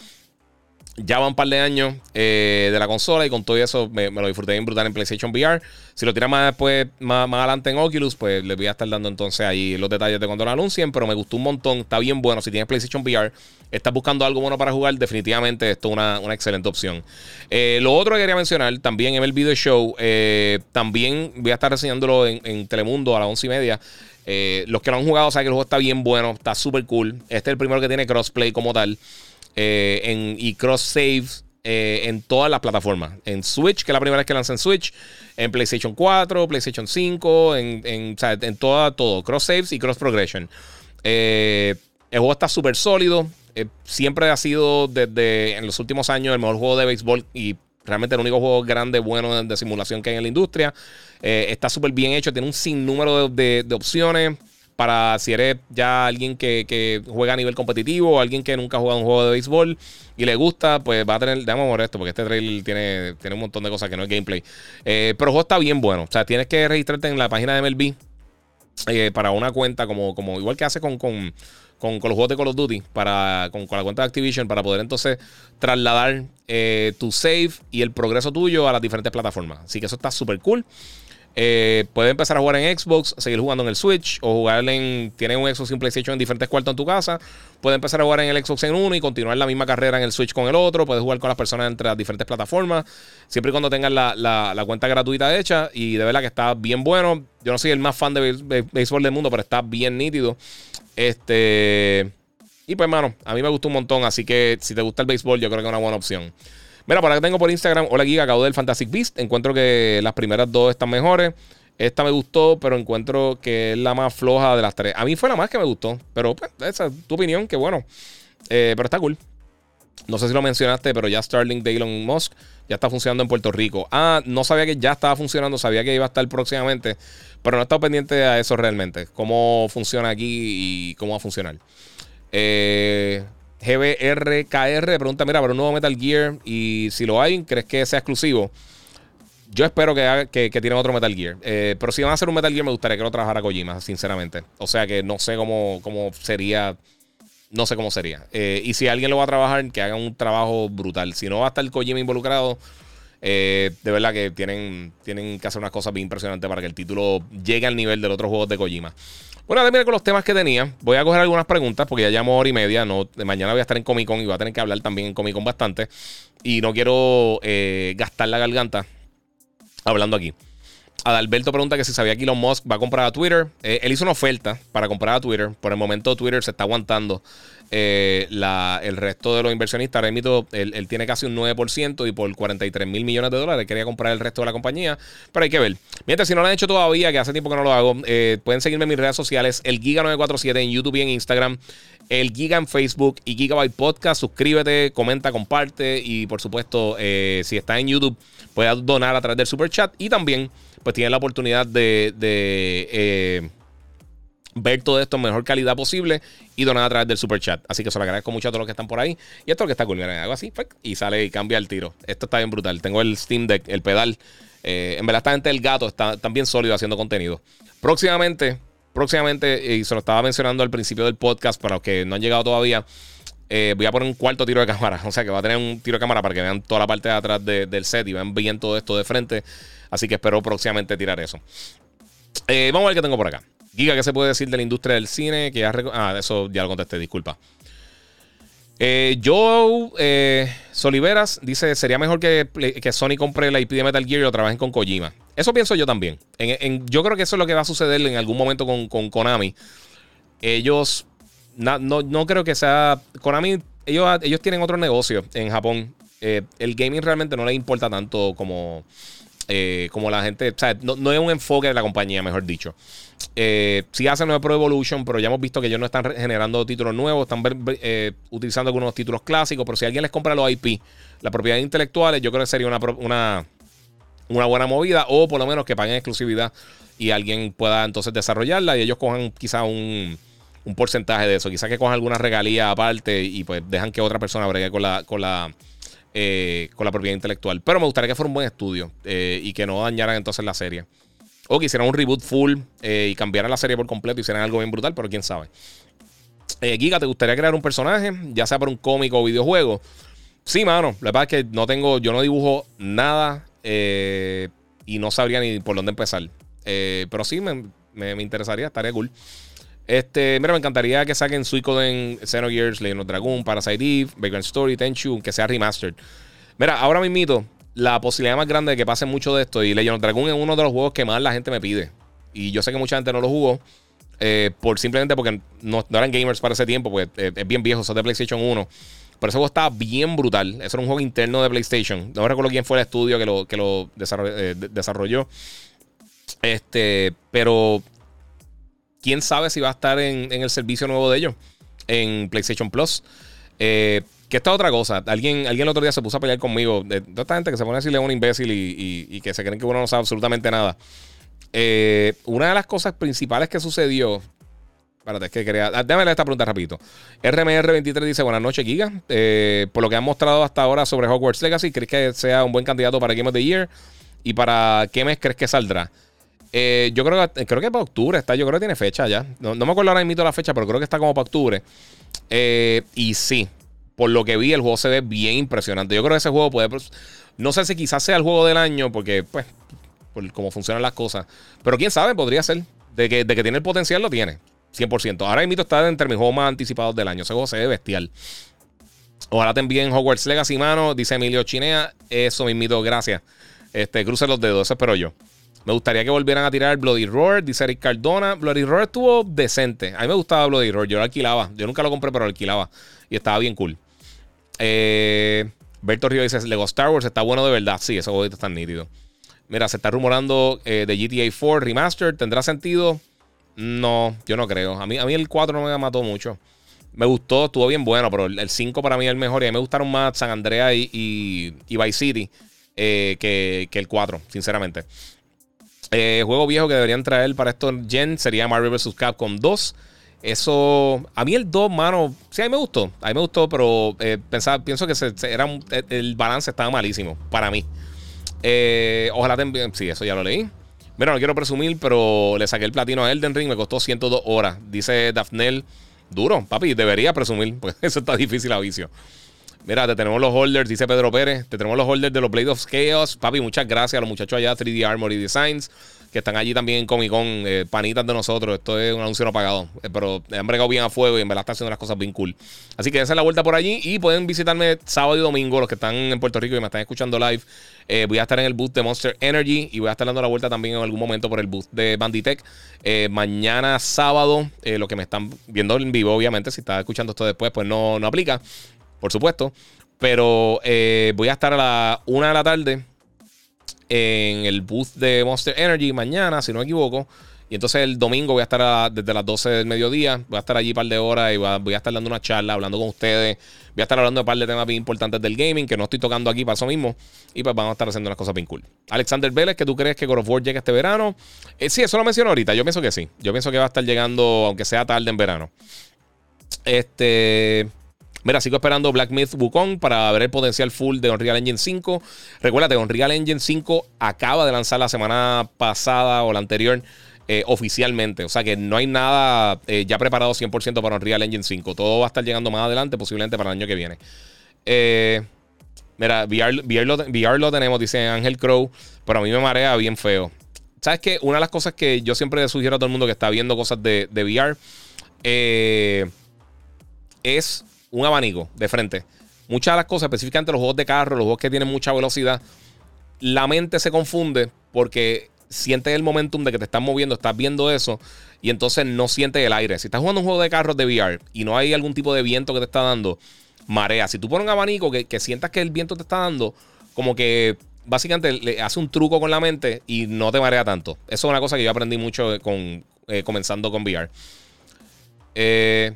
ya van un par de años eh, de la consola y con todo eso me, lo disfruté bien brutal en PlayStation VR. Si lo tiran más después, más, adelante en Oculus, pues les voy a estar dando entonces ahí los detalles de cuando lo anuncien. Pero me gustó un montón, está bien bueno. Si tienes PlayStation VR, estás buscando algo bueno para jugar, definitivamente esto es una, excelente opción. Eh, lo otro que quería mencionar, también en el video show, eh, también voy a estar reseñándolo en, Telemundo a las once y media. los que lo han jugado saben que el juego está bien bueno, está súper cool. Este es el primero que tiene crossplay como tal. Eh, en, y cross saves eh, en todas las plataformas. En Switch, que es la primera vez que lanzan Switch, en PlayStation 4, PlayStation 5, en, en, en toda, todo. Cross saves y cross progression. Eh, el juego está súper sólido. siempre ha sido desde en los últimos años el mejor juego de béisbol y realmente el único juego grande, bueno de, simulación que hay en la industria. está súper bien hecho, tiene un sinnúmero de, de opciones para si eres ya alguien que, juega a nivel competitivo o alguien que nunca ha jugado un juego de béisbol y le gusta, pues va a tener, déjame mover esto, porque este trailer tiene, tiene un montón de cosas que no es gameplay. Eh, pero el juego está bien bueno. O sea, tienes que registrarte en la página de MLB eh, para una cuenta, como, como igual que hace con, con, los juegos de Call of Duty, para, con, la cuenta de Activision, para poder entonces trasladar eh, tu save y el progreso tuyo a las diferentes plataformas. Así que eso está súper cool. Eh, puedes empezar a jugar en Xbox, seguir jugando en el Switch o jugar en. Tienes un Xbox un PlayStation en diferentes cuartos en tu casa. Puedes empezar a jugar en el Xbox en uno y continuar la misma carrera en el Switch con el otro. Puedes jugar con las personas entre las diferentes plataformas. Siempre y cuando tengas la, cuenta gratuita hecha. Y de verdad que está bien bueno. Yo no soy el más fan de béisbol del mundo, pero está bien nítido. Este. Y pues, hermano, a mí me gustó un montón. Así que si te gusta el béisbol, yo creo que es una buena opción. Mira, por acá tengo por Instagram, hola Giga, acabo del Fantastic Beast. Encuentro que las primeras dos están mejores. Esta me gustó, pero encuentro que es la más floja de las tres. A mí fue la más que me gustó, pero pues, esa es tu opinión, que bueno. Eh, pero está cool. No sé si lo mencionaste, pero ya Starlink de Elon Musk ya está funcionando en Puerto Rico. Ah, no sabía que ya estaba funcionando, sabía que iba a estar próximamente, pero no he estado pendiente a eso realmente. Cómo funciona aquí y cómo va a funcionar. Eh, GBRKR pregunta: Mira, para un nuevo Metal Gear, y si lo hay, ¿crees que sea exclusivo? Yo espero que, que, tienen otro Metal Gear. Eh, pero si van a hacer un Metal Gear, me gustaría que lo trabajara Kojima, sinceramente. O sea que no sé cómo, cómo sería. No sé cómo sería. Eh, y si alguien lo va a trabajar, que haga un trabajo brutal. Si no va a estar Kojima involucrado, eh, de verdad que tienen, tienen que hacer unas cosas bien impresionantes para que el título llegue al nivel de los otros juegos de Kojima. Bueno, a con los temas que tenía. Voy a coger algunas preguntas porque ya llamo hora y media. No, mañana voy a estar en Comic Con y voy a tener que hablar también en Comic Con bastante. Y no quiero eh, gastar la garganta hablando aquí. Adalberto pregunta que si sabía que Elon Musk va a comprar a Twitter. Eh, él hizo una oferta para comprar a Twitter. Por el momento Twitter se está aguantando eh, el resto de los inversionistas. Ahora él, tiene casi un 9% y por 43 mil millones de dólares quería comprar el resto de la compañía. Pero hay que ver. Mientras, si no lo han hecho todavía, que hace tiempo que no lo hago, eh, pueden seguirme en mis redes sociales, el Giga947 en YouTube y en Instagram, el Giga en Facebook y Gigabyte Podcast. Suscríbete, comenta, comparte y por supuesto, eh, si está en YouTube, puedes donar a través del super chat y también pues tienes la oportunidad de ver todo esto en mejor calidad posible y donar a través del super chat. Así que se lo agradezco mucho a todos los que están por ahí. Y esto es lo que está cool. Miren, hago así y sale y cambia el tiro. Esto está bien brutal. Tengo el Steam Deck, el pedal. Eh, en verdad, esta gente del gato está, bien sólido haciendo contenido. Próximamente, próximamente, y se lo estaba mencionando al principio del podcast para los que no han llegado todavía. Eh, voy a poner un cuarto tiro de cámara. O sea que va a tener un tiro de cámara para que vean toda la parte de atrás del set y vean bien todo esto de frente. Así que espero próximamente tirar eso. Eh, vamos a ver qué tengo por acá. Giga, ¿qué se puede decir de la industria del cine? Que ah, eso ya lo contesté, disculpa. Eh, Joe eh, Soliveras dice: Sería mejor que, que, Sony compre la IP de Metal Gear y lo trabajen con Kojima. Eso pienso yo también. yo creo que eso es lo que va a suceder en algún momento con, Konami. Ellos, no, creo que sea. Konami, ellos, ellos tienen otro negocio en Japón. Eh, el gaming realmente no les importa tanto como, eh, como la gente. O sea, no, no, es un enfoque de la compañía, mejor dicho. Eh, sí hacen nuevo Pro Evolution, pero ya hemos visto que ellos no están generando títulos nuevos, están eh, utilizando algunos títulos clásicos. Pero si alguien les compra los IP, las propiedades intelectuales, yo creo que sería una, una, una buena movida, o por lo menos que paguen exclusividad y alguien pueda entonces desarrollarla y ellos cojan quizá un, un porcentaje de eso. Quizá que cojan alguna regalía aparte y pues dejan que otra persona bregue con la, con la, eh, con la propiedad intelectual. Pero me gustaría que fuera un buen estudio y que no dañaran entonces la serie. O que hicieran un reboot full eh, y cambiaran la serie por completo y hicieran algo bien brutal, pero quién sabe. Eh, Giga, ¿te gustaría crear un personaje? Ya sea por un cómic o videojuego. Sí, mano. La verdad es que no tengo, yo no dibujo nada eh, y no sabría ni por dónde empezar. Eh, pero sí, me, me, interesaría, estaría cool. Este, mira, me encantaría que saquen Suicoden, Xenogears, Legend of Dragon, Parasite Eve, Vagrant Story, Tenchu, que sea remastered. Mira, ahora mismo, la posibilidad más grande de que pase mucho de esto, y Legend of Dragon es uno de los juegos que más la gente me pide. Y yo sé que mucha gente no lo jugó. Eh, por simplemente porque no, eran gamers para ese tiempo, pues eh, es bien viejo, eso es de PlayStation 1. Pero ese juego estaba bien brutal. Eso era un juego interno de PlayStation. No recuerdo quién fue el estudio que lo, que lo eh, desarrolló. Este, pero quién sabe si va a estar en, el servicio nuevo de ellos, en PlayStation Plus. que esta otra cosa. Alguien, alguien el otro día se puso a pelear conmigo. De, toda esta gente que se pone a decirle a un imbécil y, y, que se creen que uno no sabe absolutamente nada. Eh, una de las cosas principales que sucedió. Espérate, es que quería. Ah, déjame leer esta pregunta rapidito. RMR23 dice: Buenas noches, Giga. Eh, por lo que han mostrado hasta ahora sobre Hogwarts Legacy, ¿crees que sea un buen candidato para Game of the Year? ¿Y para qué mes crees que saldrá? Eh, yo creo que, creo que para octubre está. Yo creo que tiene fecha ya. No, me acuerdo ahora mismo la fecha, pero creo que está como para octubre. y sí, por lo que vi, el juego se ve bien impresionante. Yo creo que ese juego puede. Pues, no sé si quizás sea el juego del año, porque, pues, por cómo funcionan las cosas. Pero quién sabe, podría ser. De que, de que tiene el potencial, lo tiene. 100%. Ahora mismo está entre mis juegos más anticipados del año. Ese juego se ve bestial. Ojalá te envíen Hogwarts Legacy, mano. Dice Emilio Chinea. Eso mismito, gracias. Este, cruce los dedos, eso espero yo. Me gustaría que volvieran a tirar Bloody Roar, dice Eric Cardona. Bloody Roar estuvo decente. A mí me gustaba Bloody Roar. Yo lo alquilaba. Yo nunca lo compré, pero lo alquilaba. Y estaba bien cool. Eh, Berto Río dice: Lego Star Wars está bueno de verdad. Sí, ese juego está nítido. Mira, se está rumorando eh, de GTA 4 Remastered. ¿Tendrá sentido? No, yo no creo. A mí, a mí el 4 no me mató mucho. Me gustó, estuvo bien bueno, pero el 5 para mí es el mejor. Y a mí me gustaron más San Andreas y, y, Vice City eh, que, el 4, sinceramente. Eh, juego viejo que deberían traer para estos gen sería Marvel vs. Capcom 2. Eso, a mí el 2, mano, sí, a mí me gustó. A mí me gustó, pero pensaba, pienso que era, el balance estaba malísimo para mí. Eh, ojalá también. Sí, eso ya lo leí. Mira, no quiero presumir, pero le saqué el platino a Elden Ring, me costó 102 horas. Dice Daphnel. Duro, papi, debería presumir, pues eso está difícil a vicio. Mira, te tenemos los holders, dice Pedro Pérez. Te tenemos los holders de los Blade of Chaos. Papi, muchas gracias a los muchachos allá, 3D Armory Designs que están allí también en Comic Con, eh, panitas de nosotros. Esto es un anuncio no pagado, eh, pero han bregado bien a fuego y en verdad están haciendo las cosas bien cool. Así que dense la vuelta por allí y pueden visitarme sábado y domingo, los que están en Puerto Rico y me están escuchando live. Eh, voy a estar en el booth de Monster Energy y voy a estar dando la vuelta también en algún momento por el booth de Banditech. mañana sábado, lo que me están viendo en vivo, obviamente, si está escuchando esto después, pues no, no aplica, por supuesto. Pero voy a estar a la una de la tarde en el booth de Monster Energy mañana, si no me equivoco. Y entonces el domingo voy a estar desde las 12 del mediodía. Voy a estar allí un par de horas y voy a, estar dando una charla, hablando con ustedes. Voy a estar hablando de un par de temas bien importantes del gaming que no estoy tocando aquí para eso mismo. Y pues vamos a estar haciendo unas cosas bien cool. Alexander Vélez, que tú crees que God llega este verano? Eh, sí, eso lo menciono ahorita. Yo pienso que sí. Yo pienso que va a estar llegando, aunque sea tarde en verano. Este. Mira, sigo esperando Black Myth Wukong para ver el potencial full de Unreal Engine 5. Recuérdate, Unreal Engine 5 acaba de lanzar la semana pasada o la anterior eh, oficialmente. O sea que no hay nada eh, ya preparado 100% para Unreal Engine 5. Todo va a estar llegando más adelante, posiblemente para el año que viene. Eh, mira, VR, lo, tenemos, dice Ángel Crow, pero a mí me marea bien feo. ¿Sabes qué? Una de las cosas que yo siempre sugiero a todo el mundo que está viendo cosas de VR es un abanico de frente. Muchas de las cosas, específicamente los juegos de carro, los juegos que tienen mucha velocidad, la mente se confunde porque sientes el momentum de que te estás moviendo, estás viendo eso y entonces no sientes el aire. Si estás jugando un juego de carros de VR y no hay algún tipo de viento que te está dando, marea. Si tú pones un abanico que, sientas que el viento te está dando, como que básicamente le hace un truco con la mente y no te marea tanto. Eso es una cosa que yo aprendí mucho con, eh, comenzando con VR. Eh,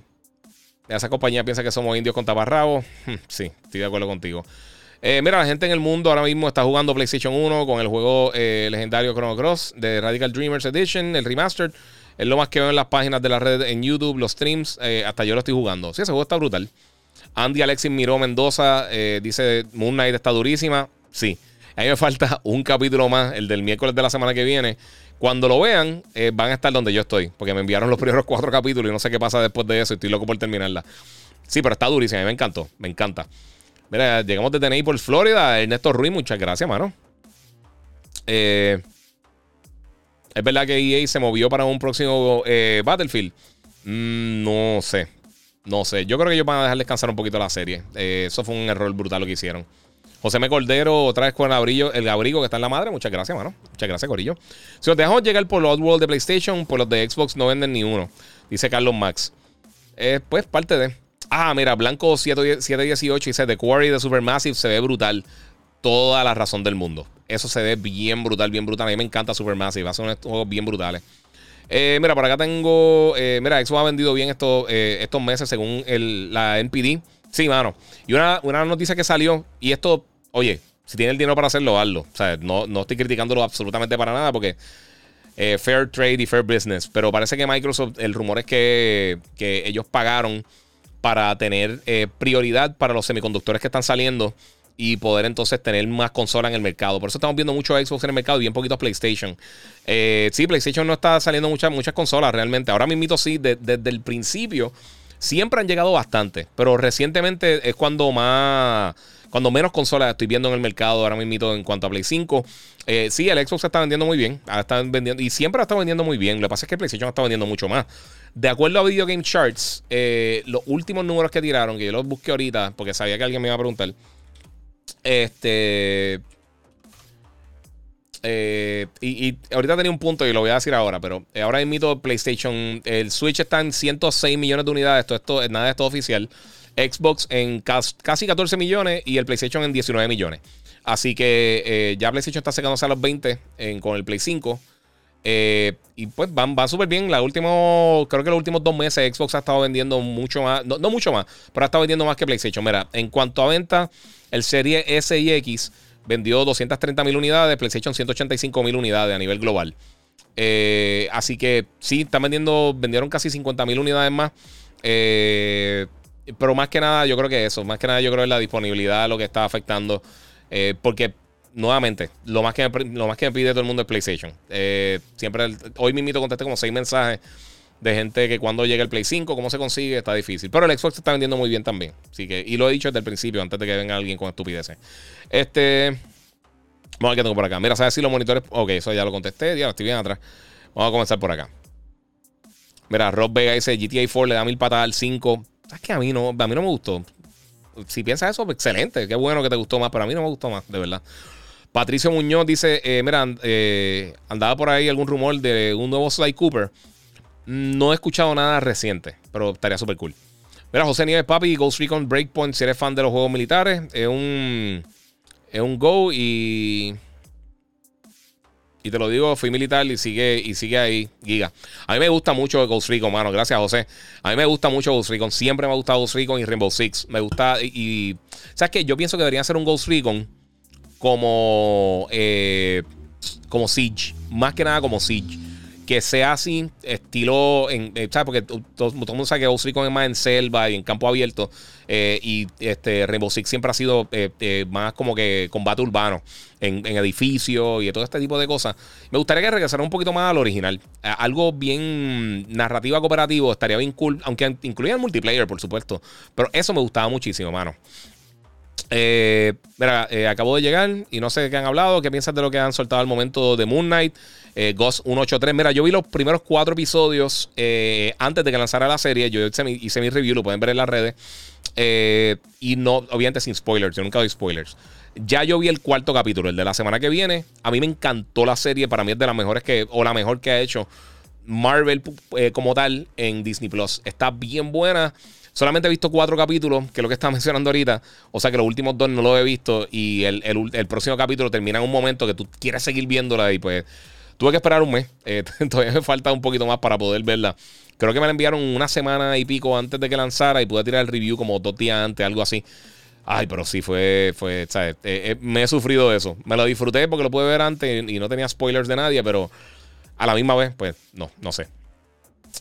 esa compañía piensa que somos indios con taparrabos. Hmm, sí, estoy de acuerdo contigo. Eh, mira, la gente en el mundo ahora mismo está jugando PlayStation 1 con el juego eh, legendario Chrono Cross de Radical Dreamers Edition, el remastered. Es lo más que veo en las páginas de la red en YouTube, los streams. Eh, hasta yo lo estoy jugando. Sí, ese juego está brutal. Andy Alexis Miró Mendoza dice: Moon Knight está durísima. Sí. A mí me falta un capítulo más, el del miércoles de la semana que viene. Cuando lo vean, eh, van a estar donde yo estoy. Porque me enviaron los primeros cuatro capítulos y no sé qué pasa después de eso. Y estoy loco por terminarla. Sí, pero está durísima. A mí me encantó. Me encanta. Mira, llegamos desde por Florida. Ernesto Ruiz, muchas gracias, mano. Eh, es verdad que EA se movió para un próximo eh, Battlefield. Mm, no sé. No sé. Yo creo que ellos van a dejar descansar un poquito la serie. Eso fue un error brutal lo que hicieron. José M. Cordero, otra vez con el abrigo, el abrigo que está en la madre. Muchas gracias, mano. Muchas gracias, Corillo. Si os dejamos llegar por los World de PlayStation, por los de Xbox no venden ni uno. Dice Carlos Max. pues parte de. Ah, mira, Blanco 718 dice The Quarry de Supermassive se ve brutal. Toda la razón del mundo. Eso se ve bien brutal, bien brutal. A mí me encanta Supermassive. Ser unos juegos bien brutales. Eh, mira, por acá tengo. Eh, mira, Xbox ha vendido bien estos, eh, estos meses según el, la NPD. Sí, mano. Y una, una noticia que salió, y esto, oye, si tiene el dinero para hacerlo, hazlo. O sea, no, no estoy criticándolo absolutamente para nada porque fair trade y fair business. Pero parece que Microsoft, el rumor es que, que ellos pagaron para tener prioridad para los semiconductores que están saliendo y poder entonces tener más consolas en el mercado. Por eso estamos viendo mucho Xbox en el mercado y bien poquito PlayStation. Eh, sí, PlayStation no está saliendo muchas, muchas consolas realmente. Ahora mismo sí, desde el principio siempre han llegado bastante, pero recientemente es cuando más... Cuando menos consolas estoy viendo en el mercado ahora mismo en cuanto a Play 5. Eh, sí, el Xbox se está vendiendo muy bien. Están vendiendo, y siempre estado vendiendo muy bien. Lo que pasa es que PlayStation está vendiendo mucho más. De acuerdo a Video Game Charts, eh, los últimos números que tiraron, que yo los busqué ahorita, porque sabía que alguien me iba a preguntar. Este. Eh, y, ahorita tenía un punto y lo voy a decir ahora, pero ahora mismo PlayStation, el Switch está en 106 millones de unidades, esto, esto, nada de esto oficial. Xbox en casi 14 millones y el PlayStation en 19 millones. Así que eh, ya PlayStation está secándose a los 20 con el Play 5. Eh, y pues van, va súper bien. La último, creo que los últimos dos meses Xbox ha estado vendiendo mucho más, no, no mucho más, pero ha estado vendiendo más que PlayStation. Mira, en cuanto a venta, el Serie S y X vendió 230 mil unidades, PlayStation 185 mil unidades a nivel global. Eh, así que sí, están vendiendo, vendieron casi 50 mil unidades más. Eh, pero más que nada, yo creo que eso, más que nada, yo creo que la disponibilidad lo que está afectando. Eh, porque, nuevamente, lo más, que me, lo más que me pide todo el mundo es PlayStation. siempre, hoy mismo contesté como seis mensajes de gente que cuando llega el Play 5, cómo se consigue, está difícil. Pero el Xbox se está vendiendo muy bien también. Así que, y lo he dicho desde el principio, antes de que venga alguien con estupideces. Este. Vamos a ver qué tengo por acá. Mira, ¿sabes si los monitores. Ok, eso ya lo contesté, ya lo estoy bien atrás. Vamos a comenzar por acá. Mira, Rob Vega dice GTA 4 le da mil patadas al 5. ¿Sabes que a mí no, a mí no me gustó? Si piensas eso, excelente. Qué bueno que te gustó más, pero a mí no me gustó más, de verdad. Patricio Muñoz dice: eh, Mira, eh, andaba por ahí algún rumor de un nuevo Sly Cooper. No he escuchado nada reciente, pero estaría súper cool. Mira, José Nieves, papi, Ghost Recon Breakpoint, si eres fan de los juegos militares, es un, es un go y... Y te lo digo, fui militar y sigue, y sigue ahí, Giga. A mí me gusta mucho Ghost Recon, mano. Gracias, José. A mí me gusta mucho Ghost Recon. Siempre me ha gustado Ghost Recon y Rainbow Six. Me gusta. Y. ¿Sabes qué? Yo pienso que debería ser un Ghost Recon como. Eh, como Siege. Más que nada como Siege que sea así, estilo, en, eh, ¿sabes? Porque todo, el mundo sabe que Ghost Recon es más en selva y en campo abierto. Eh, y este Rainbow Six siempre ha sido eh, más como que combate urbano, en, edificios y todo este tipo de cosas. Me gustaría que regresara un poquito más al original. algo bien narrativa cooperativo estaría bien cool, aunque incluía el multiplayer, por supuesto. Pero eso me gustaba muchísimo, mano. mira, acabo de llegar y no sé qué han hablado. ¿Qué piensas de lo que han soltado al momento de Moon Knight? Eh, Ghost 183. Mira, yo vi los primeros cuatro episodios eh, antes de que lanzara la serie. Yo hice mi, review, lo pueden ver en las redes. Eh, y no, obviamente sin spoilers, yo nunca doy spoilers. Ya yo vi el cuarto capítulo, el de la semana que viene. A mí me encantó la serie, para mí es de las mejores que, o la mejor que ha hecho Marvel como tal en Disney Plus. Está bien buena. Solamente he visto cuatro capítulos, que es lo que estaba mencionando ahorita. O sea que los últimos dos no los he visto. Y el, el próximo capítulo termina en un momento que tú quieres seguir viéndola y pues Tuve que esperar un mes. Eh, todavía me falta un poquito más para poder verla. Creo que me la enviaron una semana y pico antes de que lanzara y pude tirar el review como dos días antes, algo así. Ay, pero sí, fue, fue, ¿sabes? Eh, eh, me he sufrido eso. Me lo disfruté porque lo pude ver antes y no tenía spoilers de nadie, pero a la misma vez, pues, no, no sé.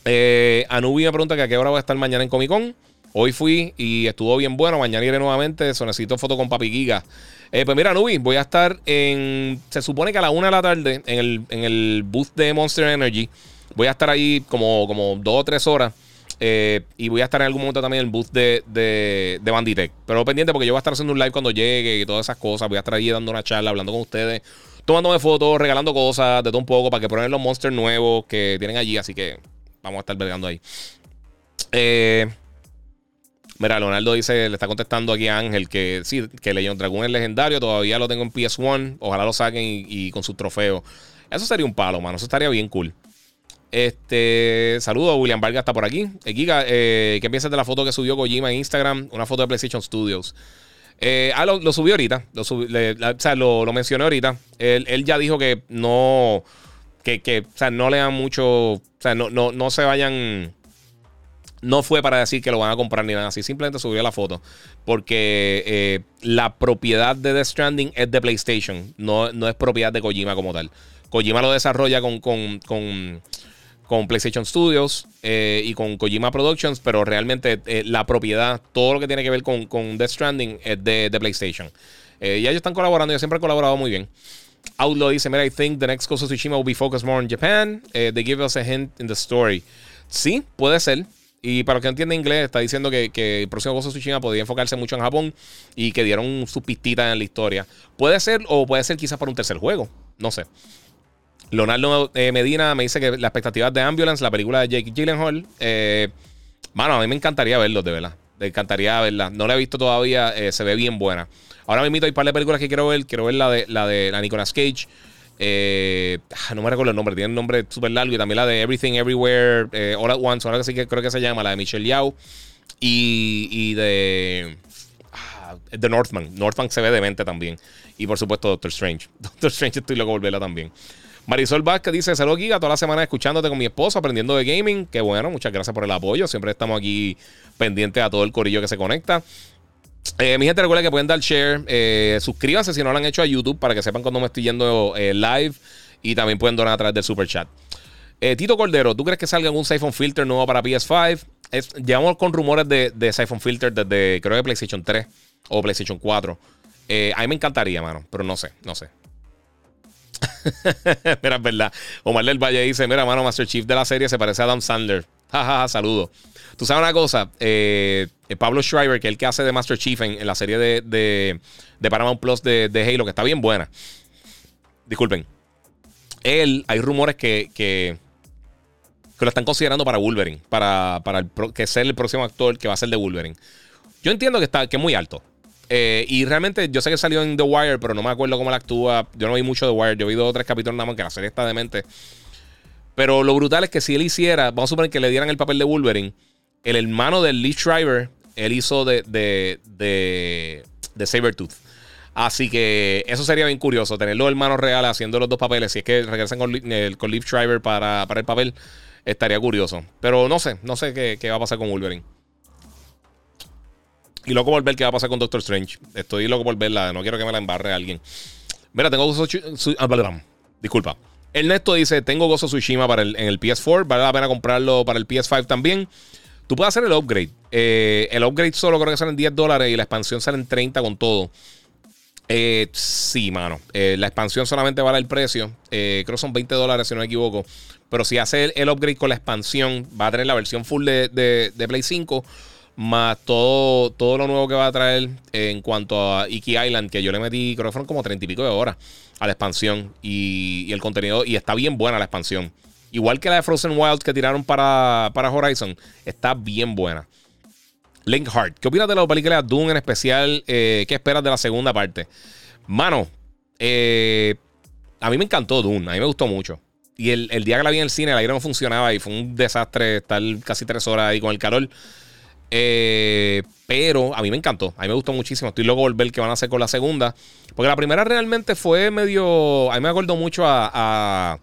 Eh, Anubi me pregunta que a qué hora voy a estar mañana en Comic Con. Hoy fui y estuvo bien bueno. Mañana iré nuevamente. Eso necesito foto con Papi Giga. Eh, pues mira, Nubi, voy a estar en. Se supone que a la una de la tarde en el, en el booth de Monster Energy. Voy a estar ahí como, como dos o tres horas. Eh, y voy a estar en algún momento también en el booth de, de, de Banditech. Pero pendiente porque yo voy a estar haciendo un live cuando llegue y todas esas cosas. Voy a estar ahí dando una charla, hablando con ustedes, tomándome fotos, regalando cosas, de todo un poco, para que prueben los monsters nuevos que tienen allí. Así que vamos a estar vergando ahí. Eh, mira, Leonardo dice, le está contestando aquí a Ángel que sí, que Legion Dragon es legendario, todavía lo tengo en PS1, ojalá lo saquen y, con su trofeo. Eso sería un palo, mano, eso estaría bien cool. Este, saludo, William Vargas está por aquí. Eh, Giga, eh, ¿qué piensas de la foto que subió Kojima en Instagram? Una foto de PlayStation Studios. Eh, ah, lo, subió ahorita. Lo, o sea, lo, mencioné ahorita. Él, ya dijo que no. Que, que, o sea, no le dan mucho. O sea, no, no, no se vayan. No fue para decir que lo van a comprar ni nada así. Simplemente subió la foto. Porque eh, la propiedad de The Stranding es de PlayStation. No, no es propiedad de Kojima como tal. Kojima lo desarrolla con, con, con con PlayStation Studios eh, y con Kojima Productions, pero realmente eh, la propiedad, todo lo que tiene que ver con, con Death Stranding es de, PlayStation. Eh, y ellos están colaborando, yo siempre he colaborado muy bien. Outlaw dice, mira, I think the next Ghost of Tsushima will be focused more on Japan. they give us a hint in the story. Sí, puede ser. Y para los que no entienden inglés, está diciendo que, que, el próximo of Tsushima podría enfocarse mucho en Japón y que dieron sus pistitas en la historia. Puede ser, o puede ser quizás para un tercer juego. No sé. Leonardo eh, Medina me dice que la expectativa de Ambulance, la película de Jake Gyllenhaal, eh, mano, a mí me encantaría verlo, de verdad. Me encantaría verla. No la he visto todavía, eh, se ve bien buena. Ahora me invito a un par de películas que quiero ver. Quiero ver la de la de la Nicolas Cage. Ah, no me recuerdo el nombre, tiene un nombre súper largo. Y también la de Everything Everywhere, All at Once, ahora sí que creo que se llama, la de Michelle Yao. Y, de. Ah, The Northman. Northman se ve demente también. Y por supuesto, Doctor Strange. Doctor Strange estoy loco por verla también. Marisol Vázquez dice: Saludos, Giga, toda la semana escuchándote con mi esposo, aprendiendo de gaming. Qué bueno, muchas gracias por el apoyo. Siempre estamos aquí pendientes a todo el corillo que se conecta. Eh, mi gente, recuerda que pueden dar share. Eh, suscríbanse si no lo han hecho a YouTube para que sepan cuando me estoy yendo eh, live. Y también pueden donar a través del super chat. Tito Cordero, ¿tú crees que salga un Siphon Filter nuevo para PS5? llevamos con rumores de, de Siphon Filter desde creo que PlayStation 3 o PlayStation 4. a mí me encantaría, mano, pero no sé, no sé. mira, es verdad. Omar del Valle dice: Mira, mano, Master Chief de la serie se parece a Adam Sandler. Jajaja, saludo. Tú sabes una cosa, eh, Pablo Schreiber, que es el que hace de Master Chief en, la serie de, de, Paramount Plus de, Halo, que está bien buena. Disculpen. Él, hay rumores que, que, lo están considerando para Wolverine, para, para el, que ser el próximo actor que va a ser de Wolverine. Yo entiendo que está que es muy alto. Eh, y realmente yo sé que salió en The Wire, pero no me acuerdo cómo la actúa. Yo no vi mucho The Wire. Yo vi dos o tres capítulos nada más que la serie está demente. Pero lo brutal es que si él hiciera, vamos a suponer que le dieran el papel de Wolverine, el hermano de Lee Shriver, él hizo de, de, de, Sabertooth. Así que eso sería bien curioso, tener los hermanos reales haciendo los dos papeles. Si es que regresan con, el, con Lee Shriver para, para el papel, estaría curioso. Pero no sé, no sé qué, qué va a pasar con Wolverine. Y loco por ver qué va a pasar con Doctor Strange. Estoy loco por verla. No quiero que me la embarre alguien. Mira, tengo Gozo ah, Disculpa. Ernesto dice: Tengo Gozo Tsushima para el, en el PS4. Vale la pena comprarlo para el PS5 también. Tú puedes hacer el upgrade. Eh, el upgrade solo creo que sale en 10 dólares y la expansión sale en 30 con todo. Eh, sí, mano. Eh, la expansión solamente vale el precio. creo que son 20 dólares si no me equivoco. Pero si hace el, upgrade con la expansión, va a tener la versión full de, de Play 5 más todo, todo lo nuevo que va a traer en cuanto a Iki Island, que yo le metí, creo que fueron como treinta y pico de horas a la expansión y, el contenido, y está bien buena la expansión. Igual que la de Frozen Wilds que tiraron para, para Horizon, está bien buena. Link Heart, ¿qué opinas de la película Doom en especial? Eh, ¿Qué esperas de la segunda parte? Mano, eh, a mí me encantó Doom, a mí me gustó mucho. Y el, el, día que la vi en el cine, el aire no funcionaba y fue un desastre estar casi tres horas ahí con el calor. Eh, pero a mí me encantó. A mí me gustó muchísimo. Estoy loco por ver qué van a hacer con la segunda. Porque la primera realmente fue medio. A mí me acuerdo mucho a,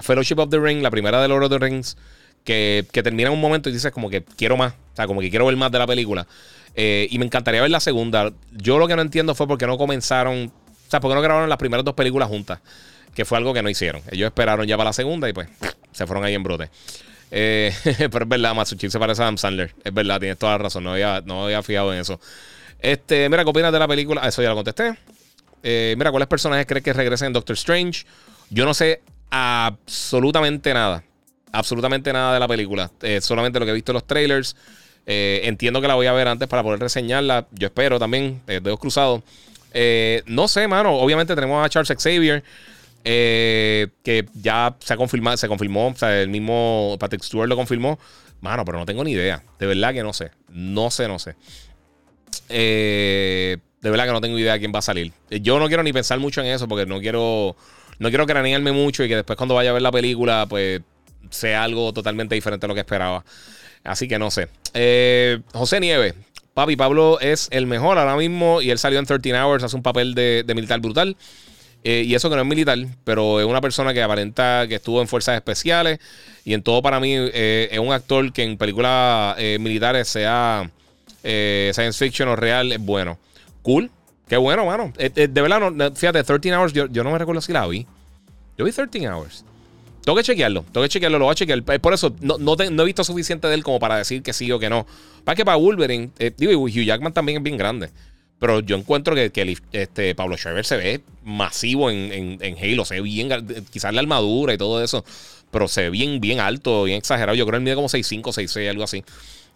Fellowship of the Ring, la primera de Lord of the Rings. Que, termina en un momento y dices como que quiero más. O sea, como que quiero ver más de la película. Eh, y me encantaría ver la segunda. Yo lo que no entiendo fue por qué no comenzaron. O sea, por qué no grabaron las primeras dos películas juntas. Que fue algo que no hicieron. Ellos esperaron ya para la segunda y pues se fueron ahí en brote. Eh, pero es verdad, Matsuchip se parece a Adam Sandler. Es verdad, tienes toda la razón. No había, no había fijado en eso. Este, mira, ¿qué opinas de la película? Ah, eso ya lo contesté. Eh, mira, ¿cuáles personajes crees que regresen en Doctor Strange? Yo no sé absolutamente nada. absolutamente nada de la película. Eh, solamente lo que he visto en los trailers. Eh, entiendo que la voy a ver antes para poder reseñarla. Yo espero también, eh, dedos cruzados. no sé, mano. Obviamente tenemos a Charles Xavier. que ya se ha confirmado, se confirmó, o sea, el mismo Patrick Stewart lo confirmó. Mano, pero no tengo ni idea. De verdad que no sé. No sé, no sé. de verdad que no tengo idea de quién va a salir. Yo no quiero ni pensar mucho en eso porque no quiero no quiero cranearme mucho y que después cuando vaya a ver la película, pues sea algo totalmente diferente a lo que esperaba. Así que no sé. Eh, José Nieves. Papi Pablo es el mejor ahora mismo y él salió en 13 Hours, hace un papel de, militar brutal. Eh, y eso que no es militar, pero es una persona que aparenta que estuvo en fuerzas especiales y en todo para mí eh, es un actor que en películas militares sea science fiction o real es bueno. Cool, Qué bueno, mano. Eh, eh, de verdad, no, fíjate, 13 Hours, yo, no me recuerdo si la vi. Yo vi 13 Hours. Tengo que chequearlo, tengo que chequearlo, lo voy a chequear. Por eso no, he visto suficiente de él como para decir que sí o que no. Para que para Wolverine, eh, digo, Hugh Jackman también es bien grande. Pero yo encuentro que, este, Pablo Schreiber se ve masivo en, en, Halo, se ve bien, quizás la armadura y todo eso, pero se ve bien, bien alto, bien exagerado. Yo creo que él mide como 6'5, 6'6, algo así.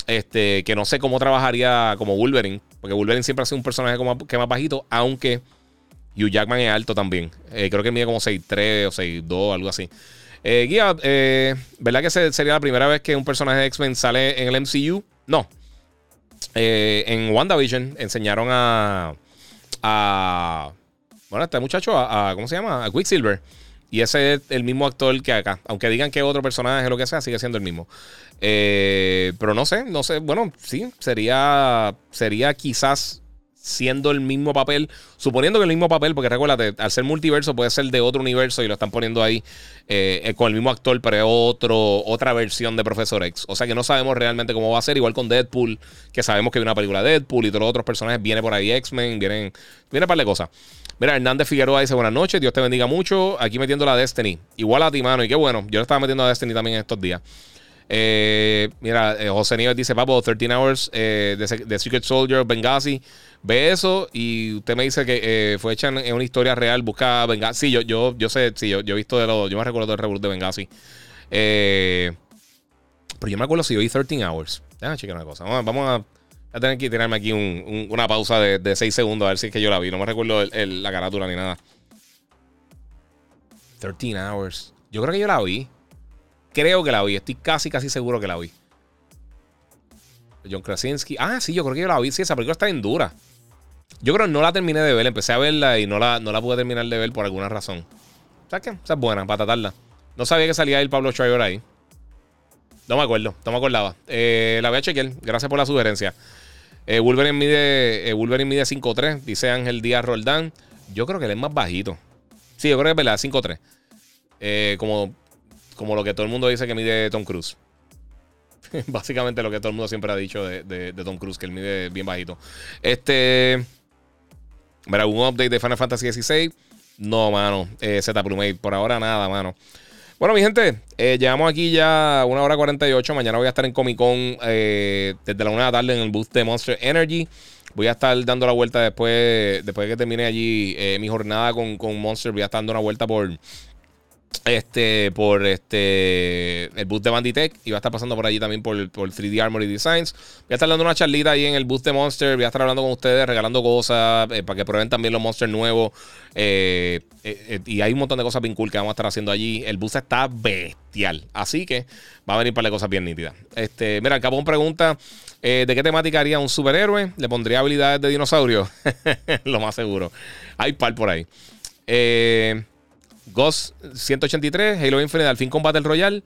Este, que no sé cómo trabajaría como Wolverine, porque Wolverine siempre ha sido un personaje como, que más bajito, aunque Hugh Jackman es alto también. Eh, creo que mide como 6'3 o 6'2, algo así. Eh, Guía, eh, ¿verdad que sería la primera vez que un personaje de X-Men sale en el MCU? No. en WandaVision enseñaron a. a bueno, este muchacho, a, ¿cómo se llama? A Quicksilver. Y ese es el mismo actor que acá. Aunque digan que otro personaje, lo que sea, sigue siendo el mismo. Eh, pero no sé, no sé. Bueno, sí, sería, sería quizás siendo el mismo papel, suponiendo que el mismo papel, porque recuérdate, al ser multiverso puede ser de otro universo y lo están poniendo ahí eh, con el mismo actor, pero es otro, otra versión de Profesor X. O sea que no sabemos realmente cómo va a ser, igual con Deadpool, que sabemos que hay una película de Deadpool y todos los otros personajes, viene por ahí X-Men, vienen, viene un par de cosas. Mira, Hernández Figueroa dice buenas noches, Dios te bendiga mucho, aquí metiendo la Destiny, igual a ti, mano, y qué bueno, yo le estaba metiendo a Destiny también en estos días. Eh, mira, eh, José Nieves dice, papo, 13 Hours eh, de, Secret Soldier, Benghazi. Ve eso y usted me dice que fue hecha en, una historia real. Busca Benghazi. Sí, yo, yo, yo sé, sí, yo, he visto de lo, yo me recuerdo del reboot de Benghazi. pero yo me acuerdo si yo vi 13 Hours. Déjame checar una cosa. Vamos, a, tener que tirarme aquí una pausa de, 6 segundos a ver si es que yo la vi. No me recuerdo la carátula ni nada. 13 Hours. Yo creo que yo la vi. Creo que la vi. Estoy casi, casi seguro que la vi. John Krasinski. Ah, sí, yo creo que yo la vi. Sí, esa película está en dura. Yo creo que no la terminé de ver. Empecé a verla y no la, no la pude terminar de ver por alguna razón. ¿Sabes qué? Esa es buena, para tratarla. No sabía que salía el Pablo Schreiber ahí. No me acuerdo, no me acordaba. Eh, la voy a chequear. Gracias por la sugerencia. Eh, Wolverine mide, eh, Wolverine mide 5'3, dice Ángel Díaz Roldán. Yo creo que él es más bajito. Sí, yo creo que es verdad, 5'3. Eh, como como lo que todo el mundo dice que mide Tom Cruise. Básicamente lo que todo el mundo siempre ha dicho de, Tom Cruise, que él mide bien bajito. Este. Mira, un update de Final Fantasy XVI. No, mano. Eh, Z. Por ahora nada, mano. Bueno, mi gente, eh, llevamos aquí ya una hora 48. Mañana voy a estar en Comic Con eh, desde la una de la tarde en el booth de Monster Energy. Voy a estar dando la vuelta después, después de que termine allí eh, mi jornada con, con Monster. Voy a estar dando una vuelta por, este, por este, el booth de Banditech y va a estar pasando por allí también por, por 3D Armory Designs. Voy a estar dando una charlita ahí en el booth de Monster. Voy a estar hablando con ustedes, regalando cosas eh, para que prueben también los Monsters nuevos. Eh, eh, y hay un montón de cosas bien cool que vamos a estar haciendo allí. El booth está bestial. Así que va a venir para cosas bien nítidas. Este, mira, Capón pregunta: ¿de qué temática haría un superhéroe? ¿Le pondría habilidades de dinosaurio? Lo más seguro. Hay par por ahí. Eh. Ghost 183, Halo Infinite, al fin Combate el Royal.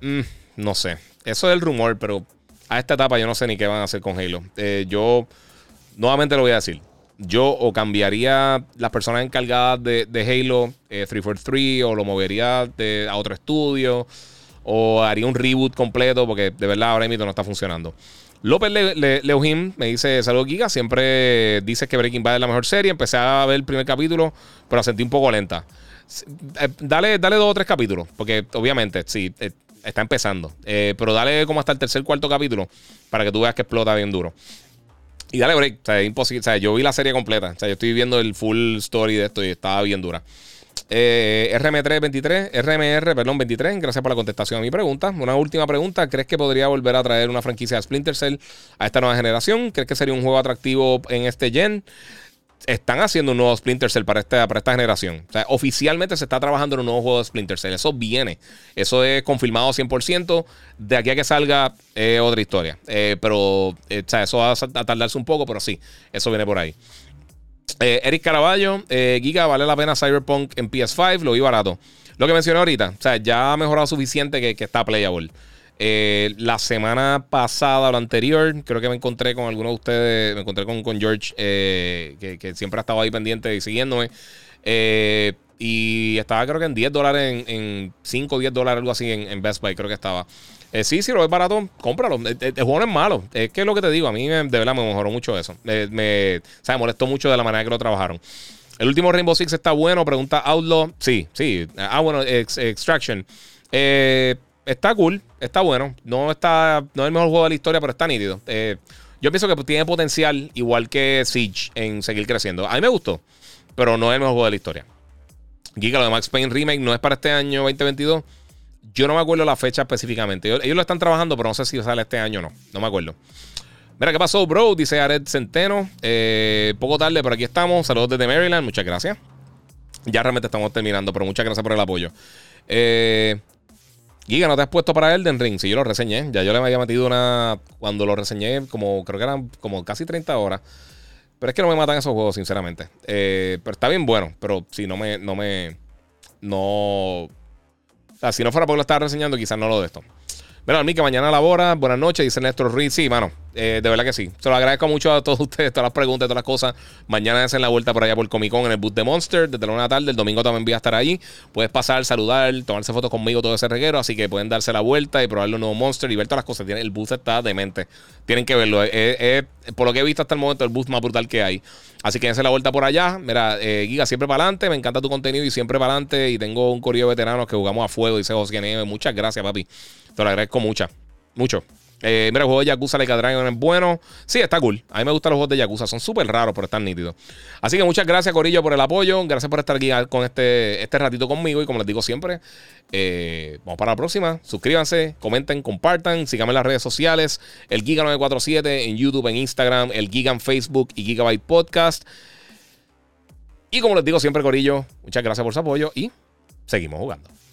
Mm, no sé. Eso es el rumor, pero a esta etapa yo no sé ni qué van a hacer con Halo. Eh, yo, nuevamente lo voy a decir. Yo o cambiaría las personas encargadas de, Halo 343 eh, o lo movería a otro estudio o haría un reboot completo porque de verdad ahora mismo no está funcionando. López Le me dice, saludos Giga, siempre dices que Breaking Bad es la mejor serie. Empecé a ver el primer capítulo, pero la sentí un poco lenta. Eh, dale, dale dos o tres capítulos, porque obviamente, sí, eh, está empezando. Eh, pero dale como hasta el tercer, cuarto capítulo para que tú veas que explota bien duro. Y dale break, o sea, es imposible. O sea, yo vi la serie completa. O sea, yo estoy viendo el full story de esto y estaba bien dura. Eh, RM323, RMR, perdón, 23, gracias por la contestación a mi pregunta. Una última pregunta, ¿crees que podría volver a traer una franquicia de Splinter Cell a esta nueva generación? ¿Crees que sería un juego atractivo en este gen? Están haciendo un nuevo Splinter Cell para esta, para esta generación. O sea, oficialmente se está trabajando en un nuevo juego de Splinter Cell. Eso viene. Eso es confirmado 100%. De aquí a que salga eh, otra historia. Eh, pero, o sea, eso va a tardarse un poco, pero sí, eso viene por ahí. Eh, Eric Caraballo, eh, Giga, vale la pena Cyberpunk en PS5, lo vi barato. Lo que mencioné ahorita, o sea, ya ha mejorado suficiente que, está playable. Eh, la semana pasada o la anterior, creo que me encontré con algunos de ustedes, me encontré con, con George, que, siempre ha estado ahí pendiente y siguiéndome. y estaba creo que en 10 dólares, en, 5 o 10 dólares, algo así, en, en Best Buy, creo que estaba. Eh, sí, si lo ves barato, cómpralo. El, juego no es malo. Es que es lo que te digo, a mí de verdad me mejoró mucho eso. me, o me molestó mucho de la manera que lo trabajaron. El último Rainbow Six está bueno, pregunta Outlaw. Sí, sí. Ah, bueno, Extraction. Eh, está cool, está bueno. No está, no es el mejor juego de la historia, pero está nítido. Eh, yo pienso que tiene potencial, igual que Siege, en seguir creciendo. A mí me gustó, pero no es el mejor juego de la historia. Giga, lo de Max Payne Remake no es para este año 2022. Yo no me acuerdo la fecha específicamente. Ellos, lo están trabajando, pero no sé si sale este año o no. No me acuerdo. Mira, ¿qué pasó, bro? Dice Ared Centeno. Eh, poco tarde, pero aquí estamos. Saludos desde Maryland. Muchas gracias. Ya realmente estamos terminando, pero muchas gracias por el apoyo. Eh, Giga, ¿no te has puesto para Elden Ring? Sí, yo lo reseñé. Ya yo le había metido una. Cuando lo reseñé, como creo que eran como casi 30 horas. Pero es que no me matan esos juegos, sinceramente. Eh, pero está bien bueno. Pero sí, no me. No me. No si no fuera porque lo estaba reseñando, quizás no lo de esto. Bueno, a mí que mañana labora. Buenas noches, dice Néstor Ruiz. Sí, mano, eh, de verdad que sí. Se lo agradezco mucho a todos ustedes, todas las preguntas, todas las cosas. Mañana hacen la vuelta por allá por Comic Con en el booth de Monster, desde la una tarde. El domingo también voy a estar ahí. Puedes pasar, saludar, tomarse fotos conmigo, todo ese reguero. Así que pueden darse la vuelta y probar un nuevo Monster y ver todas las cosas. El booth está demente. Tienen que verlo. por lo que he visto hasta el momento, el booth más brutal que hay. Así que dense la vuelta por allá. Mira, eh, Giga, siempre para adelante. Me encanta tu contenido y siempre para adelante. Y tengo un corrido de veteranos que jugamos a fuego, dice José Neve. Muchas gracias, papi. Te lo agradezco mucho. Mucho. Eh, mira, el juego de Yakuza a Dragon es bueno. Sí, está cool. A mí me gustan los juegos de Yakuza. Son súper raros, pero están nítidos. Así que muchas gracias, Corillo, por el apoyo. Gracias por estar aquí con este, este ratito conmigo. Y como les digo siempre, eh, vamos para la próxima. Suscríbanse, comenten, compartan. Síganme en las redes sociales. El Giga947 en YouTube, en Instagram. El Giga en Facebook y Gigabyte Podcast. Y como les digo siempre, Corillo, muchas gracias por su apoyo y seguimos jugando.